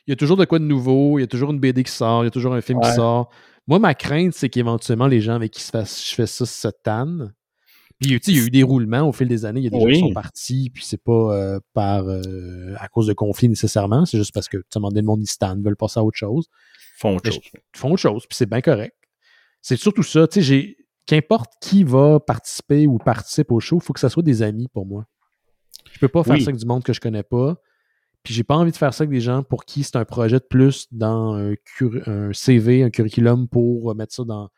Il y a toujours de quoi de nouveau, il y a toujours une BD qui sort, il y a toujours un film Ouais. qui sort. Moi, ma crainte, c'est qu'éventuellement, les gens avec qui je fais ça se tannent. Puis, tu sais, il y a eu des roulements au fil des années. Il y a des gens qui sont partis, puis c'est pas euh, par euh, à cause de conflits nécessairement. C'est juste parce que, moment donné, le monde, ils tannent, veulent passer à autre chose. font autre Mais chose? Ils font autre chose, puis c'est bien correct. C'est surtout ça. Tu sais, j'ai- qu'importe qui va participer ou participe au show, il faut que ça soit des amis pour moi. Je peux pas faire Oui. ça avec du monde que je connais pas. Puis j'ai pas envie de faire ça avec des gens pour qui c'est un projet de plus dans un CV, un curriculum pour euh, mettre ça dans.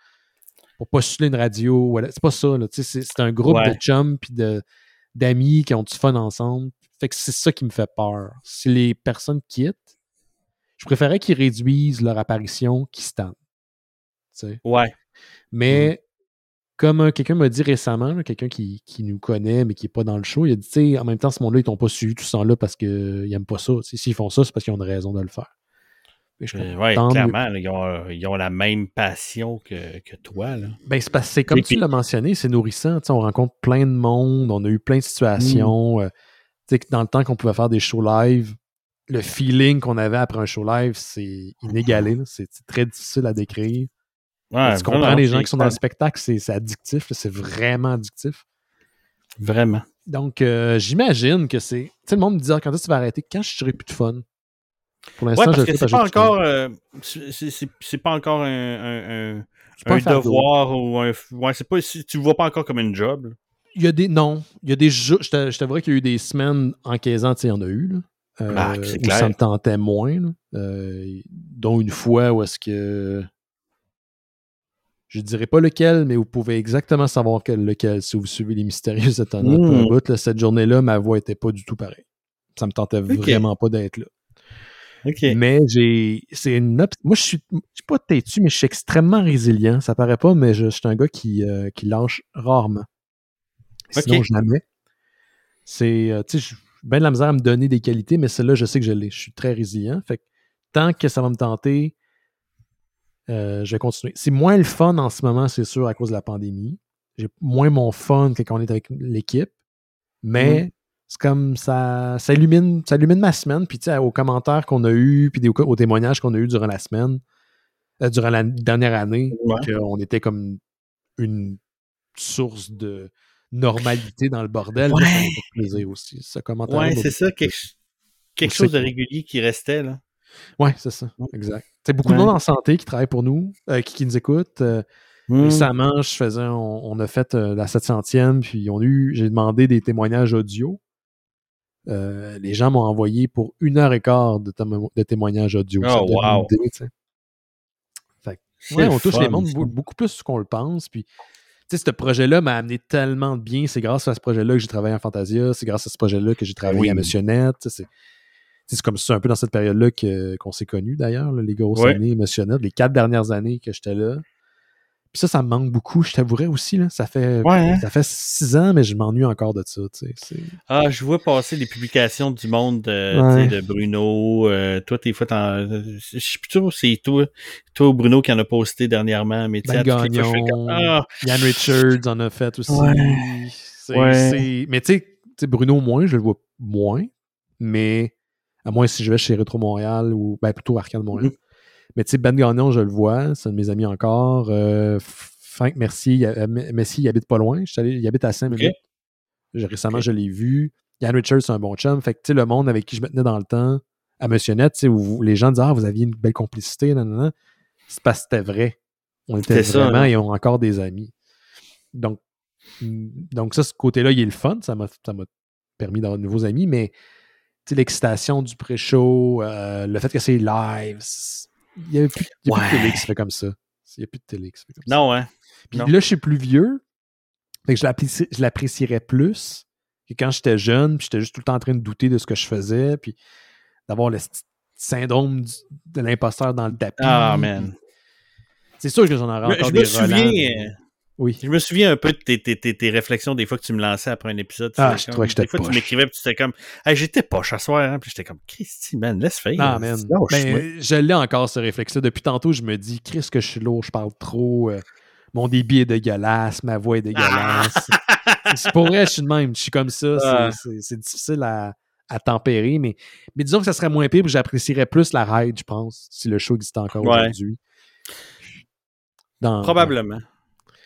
Pour postuler une radio. C'est pas ça, là. Tu sais, C'est un groupe Ouais. de chums puis de- d'amis qui ont du fun ensemble. Fait que c'est ça qui me fait peur. Si les personnes quittent, je préférais qu'ils réduisent leur apparition qu'ils se tannent. Tu sais. Ouais. Mais comme euh, quelqu'un m'a dit récemment, quelqu'un qui, qui nous connaît mais qui n'est pas dans le show, il a dit, tu sais, en même temps, ce monde-là, ils t'ont pas suivi tout ce temps-là parce qu'ils n'aiment pas ça. S'ils font ça, c'est parce qu'ils ont une raison de le faire. Euh, mieux. clairement, ils, ont, ils ont la même passion que, que toi. Là. Ben, c'est parce c'est comme Et tu puis- l'as mentionné, c'est nourrissant. On rencontre plein de monde, on a eu plein de situations. Mm. euh, tu sais, que dans le temps qu'on pouvait faire des shows live, le feeling qu'on avait après un show live, c'est inégalé. C'est très difficile à décrire. Ouais, tu comprends les gens qui sont dans le spectacle, c'est addictif, c'est vraiment addictif? Vraiment. Donc, euh, j'imagine que c'est. Tu sais, le monde me dit Ah, quand est-ce que tu vas arrêter? Quand je serai plus de fun? Pour Ouais, l'instant, je parce le que sais c'est pas. encore. euh, c'est- pas encore un, un, pas devoir ou un. Ouais, c'est pas. si- Tu le vois pas encore comme une job. là. Il y a des. Non. Il y a des jours. Je te- je t'avouerais qu'il y a eu des semaines encaisant, tu sais, il y en a eu, là. Euh, c'est où ça me tentait moins, là. Euh, dont une fois où est-ce que. Je dirais pas lequel, mais vous pouvez exactement savoir quel, lequel si vous suivez les. Mm. Un bout, là, cette journée-là, ma voix était pas du tout pareille. Ça me tentait vraiment pas d'être là. Mais j'ai. C'est une. op- Moi, je suis. Je suis pas têtu, mais je suis extrêmement résilient. Ça paraît pas, mais je, je suis un gars qui, euh, qui lâche rarement. Sinon, jamais. C'est. euh, tu sais, j'ai bien de la misère à me donner des qualités, mais celle-là, je sais que je l'ai. Je suis très résilient. Fait que tant que ça va me tenter, euh, je vais continuer. C'est moins le fun en ce moment, c'est sûr, à cause de la pandémie. J'ai moins mon fun que quand on est avec l'équipe. Mais Mhm. C'est comme ça, ça illumine, ça illumine ma semaine. Puis tu sais, aux commentaires qu'on a eus, puis des- aux témoignages qu'on a eus durant la semaine, euh, durant la dernière année, Ouais. qu'on était comme une source de normalité dans le bordel. Ça Ouais. m'a fait plaisir aussi. Ce commentaire. Ouais, c'est ça, quelque, quelque chose de régulier qui restait, là. Ouais, c'est ça. Exact. C'est beaucoup de monde en santé qui travaille pour nous, euh, qui, qui nous écoute. Euh, Hmm. Récemment, je faisais, on, on a fait euh, la 700e, puis on a eu, j'ai demandé des témoignages audio. Euh, les gens m'ont envoyé pour une heure et quart de, témo- de témoignages audio. Oh, Ça wow. idée, Ouais, on touche fun, les mondes beaucoup plus qu'on le pense. Puis, tu sais, ce projet-là m'a amené tellement de bien. C'est grâce à ce projet-là que j'ai travaillé en Fantasia. C'est grâce à ce projet-là que j'ai travaillé Oui. à. Tu sais, C'est comme ça, un peu dans cette période-là qu'on s'est connus, d'ailleurs, les grosses Ouais. années Missionnette, les quatre dernières années que j'étais là. Puis ça, ça me manque beaucoup, je t'avouerais aussi. Là. Ça, fait, Ouais, hein? ça fait six ans, mais je m'ennuie encore de ça. tu sais. C'est- Ah, je vois passer les publications du monde de, Ouais. Bruno. euh, toi, tes fois, t'en- je sais plus trop, c'est toi, toi ou Bruno qui en a posté dernièrement, mais tu sais, Ben Gagnon. comme, ah, Yann Richards en a fait aussi. Ouais. C'est- Ouais. c'est- Mais tu sais- tu sais, Bruno, moins, je le vois moins. Mais à moins si je vais chez Retro Montréal ou ben, plutôt Arcade Montréal. Mhm. Mais tu sais, Ben Gagnon, je le vois. C'est un de mes amis encore. Euh, euh, Messi, il habite pas loin. Je suis allé- il habite à 5 Ok. minutes. Récemment, je l'ai vu. Yann Richards, c'est un bon chum. Fait que tu sais, le monde avec qui je me tenais dans le temps, à Missionnette, tu sais, où les gens disaient Ah, vous aviez une belle complicité, nanana. C'est parce que c'était vrai. On était ça, vraiment hein. et on a encore des amis. Donc, mm, donc ça, ce côté-là, il est le fun. Ça m'a permis d'avoir de nouveaux amis, mais tu sais, l'excitation du pré-show, euh, le fait que c'est live, il n'y a, plus, y a plus de télé qui se fait comme ça. Il n'y a plus de télé qui se fait comme ça. non, hein? Puis non. là, je suis plus vieux. Fait que je l'apprécie- je l'apprécierais plus que quand j'étais jeune, puis j'étais juste tout le temps en train de douter de ce que je faisais, puis d'avoir le syndrome du- de l'imposteur dans le tapis. Ah, man. C'est sûr que j'en aurais encore je des me souviens. Oui. je me souviens un peu de tes, tes, tes, tes réflexions des fois que tu me lançais après un épisode. Ah, je trouvais que j'étais Des fois, tu m'écrivais, puis tu étais comme, hey, j'étais poche à soir, hein? Puis j'étais comme, Christy, man, laisse faire. Ah, man. Ben, je l'ai encore, ce réflexe-là. Depuis tantôt, je me dis, Chris, que je suis lourd, je parle trop, euh, mon débit est dégueulasse, ma voix est dégueulasse. C'est pour vrai, je suis de même. Je suis comme ça. c'est- Ah. C'est difficile à, à tempérer, mais, mais disons que ça serait moins pire, j'apprécierais plus la ride, je pense, si le show existait encore Ouais. aujourd'hui. Dans-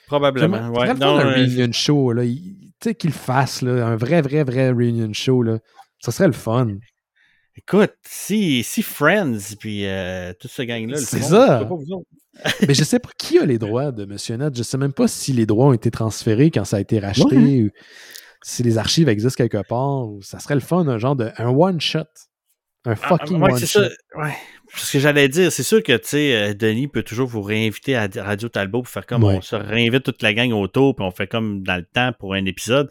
Probablement. Ouais. Non, un euh, reunion show, là. Tu sais, qu'il fasse, là, un vrai, vrai, vrai reunion show, là. Ça serait le fun. Écoute, si, si Friends puis euh, toute ce gang-là, le C'est ça. Mais je sais pas qui a les droits de Monsieur Net. Je sais même pas si les droits ont été transférés quand ça a été racheté Ouais. ou si les archives existent quelque part. ou ça serait le fun, un genre de un one Un Ah, fucking ouais, one shot. ça. Ouais. Ce que j'allais dire, c'est sûr que, tu sais, euh, Denis peut toujours vous réinviter à Radio Talbot pour faire comme Ouais. on se réinvite toute la gang autour, puis on fait comme dans le temps pour un épisode.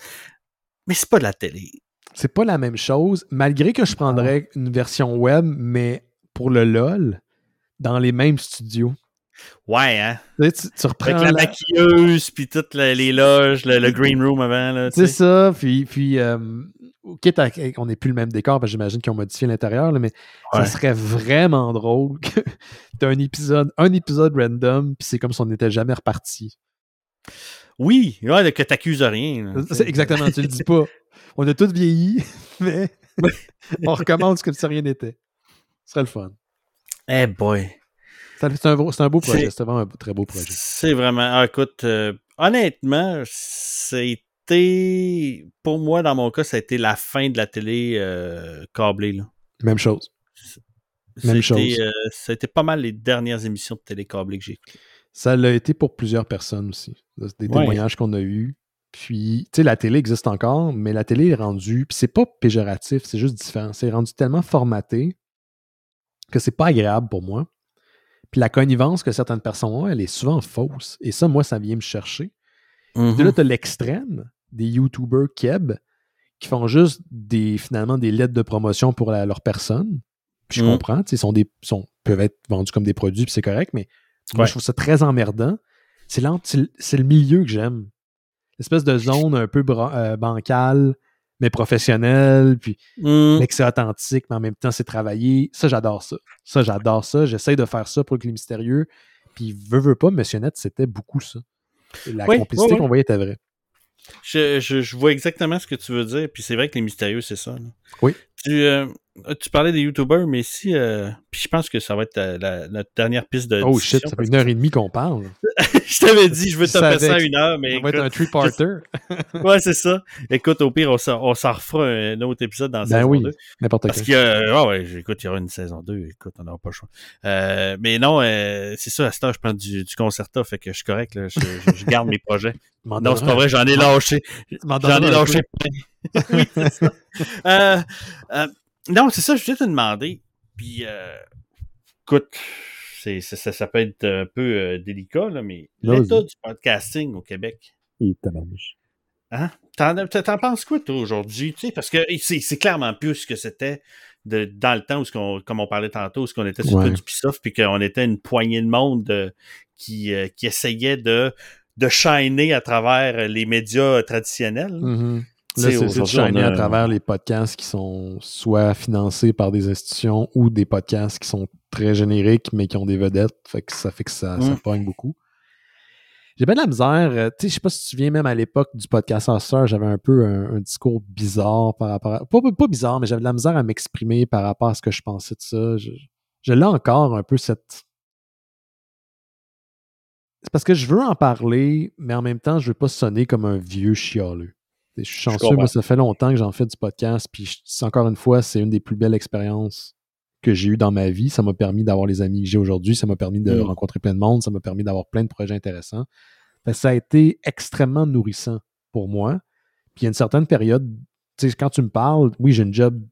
Mais c'est pas de la télé. C'est pas la même chose, malgré que je prendrais une version web, mais pour le LOL, dans les mêmes studios. Ouais, hein? Tu, sais, tu- tu reprends Avec la la- maquilleuse, puis toutes les loges, le, le green room avant, C'est sais. ça, puis, puis euh, quitte à on n'est plus le même décor, parce que j'imagine qu'ils ont modifié l'intérieur, mais Ouais. ça serait vraiment drôle que t'as un épisode, un épisode random, puis c'est comme si on n'était jamais reparti. Oui, ouais, que t'accuses rien. là. C'est exactement, tu le dis pas. On a tous vieilli, mais on recommence comme si rien n'était. Ce serait le fun. Eh boy. Ça- C'est un, beau- c'est un beau projet, C'est- c'est vraiment un très beau projet. C'est vraiment. Ah, écoute, euh, honnêtement, c'était. Pour moi, dans mon cas, ça a été la fin de la télé euh, câblée. Là. Même chose. Même C'était, chose. euh, ça a été pas mal les dernières émissions de télé câblée que j'ai écoutées. Ça l'a été pour plusieurs personnes aussi. Des Ouais. témoignages qu'on a eus. Puis, tu sais, la télé existe encore, mais la télé est rendue, puis c'est pas péjoratif, c'est juste différent. C'est rendu tellement formaté que c'est pas agréable pour moi. Puis la connivence que certaines personnes ont, elle est souvent fausse. Et ça, moi, ça vient me chercher. Mhm. De là, tu as l'extrême des YouTubers keb qui font juste des, finalement des lettres de promotion pour la- leur personne. Puis je Mhm. comprends, ils sont des, sont, peuvent être vendus comme des produits, puis c'est correct, mais moi, Ouais. je trouve ça très emmerdant. C'est le milieu que j'aime. L'espèce de zone un peu euh, bancale, mais professionnelle, puis Mhm. mais que c'est authentique, mais en même temps, c'est travaillé. Ça, j'adore ça. Ça, j'adore ça. J'essaye de faire ça pour que les mystérieux. Puis, veut, veut pas, Monsieur Net, c'était beaucoup ça. La Oui, complicité oui, oui. qu'on voyait était vraie. Je, je, vois exactement ce que tu veux dire. Puis c'est vrai que les mystérieux, c'est ça. Oui. Tu, euh, tu parlais des YouTubers, mais si. euh, puis je pense que ça va être euh, la, notre dernière piste de. Oh shit, ça fait une heure et demie qu'on parle. je t'avais dit, je veux savais ça à une heure, mais. Ça va être un three-parter. ouais, c'est ça. Écoute, au pire, on s'en, refera un autre épisode dans la Ben saison oui, 2. n'importe Parce qu'il y a. ah ouais, écoute, il y aura une saison 2. Écoute, on n'aura pas le choix. Euh, mais non, euh, c'est ça, à cette heure, je prends du, du concerta, fait que je suis correct. Là, je, je- je garde mes projets. Non, c'est pas vrai, j'en ai lâché. J'en ai lâché plein. oui, c'est ça. Euh, euh, non, c'est ça, je voulais te demander. Puis, euh, écoute, c'est, c'est- ça, ça peut être un peu délicat, là, mais l'état du podcasting au Québec, Et tabarnouche. hein? T'en, t'en- penses quoi, toi, aujourd'hui? Tu sais, parce que c'est, c'est clairement plus ce que c'était de, dans le temps où, qu'on, comme on parlait tantôt, où qu'on était sur Ouais. le du Ubisoft, puis qu'on était une poignée de monde euh, qui, euh, qui essayait de, de shiner à travers les médias traditionnels. Mhm. Là, c'est de shiner a- à travers les podcasts qui sont soit financés par des institutions ou des podcasts qui sont très génériques mais qui ont des vedettes. Fait que ça fait que ça, ça pogne beaucoup. J'ai bien de la misère. euh, Tu sais, je sais pas si tu te souviens, même à l'époque du podcast sœur, j'avais un peu un, un discours bizarre par rapport à. Pas, pas- pas bizarre, mais j'avais de la misère à m'exprimer par rapport à ce que je pensais de ça. Je, je l'ai encore un peu cette. C'est parce que je veux en parler, mais en même temps, je veux pas sonner comme un vieux chialeux. Je suis chanceux, moi, ça fait longtemps que j'en fais du podcast, puis je- encore une fois, c'est une des plus belles expériences que j'ai eues dans ma vie. Ça m'a permis d'avoir les amis que j'ai aujourd'hui, ça m'a permis de Mm. rencontrer plein de monde, ça m'a permis d'avoir plein de projets intéressants. Ça a été extrêmement nourrissant pour moi. Puis il y a une certaine période, tu sais, quand tu me parles, oui, j'ai une job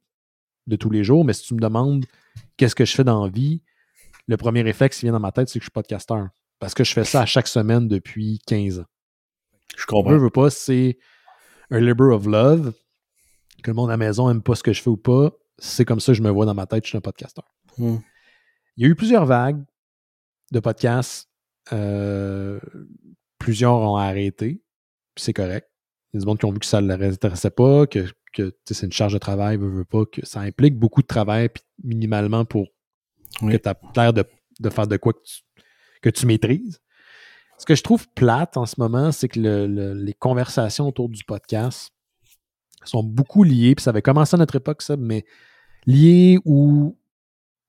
de tous les jours, mais si tu me demandes qu'est-ce que je fais dans la vie, le premier réflexe qui vient dans ma tête, c'est que je suis podcasteur. Parce que je fais ça à chaque semaine depuis 15 ans. Je comprends. veux pas, c'est un labor of love. Que le monde à la maison aime pas ce que je fais ou pas. C'est comme ça que je me vois dans ma tête, je suis un podcasteur. Mm. Il y a eu plusieurs vagues de podcasts. Euh, plusieurs ont arrêté. Puis c'est correct. Il y a des gens qui ont vu que ça ne leur intéressait pas, que, que c'est une charge de travail, veut, veut pas, que ça implique beaucoup de travail, puis minimalement pour Oui. que tu as l'air de, de faire de quoi que tu, que tu maîtrises. Ce que je trouve plate en ce moment, c'est que le- le- les conversations autour du podcast sont beaucoup liées, puis ça avait commencé à notre époque, ça, mais liées ou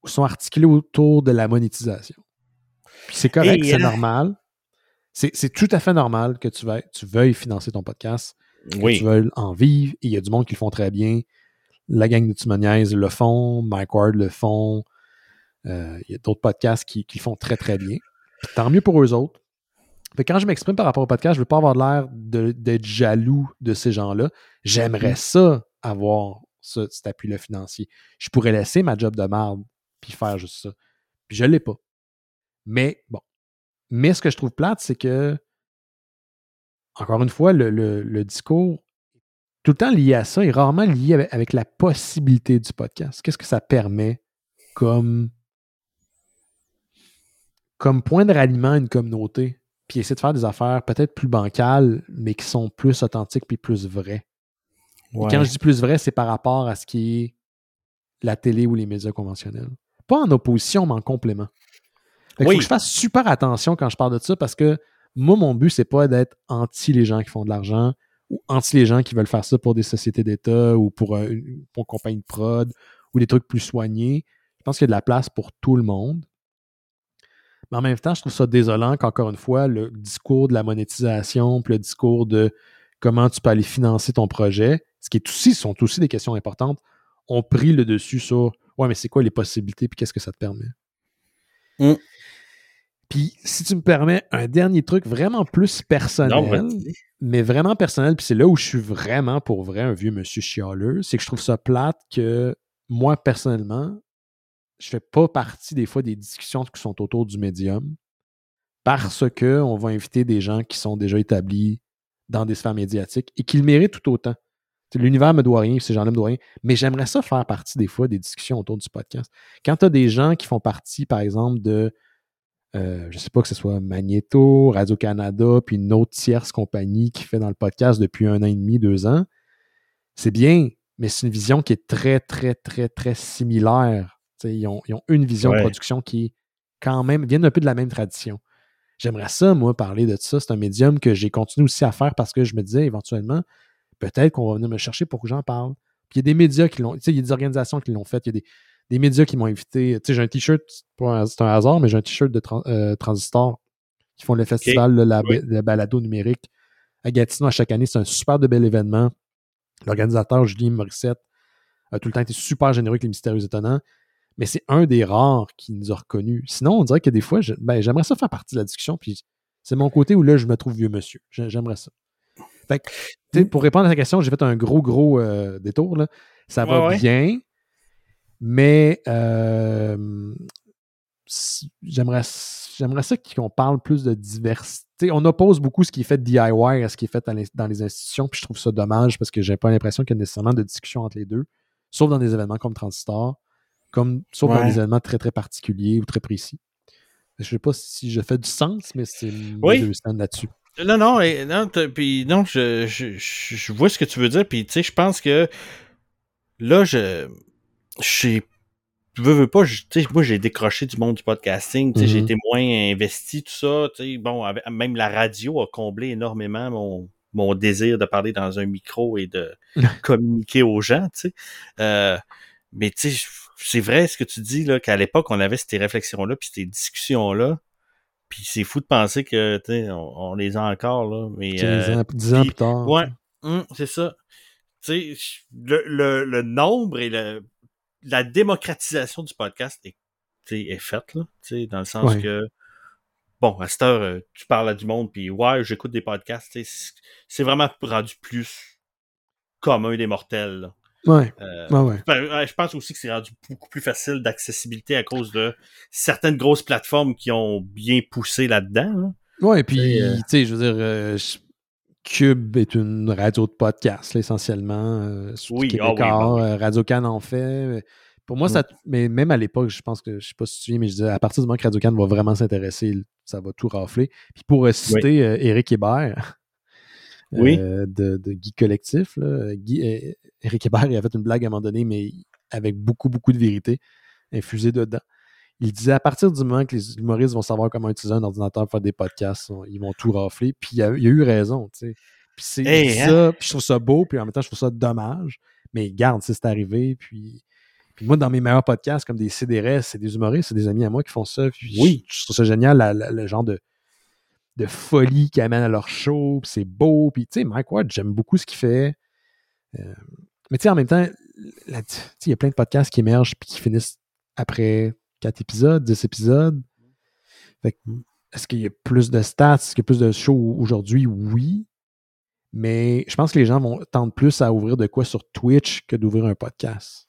sont articulées autour de la monétisation. Puis c'est correct, c'est euh, normal. C'est tout à fait normal que tu veuilles, tu veuilles financer ton podcast, que Oui. tu veuilles en vivre, et il y a du monde qui le font très bien. La gang de Tumoniaise le font, Mike Ward le font, euh, il y a d'autres podcasts qui, qui le font très très bien. Puis tant mieux pour eux autres. Fait quand je m'exprime par rapport au podcast, je veux pas avoir l'air d'être jaloux de ces gens-là. J'aimerais ça avoir ce- cet appui-là financier. Je pourrais laisser ma job de marde puis faire juste ça. Puis je l'ai pas. Mais bon. Mais ce que je trouve plate, c'est que, encore une fois, le, le- le discours tout le temps lié à ça est rarement lié avec, avec la possibilité du podcast. Qu'est-ce que ça permet comme, comme point de ralliement à une communauté? Puis essayer de faire des affaires peut-être plus bancales, mais qui sont plus authentiques puis plus vraies. Et. Quand je dis plus vrai, c'est par rapport à ce qui est la télé ou les médias conventionnels. Pas en opposition, mais en complément. Il Oui. faut que je fasse super attention quand je parle de ça parce que moi, mon but, c'est pas d'être anti les gens qui font de l'argent ou anti les gens qui veulent faire ça pour des sociétés d'État ou pour, euh, une, pour une compagnie de prod ou des trucs plus soignés. Je pense qu'il y a de la place pour tout le monde. Mais en même temps, je trouve ça désolant qu'encore une fois, le discours de la monétisation, puis le discours de comment tu peux aller financer ton projet, ce qui est aussi, sont aussi des questions importantes, ont pris le dessus sur Ouais, mais c'est quoi les possibilités, puis qu'est-ce que ça te permet? Mm. Puis, si tu me permets, un dernier truc vraiment plus personnel, mais vraiment personnel, puis c'est là où je suis vraiment, pour vrai, un vieux monsieur chialeux, c'est que je trouve ça plate que moi, personnellement, je fais pas partie des fois des discussions qui sont autour du médium parce que on va inviter des gens qui sont déjà établis dans des sphères médiatiques et qui le méritent tout autant. L'univers me doit rien, ces gens-là me doivent rien, mais j'aimerais ça faire partie des fois des discussions autour du podcast. Quand tu as des gens qui font partie, par exemple, de, euh, je sais pas que ce soit Magneto, Radio-Canada, puis une autre tierce compagnie qui fait dans le podcast depuis un an et demi, deux ans, c'est bien, mais c'est une vision qui est très, très, très, très similaire. Ils ont, ils ont, une vision de production qui quand même, viennent un peu de la même tradition. J'aimerais ça, moi, parler de ça. C'est un médium que j'ai continué aussi à faire parce que je me disais éventuellement, peut-être qu'on va venir me chercher pour que j'en parle. Puis il y a des médias qui l'ont, il y a des organisations qui l'ont fait, il y a des, médias qui m'ont invité. J'ai un t-shirt, c'est un hasard, mais j'ai un t-shirt de euh, Transistor qui font le festival de la, balado numérique à Gatineau à chaque année. C'est un super de bel événement. L'organisateur Julie Morissette a tout le temps été super généreux avec les mystérieux étonnants mais c'est un des rares qui nous a reconnus. Sinon, on dirait que des fois, ben, j'aimerais ça faire partie de la discussion, puis c'est mon côté où là, je me trouve vieux monsieur. J'aimerais ça. Fait que, mmh. pour répondre à ta question, j'ai fait un gros, gros euh, détour. Là. Ça va bien, mais euh, j'aimerais j'aimerais ça qu'on parle plus de diversité. On oppose beaucoup ce qui est fait DIY à ce qui est fait dans les, institutions, puis je trouve ça dommage parce que j'ai pas l'impression qu'il y a nécessairement de discussion entre les deux, sauf dans des événements comme Transistor comme sauf dans des éléments très très particuliers ou très précis. Je sais pas si je fais du sens, mais c'est oui. là-dessus. Non, non, non, puis non, je, je, vois ce que tu veux dire, puis tu sais, je pense que là, je, je veux, veux pas, sais, moi j'ai décroché du monde du podcasting, sais, j'ai mm-hmm. été moins investi, tout ça, sais, bon, même la radio a comblé énormément mon, mon désir de parler dans un micro et de communiquer aux gens, sais. Euh, mais tu sais, c'est vrai ce que tu dis, là, qu'à l'époque, on avait ces réflexions-là, puis ces discussions-là. Puis c'est fou de penser que, on, on, les a encore, là. Mais, 10 euh, ans, plus tard. Ouais, hum, c'est ça. Tu sais, le, le, nombre et le, la démocratisation du podcast est, est faite, là. Tu sais, dans le sens que, bon, à cette heure, euh, tu parles à du monde, puis ouais, j'écoute des podcasts, c'est vraiment rendu plus commun des mortels, là. Ouais. Euh, ouais, je pense aussi que c'est rendu beaucoup plus facile d'accessibilité à cause de certaines grosses plateformes qui ont bien poussé là-dedans. Là. Ouais, et puis, euh, tu sais, je veux dire, euh, Cube est une radio de podcast, essentiellement. oui, oh, oui, Radio Can en fait. Pour moi, ça. Mais même à l'époque, je pense que, je sais pas si tu viens, mais je disais, à partir du moment que Radio Can va vraiment s'intéresser, ça va tout rafler. Puis pour citer Eric Hébert, oui. de, de, Guy Collectif, là, Guy, Eric Hébert il a fait une blague à un moment donné, mais avec beaucoup, beaucoup de vérité infusée dedans. Il disait à partir du moment que les humoristes vont savoir comment utiliser un ordinateur pour faire des podcasts, ils vont tout rafler. Puis il a, a eu raison, tu sais. Puis c'est hein? ça, puis je trouve ça beau, puis en même temps, je trouve ça dommage. Mais garde, c'est arrivé, puis, puis moi, dans mes meilleurs podcasts, comme des CDRS, c'est des humoristes, c'est des amis à moi qui font ça. Puis oui. Je, trouve ça génial, le genre de, de folie qu'ils amènent à leur show, puis c'est beau. Puis tu sais, Mike Ward, j'aime beaucoup ce qu'il fait. Euh, mais tu sais, en même temps, il y a plein de podcasts qui émergent puis qui finissent après 4 épisodes, 10 épisodes. Mm. est-ce qu'il y a plus de stats? Est-ce qu'il y a plus de shows aujourd'hui? Oui. Mais je pense que les gens vont tendre plus à ouvrir de quoi sur Twitch que d'ouvrir un podcast.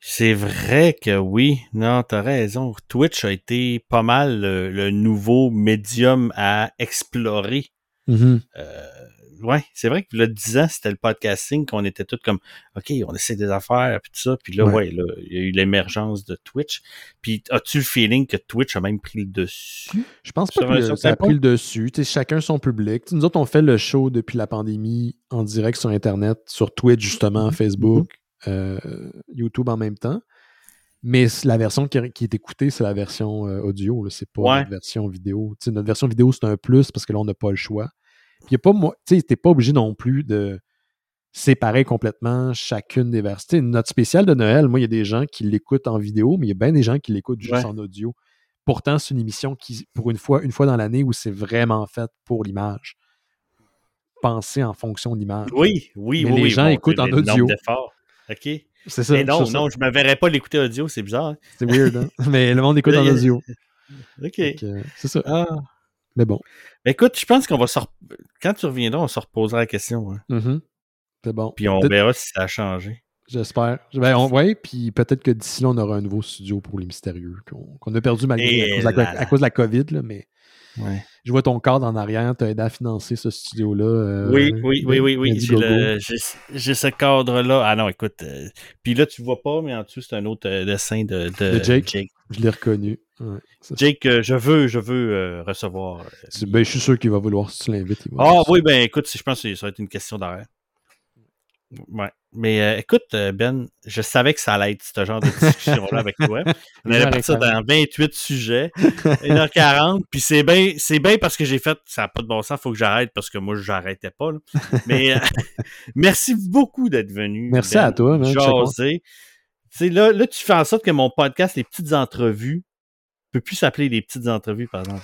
C'est vrai que oui. Non, t'as raison. Twitch a été pas mal le, nouveau médium à explorer. Mm-hmm. Euh, ouais, c'est vrai que le 10 ans, c'était le podcasting, qu'on était tous comme, OK, on essaie des affaires, puis tout ça. Puis là, ouais, là, il y a eu l'émergence de Twitch. Puis as-tu le feeling que Twitch a même pris le dessus? Je pense pas que ça a pris le dessus. chacun son public. nous autres, on fait le show depuis la pandémie en direct sur Internet, sur Twitch, justement, mm-hmm. Facebook, euh, YouTube en même temps. Mais la version qui, est écoutée, c'est la version euh, audio, c'est pas la version vidéo. notre version vidéo, c'est un plus parce que là, on n'a pas le choix. Puis pas tu t'es pas obligé non plus de séparer complètement chacune des versions. Notre spécial de Noël, moi, il y a des gens qui l'écoutent en vidéo, mais il y a bien des gens qui l'écoutent juste en audio. Pourtant, c'est une émission qui, pour une fois, une fois dans l'année, où c'est vraiment fait pour l'image. Penser en fonction de l'image. Oui, oui, mais oui. Les gens écoutent en audio. OK? C'est ça. Mais non, non, je ne me verrais pas l'écouter audio, c'est bizarre. C'est weird, hein? mais le monde écoute en audio. OK. C'est ça. Ah. Mais bon. Écoute, je pense qu'on va se Quand tu reviendras, on se reposera la question. Hein. Mm-hmm. C'est bon. Puis on verra si ça a changé. J'espère. Ben, on, ouais, puis peut-être que d'ici là, on aura un nouveau studio pour les mystérieux qu'on a perdu malgré à cause, la, à, cause de la, COVID, là, mais ouais. je vois ton cadre en arrière, tu as aidé à financer ce studio-là. Euh, oui, oui, oui, oui, oui. J'ai ce cadre-là. Ah non, écoute. Euh, puis là, tu vois pas, mais en dessous, c'est un autre euh, dessin de, de, de Jake. Jake. Je l'ai reconnu. Ouais, Jake, euh, je veux, je veux recevoir. ben, je suis sûr qu'il va vouloir si tu l'invites. Ah oui, ben écoute, je pense que ça va être une question d'arrêt. Ouais. Mais euh, écoute, euh, Ben, je savais que ça allait être ce genre de discussion-là avec toi. On allait partir dans 28 sujets, 1h40, puis c'est bien, c'est bien parce que j'ai fait, ça n'a pas de bon sens, il faut que j'arrête parce que moi, je n'arrêtais pas. Là. Mais euh, merci beaucoup d'être venu. Merci à toi, man. Jaser. Là, là, tu fais en sorte que mon podcast, les petites entrevues, peut plus s'appeler les petites entrevues, par exemple.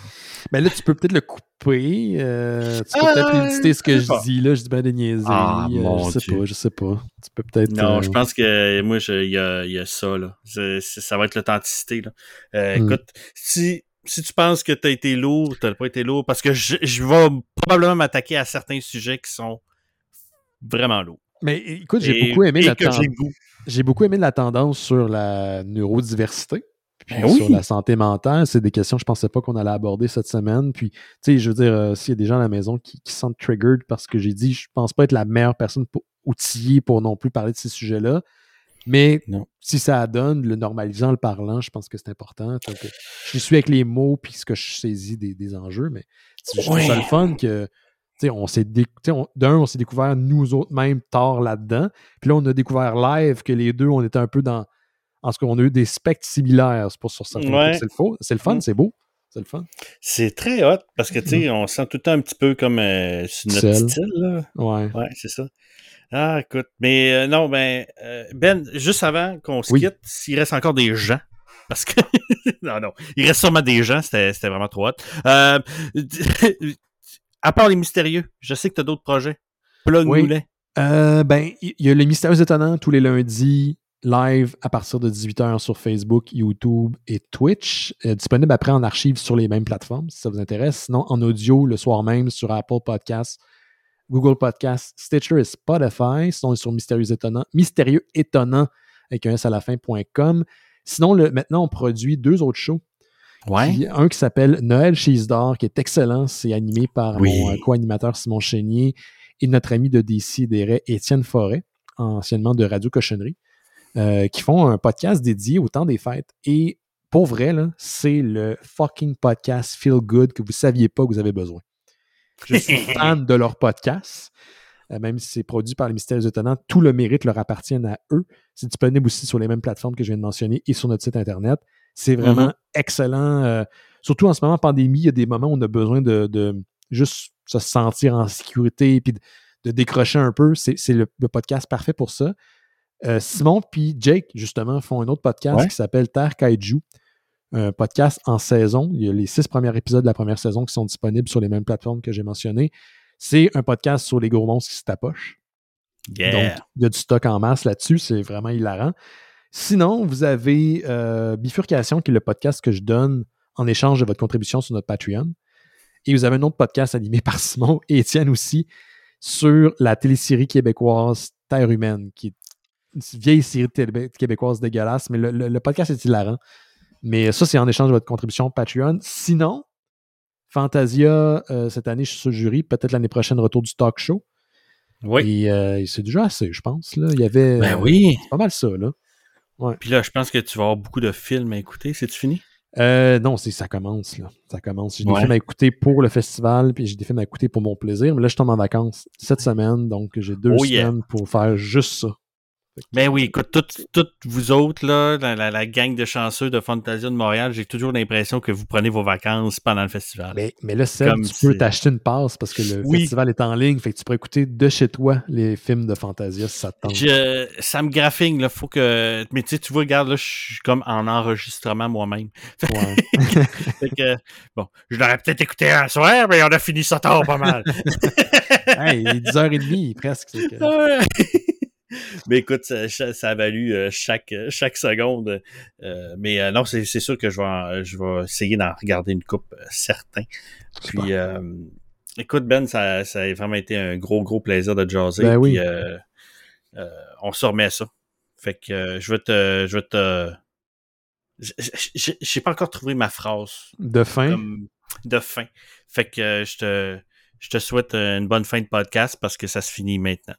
Mais là, tu peux peut-être le couper. Euh, tu peux peut-être euh, éditer ce que je dis. Là, je dis bien des niaiseries. Ah, euh, je sais pas, je sais pas. Tu peux peut-être. Non, je pense que moi, il y a, y a, ça. Là. ça va être l'authenticité. Hmm. Écoute, si, si tu penses que tu as été lourd, tu pas été lourd, parce que je, je vais probablement m'attaquer à certains sujets qui sont vraiment lourds. Mais écoute, j'ai beaucoup aimé la tendance. J'ai beaucoup aimé la tendance sur la neurodiversité. Ben sur la santé mentale, c'est des questions que je pensais pas qu'on allait aborder cette semaine. Puis, tu sais, je veux dire, euh, s'il y a des gens à la maison qui, qui sont triggered parce que j'ai dit, je pense pas être la meilleure personne pour, outillée pour non plus parler de ces sujets-là. Mais si ça donne, le normalisant, le parlant, je pense que c'est important. je suis avec les mots puis ce que je saisis des, des enjeux, mais je trouve ça le fun que on s'est d'un, on s'est découvert nous autres même tard là-dedans. Puis là, on a découvert live que les deux, on était un peu dans en ce qu'on a eu des spectres similaires pour sur certains C'est le, c'est le fun, mm. c'est beau. C'est le fun. C'est très hot parce que, tu sais, mm. on sent tout le temps un petit peu comme euh, sur notre style. Là. Ouais. Ouais, c'est ça. Ah, écoute. Mais euh, non, ben, euh, Ben, juste avant qu'on se quitte, s'il reste encore des gens, parce que. non, non. Il reste sûrement des gens, c'était vraiment trop hot. à part les mystérieux, je sais que tu as d'autres projets. Plug oui. ben, il y a les mystérieux étonnants tous les lundis live à partir de 18h sur Facebook, YouTube et Twitch. Euh, disponible après en archive sur les mêmes plateformes si ça vous intéresse. Sinon, en audio le soir même sur Apple Podcasts, Google Podcasts, Stitcher et Spotify. Sinon, sur Mystérieux Étonnant, Mystérieux Étonnant avec un S à la fin.com. Sinon, le, maintenant, on produit deux autres shows. Ouais. un qui s'appelle Noël Cheese d'Or, qui est excellent. C'est animé par mon euh, co-animateur Simon Chénier et notre ami de DC des Étienne Forêt, anciennement de Radio Cochonnerie. Euh, qui font un podcast dédié au temps des fêtes. Et pour vrai, c'est le fucking podcast Feel Good que vous ne saviez pas que vous avez besoin. Je suis fan de leur podcast. Euh, même si c'est produit par les Mystères Étonnants, tout le mérite leur appartient à eux. C'est disponible aussi sur les mêmes plateformes que je viens de mentionner et sur notre site Internet. C'est vraiment mm-hmm. excellent. Euh, surtout en ce moment, pandémie, il y a des moments où on a besoin de, juste se sentir en sécurité et de, décrocher un peu. C'est le, podcast parfait pour ça. Euh, Simon puis Jake, justement, font un autre podcast qui s'appelle Terre Kaiju. Un podcast en saison. Il y a les six premiers épisodes de la première saison qui sont disponibles sur les mêmes plateformes que j'ai mentionnées. C'est un podcast sur les gros monstres qui se tapochent. Donc, il y a du stock en masse là-dessus. C'est vraiment hilarant. Sinon, vous avez euh, Bifurcation, qui est le podcast que je donne en échange de votre contribution sur notre Patreon. Et vous avez un autre podcast animé par Simon et Étienne aussi sur la télésérie québécoise Terre humaine, qui est une vieille série québécoise dégueulasse, mais le, podcast est hilarant. Mais ça, c'est en échange de votre contribution Patreon. Sinon, Fantasia, euh, cette année, je suis sur le jury. Peut-être l'année prochaine, retour du talk show. Oui. Et euh, c'est déjà assez, je pense. Là. Il y avait. Ben oui. pas mal ça, là. Puis là, je pense que tu vas avoir beaucoup de films à écouter. C'est-tu fini? Euh, non, c'est ça commence, là. Ça commence. J'ai des films à écouter pour le festival, puis j'ai des films à écouter pour mon plaisir. Mais là, je tombe en vacances cette semaine, donc j'ai deux oh, semaines pour faire juste ça. Ben oui, écoute, toutes, vous autres, là, la, gang de chanceux de Fantasia de Montréal, j'ai toujours l'impression que vous prenez vos vacances pendant le festival. Mais, mais là, tu peux t'acheter une passe parce que le festival est en ligne, fait que tu peux écouter de chez toi les films de Fantasia si ça te tente. ça me là, faut que... Mais tu sais, tu vois, regarde, là, je suis comme en enregistrement moi-même. Ouais. fait que, bon, je l'aurais peut-être écouté un soir, mais on a fini ça tard pas mal. hey, il est 10h30 presque. mais écoute, ça, ça, a valu euh, chaque, chaque seconde. Euh, mais euh, non, c'est sûr que je vais, je vais essayer d'en regarder une coupe, certain. Puis, écoute, Ben, ça, ça a vraiment été un gros, gros plaisir de jaser. Ben oui. Puis, on se remet à ça. Fait que je vais te. Je vais te. J'ai pas encore trouvé ma phrase. De fin? de fin. Fait que je te, je te souhaite une bonne fin de podcast parce que ça se finit maintenant.